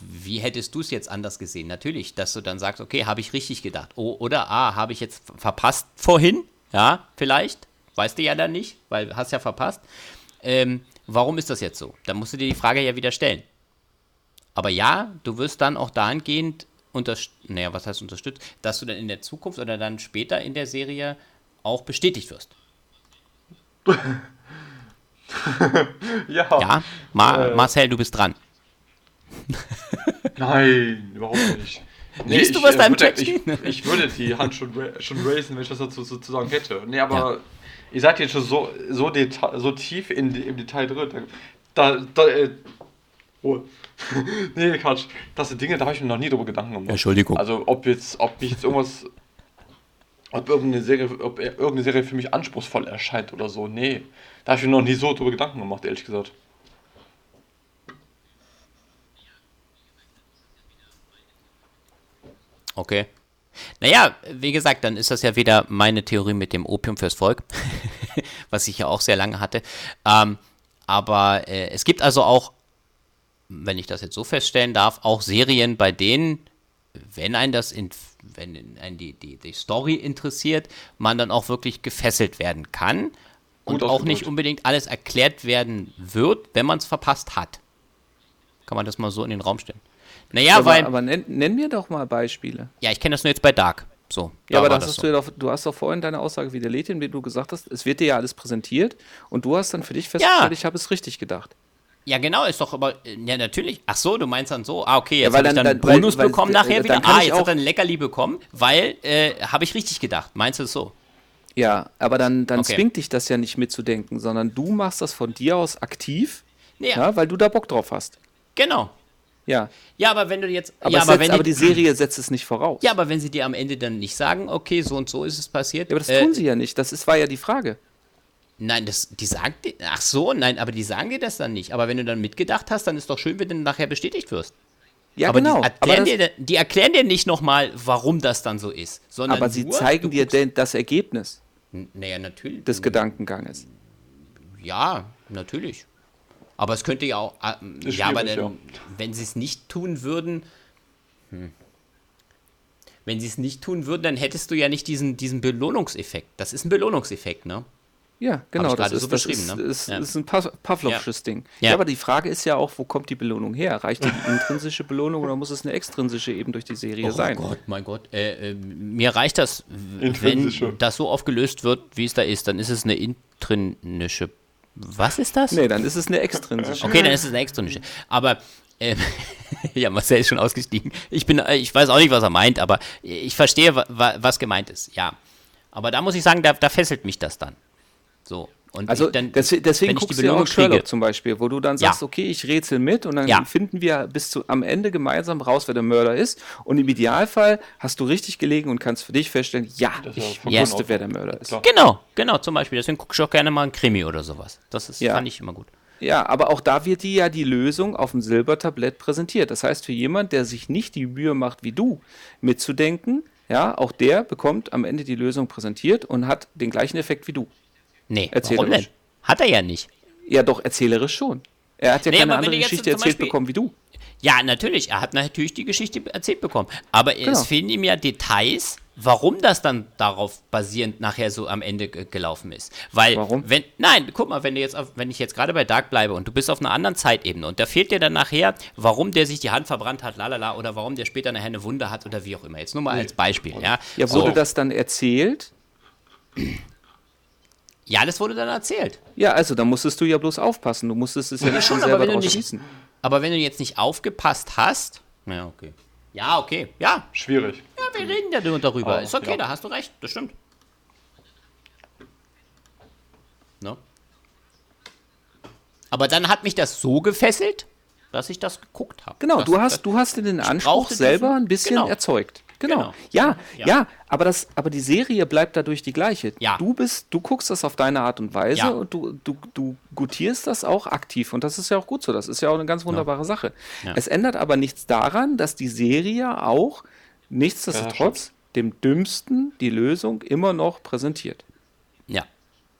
Wie hättest du es jetzt anders gesehen? Natürlich, dass du dann sagst, okay, habe ich richtig gedacht. O oder ah, habe ich jetzt verpasst vorhin? Ja, vielleicht. Weißt du ja dann nicht, weil hast ja verpasst. Ähm, warum ist das jetzt so? Da musst du dir die Frage ja wieder stellen. Aber ja, du wirst dann auch dahingehend unterstützt, naja, was heißt unterstützt, dass du dann in der Zukunft oder dann später in der Serie auch bestätigt wirst. [LAUGHS] ja. Ja, Ma äh, Marcel, du bist dran. Nein, überhaupt nicht. Nee, Liest du was äh, deinem Chat ich, ich, würde die Hand schon, schon raisen, wenn ich das dazu sozusagen hätte. Nee, aber ja ihr seid jetzt schon so, so, so tief in, im Detail drin. Da, da, äh, oh. [LAUGHS] nee, Quatsch. Das sind Dinge, da habe ich mir noch nie drüber Gedanken gemacht. Entschuldigung. Also, ob jetzt, ob mich jetzt irgendwas, ob irgendeine Serie, ob irgendeine Serie für mich anspruchsvoll erscheint oder so. Nee, da habe ich mir noch nie so drüber Gedanken gemacht, ehrlich gesagt. Okay. Naja, wie gesagt, dann ist das ja wieder meine Theorie mit dem Opium fürs Volk, [LAUGHS] was ich ja auch sehr lange hatte. Ähm, aber äh, es gibt also auch, wenn ich das jetzt so feststellen darf, auch Serien, bei denen, wenn ein das in, wenn einen die, die, die Story interessiert, man dann auch wirklich gefesselt werden kann und auch nicht unbedingt alles erklärt werden wird, wenn man es verpasst hat. Kann man das mal so in den Raum stellen. Naja, aber, weil. Aber nenn, nenn, mir doch mal Beispiele. Ja, ich kenne das nur jetzt bei Dark. So, ja, aber das hast so. du, ja doch, du hast doch vorhin deine Aussage widerlegt, indem du gesagt hast, es wird dir ja alles präsentiert und du hast dann für dich festgestellt, ja. ich habe es richtig gedacht. Ja, genau, ist doch aber, ja, natürlich. Ach so, du meinst dann so, ah, okay, jetzt ja, habe ich dann, dann Bonus weil, bekommen weil, nachher wieder. Ah, jetzt hat er ein Leckerli bekommen, weil, äh, habe ich richtig gedacht. Meinst du es so? Ja, aber dann, dann okay. zwingt dich das ja nicht mitzudenken, sondern du machst das von dir aus aktiv, ja. ja weil du da Bock drauf hast. Genau, ja. Ja, aber wenn du jetzt. Aber, ja, aber, setzt, wenn die, aber die Serie setzt es nicht voraus. Ja, aber wenn sie dir am Ende dann nicht sagen, okay, so und so ist es passiert. Ja, aber das äh, tun sie ja nicht. Das ist, war ja die Frage. Nein, das, die sagen dir. Ach so, nein, aber die sagen dir das dann nicht. Aber wenn du dann mitgedacht hast, dann ist doch schön, wenn du nachher bestätigt wirst. Ja, aber genau. Die erklären, aber dir, die erklären dir nicht nochmal, warum das dann so ist. Sondern aber sie nur, zeigen dir denn das Ergebnis. Naja, natürlich. Des Gedankenganges. Ja, natürlich. Aber es könnte ja auch. Äh, ja, aber dann, ja. wenn sie es nicht tun würden. Hm. Wenn sie es nicht tun würden, dann hättest du ja nicht diesen, diesen Belohnungseffekt. Das ist ein Belohnungseffekt, ne? Ja, genau. Das, ist, so das ist, ne? ist, ja. ist ein Pavlovsches ja. Ding. Ja. ja. aber die Frage ist ja auch, wo kommt die Belohnung her? Reicht die [LAUGHS] intrinsische Belohnung oder muss es eine extrinsische eben durch die Serie oh sein? Oh Gott, mein Gott. Äh, äh, mir reicht das, wenn das so aufgelöst wird, wie es da ist, dann ist es eine intrinsische was ist das? Nee, dann ist es eine extrinsische. Okay, dann ist es eine extrinsische. Aber, ähm, [LAUGHS] ja, Marcel ist schon ausgestiegen. Ich bin, äh, ich weiß auch nicht, was er meint, aber ich verstehe, was gemeint ist, ja. Aber da muss ich sagen, da, da fesselt mich das dann. So. Und also dann, deswegen, deswegen guckst du ja auch Sherlock kriege. zum Beispiel, wo du dann sagst, ja. okay, ich rätsel mit und dann ja. finden wir bis zu, am Ende gemeinsam raus, wer der Mörder ist. Und im Idealfall hast du richtig gelegen und kannst für dich feststellen, ja, ich wusste, wer der Mörder ist. Genau, genau, zum Beispiel. Deswegen gucke ich auch gerne mal ein Krimi oder sowas. Das ist, ja. fand ich immer gut. Ja, aber auch da wird dir ja die Lösung auf dem Silbertablett präsentiert. Das heißt, für jemand, der sich nicht die Mühe macht, wie du, mitzudenken, ja, auch der bekommt am Ende die Lösung präsentiert und hat den gleichen Effekt wie du. Nee, warum denn? Hat er ja nicht. Ja, doch, erzählerisch schon. Er hat ja nee, keine andere Geschichte erzählt Beispiel, bekommen wie du. Ja, natürlich. Er hat natürlich die Geschichte erzählt bekommen. Aber genau. es fehlen ihm ja Details, warum das dann darauf basierend nachher so am Ende gelaufen ist. Weil, warum? wenn, nein, guck mal, wenn du jetzt auf, wenn ich jetzt gerade bei Dark bleibe und du bist auf einer anderen Zeitebene und da fehlt dir dann nachher, warum der sich die Hand verbrannt hat, lalala, oder warum der später nachher eine Wunde hat oder wie auch immer. Jetzt nur mal als Beispiel, ja. Ja, wurde so. das dann erzählt? Ja, das wurde dann erzählt. Ja, also da musstest du ja bloß aufpassen. Du musstest es ja nicht schon selber wenn du draus nicht- schließen. Aber wenn du jetzt nicht aufgepasst hast. Ja, okay. Ja, okay. Ja, Schwierig. ja wir reden ja nur darüber. Aber, ist okay, ja. da hast du recht. Das stimmt. Ne? Aber dann hat mich das so gefesselt, dass ich das geguckt habe. Genau, du hast, das, du hast dir den Anspruch selber diesen- ein bisschen genau. erzeugt. Genau. Genau. Ja, ja, Ja. aber das, aber die Serie bleibt dadurch die gleiche. Ja. Du bist, du guckst das auf deine Art und Weise Ja. und du, du, du gutierst das auch aktiv und das ist ja auch gut so. Das ist ja auch eine ganz wunderbare Sache. Ja. Es ändert aber nichts daran, dass die Serie auch nichtsdestotrotz dem Dümmsten die Lösung immer noch präsentiert. Ja.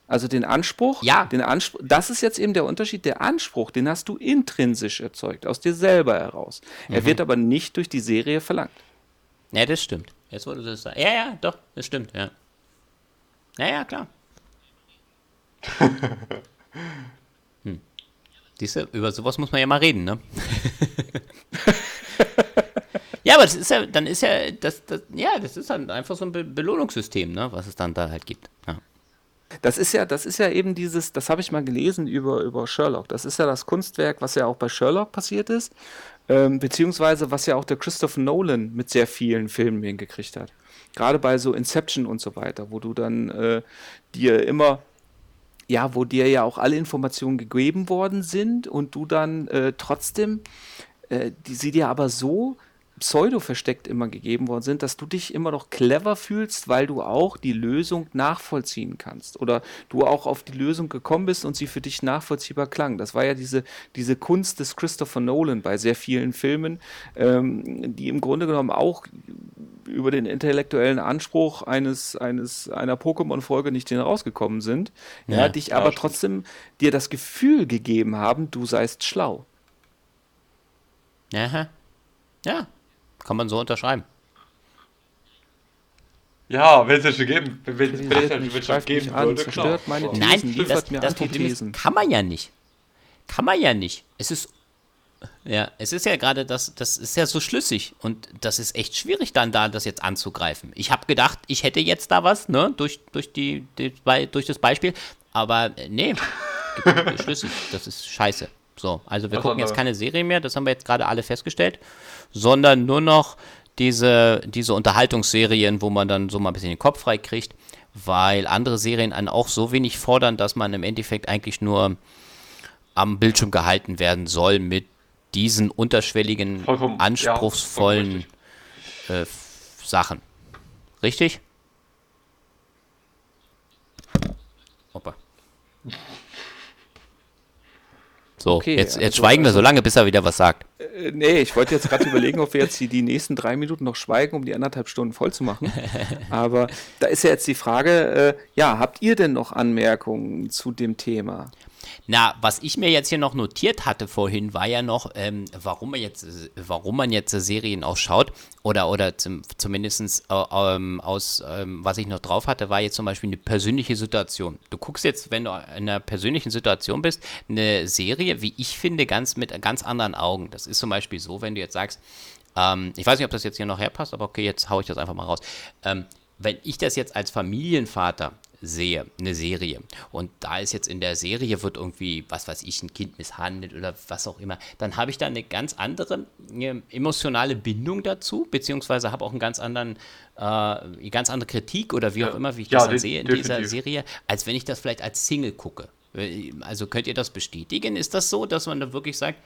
Also den Anspruch, Ja. den Anspruch, das ist jetzt eben der Unterschied. Der Anspruch, den hast du intrinsisch erzeugt, aus dir selber heraus. Er Mhm. wird aber nicht durch die Serie verlangt. Ja, das stimmt. Jetzt wurde das sagen. Ja, ja, doch, das stimmt, ja. Ja, ja, klar. [LAUGHS] hm. Siehst du, über sowas muss man ja mal reden, ne? [LAUGHS] ja, aber das ist ja, dann ist ja, das, das, ja, das ist dann einfach so ein Be Belohnungssystem, ne, was es dann da halt gibt. Ja. Das ist ja, das ist ja eben dieses, das habe ich mal gelesen über, über Sherlock. Das ist ja das Kunstwerk, was ja auch bei Sherlock passiert ist, ähm, beziehungsweise was ja auch der Christopher Nolan mit sehr vielen Filmen hingekriegt hat. Gerade bei so Inception und so weiter, wo du dann äh, dir immer ja, wo dir ja auch alle Informationen gegeben worden sind und du dann äh, trotzdem, äh, die sie dir aber so pseudo versteckt immer gegeben worden sind, dass du dich immer noch clever fühlst, weil du auch die Lösung nachvollziehen kannst oder du auch auf die Lösung gekommen bist und sie für dich nachvollziehbar klang. Das war ja diese, diese Kunst des Christopher Nolan bei sehr vielen Filmen, ähm, die im Grunde genommen auch über den intellektuellen Anspruch eines, eines einer Pokémon-Folge nicht hinausgekommen sind, ja, Ja, dich aber stimmt. trotzdem dir das Gefühl gegeben haben, du seist schlau. Aha. Ja, kann man so unterschreiben. Ja, wenn es jetzt schon geben, wenn, es ja mich geben an, würde, zerstört klar. meine Thesen, Nein, das, mir das Problem ist, kann man ja nicht. Kann man ja nicht. Es ist, ja, es ist ja gerade das, das ist ja so schlüssig und das ist echt schwierig dann da, das jetzt anzugreifen. Ich habe gedacht, ich hätte jetzt da was, ne, durch, durch die, die durch das Beispiel, aber äh, nee, [LAUGHS] schlüssig. Das ist scheiße. So, also wir Was gucken jetzt keine Serie mehr, das haben wir jetzt gerade alle festgestellt, sondern nur noch diese, diese Unterhaltungsserien, wo man dann so mal ein bisschen den Kopf frei kriegt, weil andere Serien einen auch so wenig fordern, dass man im Endeffekt eigentlich nur am Bildschirm gehalten werden soll mit diesen unterschwelligen, Vollkommen- ja, anspruchsvollen vollkommen äh, Sachen. Richtig? Opa. [LAUGHS] So, Okay, jetzt, jetzt also- schweigen wir so lange, bis er wieder was sagt. Äh, nee, ich wollte jetzt gerade überlegen, ob wir jetzt die, die nächsten drei Minuten noch schweigen, um die anderthalb Stunden voll zu machen. [LAUGHS] Aber da ist ja jetzt die Frage, äh, ja, habt ihr denn noch Anmerkungen zu dem Thema? Na, was ich mir jetzt hier noch notiert hatte vorhin, war ja noch, ähm, warum man jetzt, warum man jetzt Serien auch schaut oder oder zum, zumindest äh, ähm, aus, ähm, was ich noch drauf hatte, war jetzt zum Beispiel eine persönliche Situation. Du guckst jetzt, wenn du in einer persönlichen Situation bist, eine Serie, wie ich finde, ganz mit ganz anderen Augen. Das ist zum Beispiel so, wenn du jetzt sagst, ähm, ich weiß nicht, ob das jetzt hier noch herpasst, aber okay, jetzt haue ich das einfach mal raus. Ähm, wenn ich das jetzt als Familienvater sehe, eine Serie, und da ist jetzt in der Serie wird irgendwie, was weiß ich, ein Kind misshandelt oder was auch immer, dann habe ich da eine ganz andere äh, emotionale Bindung dazu, beziehungsweise habe auch einen ganz anderen, äh, eine ganz andere Kritik oder wie auch Ja. immer, wie ich Ja, das dann sehe in dieser. Serie, als wenn ich das vielleicht als Single gucke. Also könnt ihr das bestätigen? Ist das so, dass man da wirklich sagt,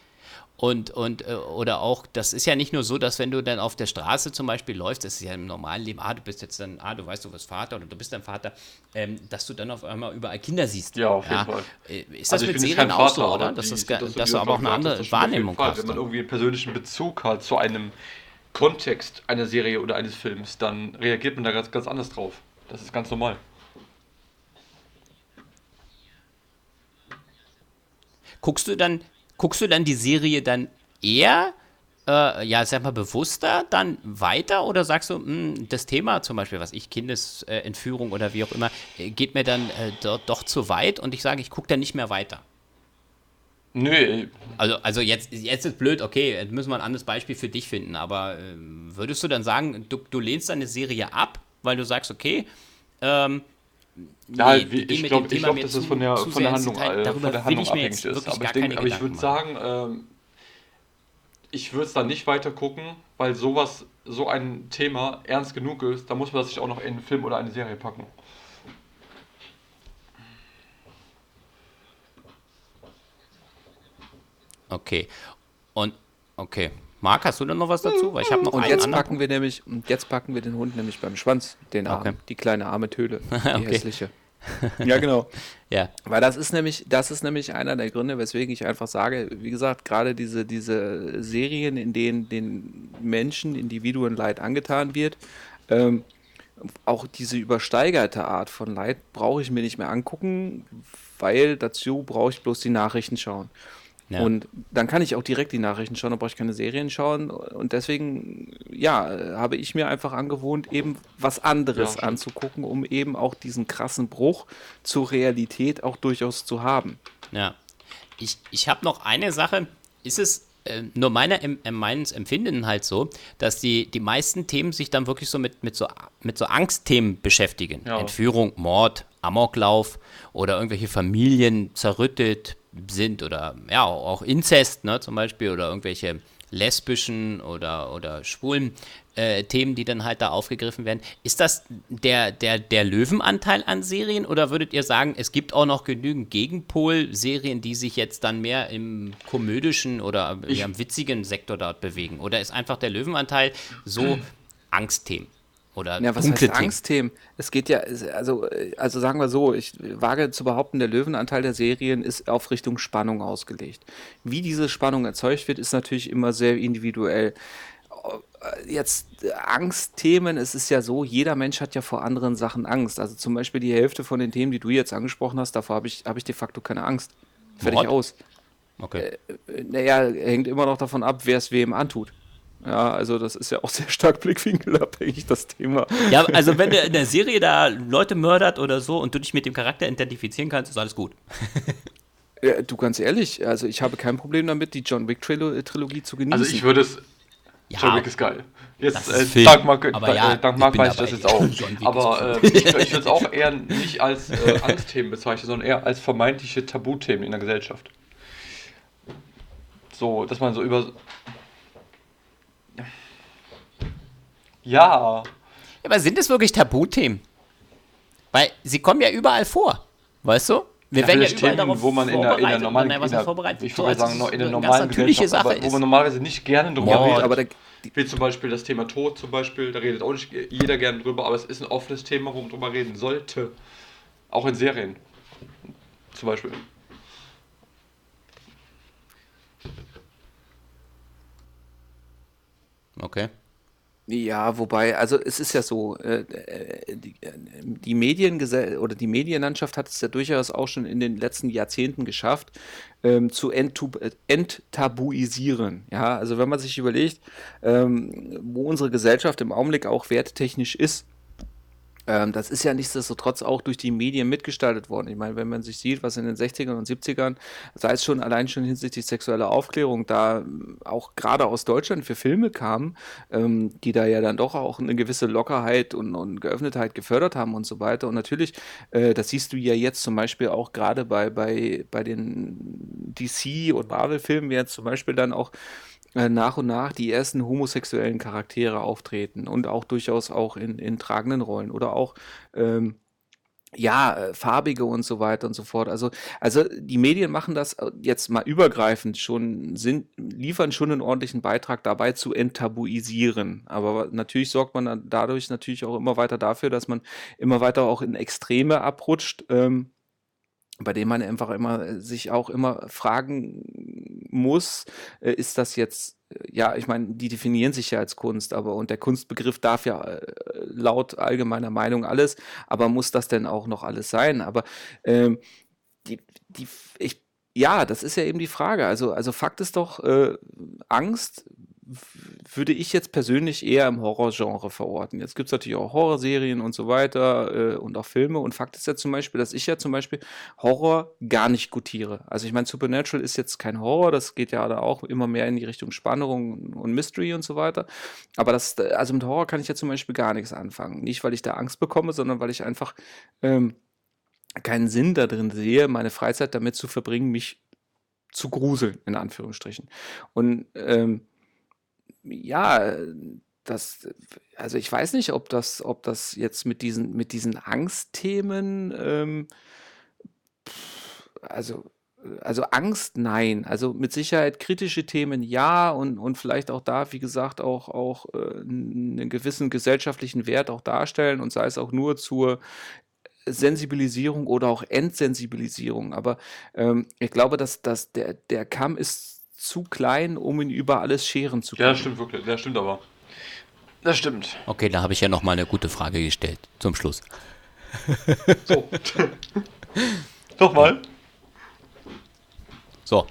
und, und äh, oder auch, das ist ja nicht nur so, dass wenn du dann auf der Straße zum Beispiel läufst, das ist ja im normalen Leben, ah, du bist jetzt dann, ah, du weißt, du bist Vater oder du bist dein Vater, ähm, dass du dann auf einmal überall Kinder siehst. Ja, auf jeden Fall. Äh, Ist das Also mit Serien auch Vater, so, oder? Dass, das, dass die du aber auch eine andere Wahrnehmung hast. Wenn man irgendwie einen persönlichen Bezug hat zu einem Kontext einer Serie oder eines Films, dann reagiert man da ganz, ganz anders drauf. Das ist ganz normal. Guckst du dann, guckst du dann die Serie dann eher, äh, ja, sag mal, bewusster dann weiter oder sagst du, mh, das Thema zum Beispiel, was ich, Kindesentführung oder wie auch immer, äh, geht mir dann äh, do, doch zu weit und ich sage, ich gucke dann nicht mehr weiter. Nö, Also, also jetzt, jetzt ist blöd, okay, jetzt müssen wir ein anderes Beispiel für dich finden, aber ähm, würdest du dann sagen, du, du lehnst deine Serie ab, weil du sagst, okay, ähm, nee, gehen ich glaube, glaub, dass das von der, von der Handlung, Detail- äh, darüber von der Handlung abhängig ist. Aber ich, denk, keine aber ich würde sagen, ähm, ich würde es da nicht weiter gucken, weil sowas, so ein Thema ernst genug ist, da muss man das sich auch noch in einen Film oder eine Serie packen. Okay. Und, okay. Marc, hast du denn noch was dazu? Weil ich habe noch Und einen jetzt anderen. packen wir nämlich, und jetzt packen wir den Hund nämlich beim Schwanz, den Arm, Okay. die kleine arme Töle, [LAUGHS] die Okay. hässliche. Ja, genau. [LAUGHS] Ja, Weil das ist nämlich, das ist nämlich einer der Gründe, weswegen ich einfach sage, wie gesagt, gerade diese, diese Serien, in denen den Menschen, Individuen Leid angetan wird, ähm, auch diese übersteigerte Art von Leid brauche ich mir nicht mehr angucken, weil dazu brauche ich bloß die Nachrichten schauen. Ja. Und dann kann ich auch direkt die Nachrichten schauen, dann brauche ich keine Serien schauen. Und deswegen, ja, habe ich mir einfach angewohnt, eben was anderes Ja, anzugucken, um eben auch diesen krassen Bruch zur Realität auch durchaus zu haben. ja. Ich, ich habe noch eine Sache. Ist es äh, nur meiner, äh, meines Empfinden halt so, dass die, die meisten Themen sich dann wirklich so mit, mit, so, mit so Angstthemen beschäftigen. Ja. Entführung, Mord, Amoklauf oder irgendwelche Familien zerrüttet sind oder ja, auch Inzest, ne, zum Beispiel, oder irgendwelche lesbischen oder, oder schwulen äh, Themen, die dann halt da aufgegriffen werden. Ist das der, der, der Löwenanteil an Serien oder würdet ihr sagen, es gibt auch noch genügend Gegenpol-Serien, die sich jetzt dann mehr im komödischen oder Ich- im witzigen Sektor dort bewegen? Oder ist einfach der Löwenanteil so [CLEARS THROAT] Angstthemen? Oder Ja, was dunkle heißt Themen? Angstthemen? Es geht ja, also, äh, also sagen wir so, ich wage zu behaupten, der Löwenanteil der Serien ist auf Richtung Spannung ausgelegt. Wie diese Spannung erzeugt wird, ist natürlich immer sehr individuell. Äh, Jetzt äh, Angstthemen, es ist ja so, jeder Mensch hat ja vor anderen Sachen Angst. Also zum Beispiel die Hälfte von den Themen, die du jetzt angesprochen hast, davor habe ich, habe ich de facto keine Angst. Fertig Mord? aus. Okay. Äh, Naja, hängt immer noch davon ab, wer es wem antut. Ja, also das ist ja auch sehr stark [LAUGHS] blickwinkelabhängig, das Thema. Ja, also wenn der in der Serie da Leute mördert oder so und du dich mit dem Charakter identifizieren kannst, ist alles gut. [LAUGHS] Ja, du ganz ehrlich, also ich habe kein Problem damit, die John Wick Trilo Trilogie zu genießen. Also ich würde es. Ja, John Wick ist geil. Jetzt, Das äh, ist Film. dank Mark, Aber da- ja, äh, dank ich Mark weiß ich das jetzt auch. [LAUGHS] Aber äh, ich, ich würde es auch eher nicht als äh, Angstthemen bezeichnen, sondern eher als vermeintliche Tabuthemen in der Gesellschaft. So, dass man so über. Ja. Aber sind es wirklich Tabuthemen? Weil sie kommen ja überall vor. Weißt du? Wir werden ja überall Themen, darauf wo man in der, in der normalen, in der, vorbereitet? ich So, würde als sagen, in der normalen natürliche Sache aber wo man normalerweise nicht gerne drüber Mord. redet. aber die, Wie zum Beispiel das Thema Tod zum Beispiel, da redet auch nicht jeder gerne drüber, aber es ist ein offenes Thema, wo man drüber reden sollte. Auch in Serien. Zum Beispiel. Okay. Ja, wobei, also es ist ja so, äh, äh, die, äh, die Mediengesell oder die Medienlandschaft hat es ja durchaus auch schon in den letzten Jahrzehnten geschafft, ähm, zu äh, enttabuisieren. Ja, also wenn man sich überlegt, ähm, wo unsere Gesellschaft im Augenblick auch werttechnisch ist, Ähm, das ist ja nichtsdestotrotz auch durch die Medien mitgestaltet worden. Ich meine, wenn man sich sieht, was in den 60ern und 70ern, sei es schon allein schon hinsichtlich sexueller Aufklärung, da ähm, auch gerade aus Deutschland für Filme kamen, ähm, die da ja dann doch auch eine gewisse Lockerheit und, und Geöffnetheit gefördert haben und so weiter. Und natürlich, äh, das siehst du ja jetzt zum Beispiel auch gerade bei, bei, bei den DC- und Marvel-Filmen, jetzt zum Beispiel dann auch nach und nach die ersten homosexuellen Charaktere auftreten und auch durchaus auch in, in tragenden Rollen oder auch ähm, ja, äh, farbige und so weiter und so fort. Also, also die Medien machen das äh, jetzt mal übergreifend schon, sind, liefern schon einen ordentlichen Beitrag dabei zu enttabuisieren. Aber natürlich sorgt man dadurch natürlich auch immer weiter dafür, dass man immer weiter auch in Extreme abrutscht. Ähm, bei dem man einfach immer äh, sich auch immer fragen muss, äh, ist das jetzt, äh, ja, ich meine, die definieren sich ja als Kunst, aber und der Kunstbegriff darf ja laut allgemeiner Meinung alles, aber muss das denn auch noch alles sein? Aber ähm, die, die, ich, ja, das ist ja eben die Frage. Also, also Fakt ist doch, äh, Angst würde ich jetzt persönlich eher im Horrorgenre verorten. Jetzt gibt es natürlich auch Horrorserien und so weiter äh, und auch Filme. Und Fakt ist ja zum Beispiel, dass ich ja zum Beispiel Horror gar nicht gutiere. Also ich meine, Supernatural ist jetzt kein Horror, das geht ja da auch immer mehr in die Richtung Spannung und Mystery und so weiter. Aber das, also mit Horror kann ich ja zum Beispiel gar nichts anfangen. Nicht, weil ich da Angst bekomme, sondern weil ich einfach ähm, keinen Sinn darin sehe, meine Freizeit damit zu verbringen, mich zu gruseln, in Anführungsstrichen. Und ähm, ja, das, also ich weiß nicht, ob das, ob das jetzt mit diesen, mit diesen Angstthemen, ähm, also, also Angst, nein. Also mit Sicherheit kritische Themen ja und, und vielleicht auch da, wie gesagt, auch, auch äh, einen gewissen gesellschaftlichen Wert auch darstellen und sei es auch nur zur Sensibilisierung oder auch Entsensibilisierung. Aber ähm, ich glaube, dass, dass der, der Kamm ist zu klein, um ihn über alles scheren zu können. Ja, das stimmt wirklich. Das stimmt aber. Das stimmt. Okay, da habe ich ja noch mal eine gute Frage gestellt zum Schluss. So. [LAUGHS] Nochmal. So.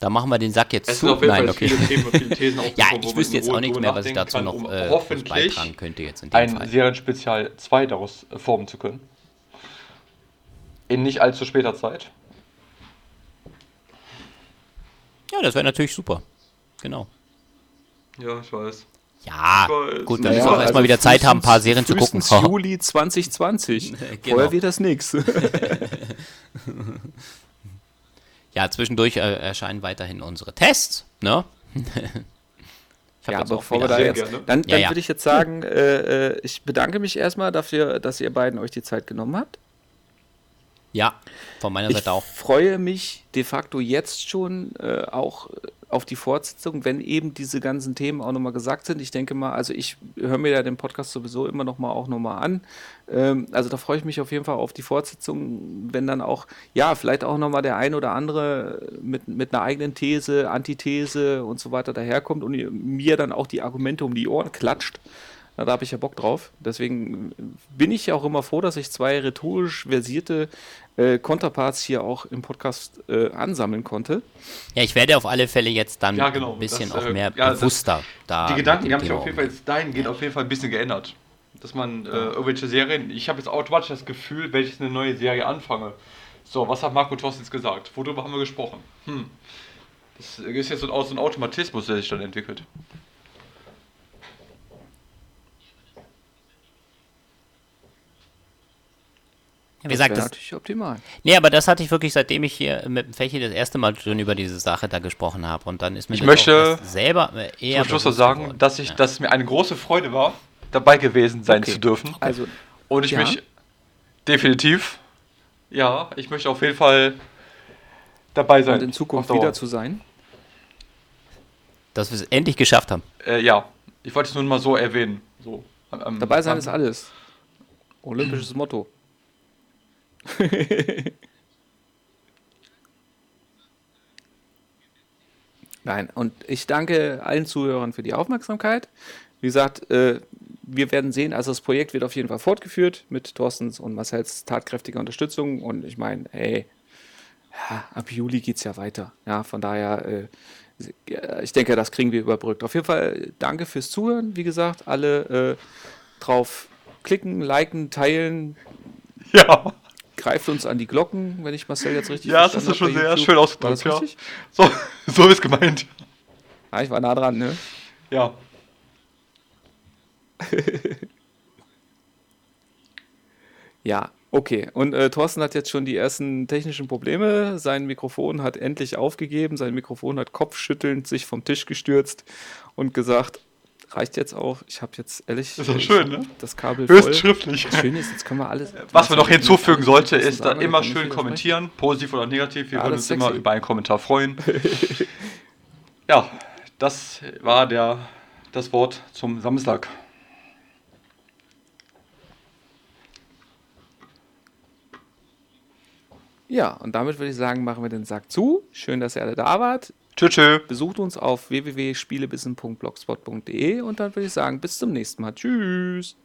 Da machen wir den Sack jetzt Es zu. sind auf jeden Nein, Fall okay. viele Themen, viele Thesen [LAUGHS] Ja, ich wüsste jetzt auch nichts mehr, was ich dazu kann, noch um äh, hoffentlich beitragen könnte jetzt in dem ein Fall. Serienspezial 2 daraus formen zu können. In nicht allzu später Zeit. Ja, das wäre natürlich super. Genau. Ja, ich weiß. Ja, Ich weiß. gut, Naja, wenn wir auch erstmal also wieder Zeit haben, ein paar Serien zu gucken. [LAUGHS] Juli 2020. Genau. Vorher wird das nichts. [LAUGHS] Ja, zwischendurch äh, erscheinen weiterhin unsere Tests, ne? Ja, aber bevor wir da jetzt, gerne. dann, Ja, dann ja. würde ich jetzt sagen, äh, äh, ich bedanke mich erstmal dafür, dass ihr beiden euch die Zeit genommen habt. Ja, von meiner Ich Seite auch. freue mich de facto jetzt schon äh, auch auf die Fortsetzung, wenn eben diese ganzen Themen auch nochmal gesagt sind. Ich denke mal, also ich höre mir ja den Podcast sowieso immer nochmal auch nochmal an. Ähm, also da freue ich mich auf jeden Fall auf die Fortsetzung, wenn dann auch, ja, vielleicht auch nochmal der ein oder andere mit, mit einer eigenen These, Antithese und so weiter daherkommt und mir dann auch die Argumente um die Ohren klatscht. Na, da habe ich ja Bock drauf. Deswegen bin ich ja auch immer froh, dass ich zwei rhetorisch versierte äh, Konterparts hier auch im Podcast äh, ansammeln konnte. Ja, ich werde auf alle Fälle jetzt dann Ja, genau, ein bisschen das, auch äh, mehr ja, das- bewusster da. die Gedanken, die haben sich auf jeden Fall jetzt dahingehend auf jeden Fall ein bisschen geändert. Dass man äh, irgendwelche Serien, ich habe jetzt automatisch das Gefühl, wenn ich eine neue Serie anfange. So, was hat Marco Thorsten jetzt gesagt? Worüber haben wir gesprochen? Hm. Das ist jetzt so ein, so ein Automatismus, der sich dann entwickelt. Ja, Wie gesagt, das, natürlich optimal. nee, aber das hatte ich wirklich, seitdem ich hier mit dem Fächi das erste Mal schon über diese Sache da gesprochen habe. Und dann ist mir Ich das möchte selber eher Zum Schluss noch sagen, geworden. dass, ich, Ja. dass es mir eine große Freude war, dabei gewesen sein Okay. zu dürfen. Also, Und ich Ja. mich definitiv, ja, ich möchte auf jeden Fall dabei sein. und in Zukunft wieder zu sein. dass wir es endlich geschafft haben. Äh, ja, ich wollte es nur mal so erwähnen. So, am- am- Dabei sein am- ist alles. Olympisches Motto. [LAUGHS] Nein, und ich danke allen Zuhörern für die Aufmerksamkeit. Wie gesagt, äh, wir werden sehen, also das Projekt wird auf jeden Fall fortgeführt mit Thorstens und Marcells tatkräftiger Unterstützung. Und ich meine, hey, ja, ab Juli geht es ja weiter. Ja, von daher, äh, ich denke, das kriegen wir überbrückt. Auf jeden Fall danke fürs Zuhören. Wie gesagt, alle äh, drauf klicken, liken, teilen, Ja, greift uns an die Glocken, wenn ich Marcel jetzt richtig ja das verstanden schon habe bei sehr YouTube. schön War das ausgedrückt. Ja. richtig? So, [LAUGHS] so ist gemeint. Ja, ich war nah dran, ne? Ja. [LAUGHS] Ja, okay. Und äh, Thorsten hat jetzt schon die ersten technischen Probleme. Sein Mikrofon hat endlich aufgegeben. Sein Mikrofon hat kopfschüttelnd sich vom Tisch gestürzt und gesagt, reicht jetzt auch. Ich habe jetzt ehrlich doch äh, schön, ne? das Kabel Höchst voll. schriftlich. Das Schöne ist, jetzt können wir alles. [LAUGHS] Was man noch hinzufügen sollte, Das ist aber, immer schön kommentieren, positiv oder negativ. Wir Ja, würden das uns ist immer sexy. über einen Kommentar freuen. [LAUGHS] ja, das war der, das Wort zum Samstag. Ja, und damit würde ich sagen, machen wir den Sack zu. Schön, dass ihr alle da wart. Tschö, tschö. Besucht uns auf www.spielebissen.blogspot.de und dann würde ich sagen, bis zum nächsten Mal. Tschüss.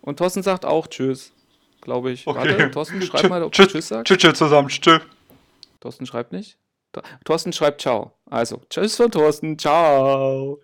Und Thorsten sagt auch Tschüss, glaube ich. Okay. Warte, Thorsten, schreib mal, ob tschö, du Tschüss sagst. Tschö, tschö zusammen. Tschö. Thorsten schreibt nicht. Thorsten schreibt Ciao. Also, Tschüss von Thorsten. Ciao.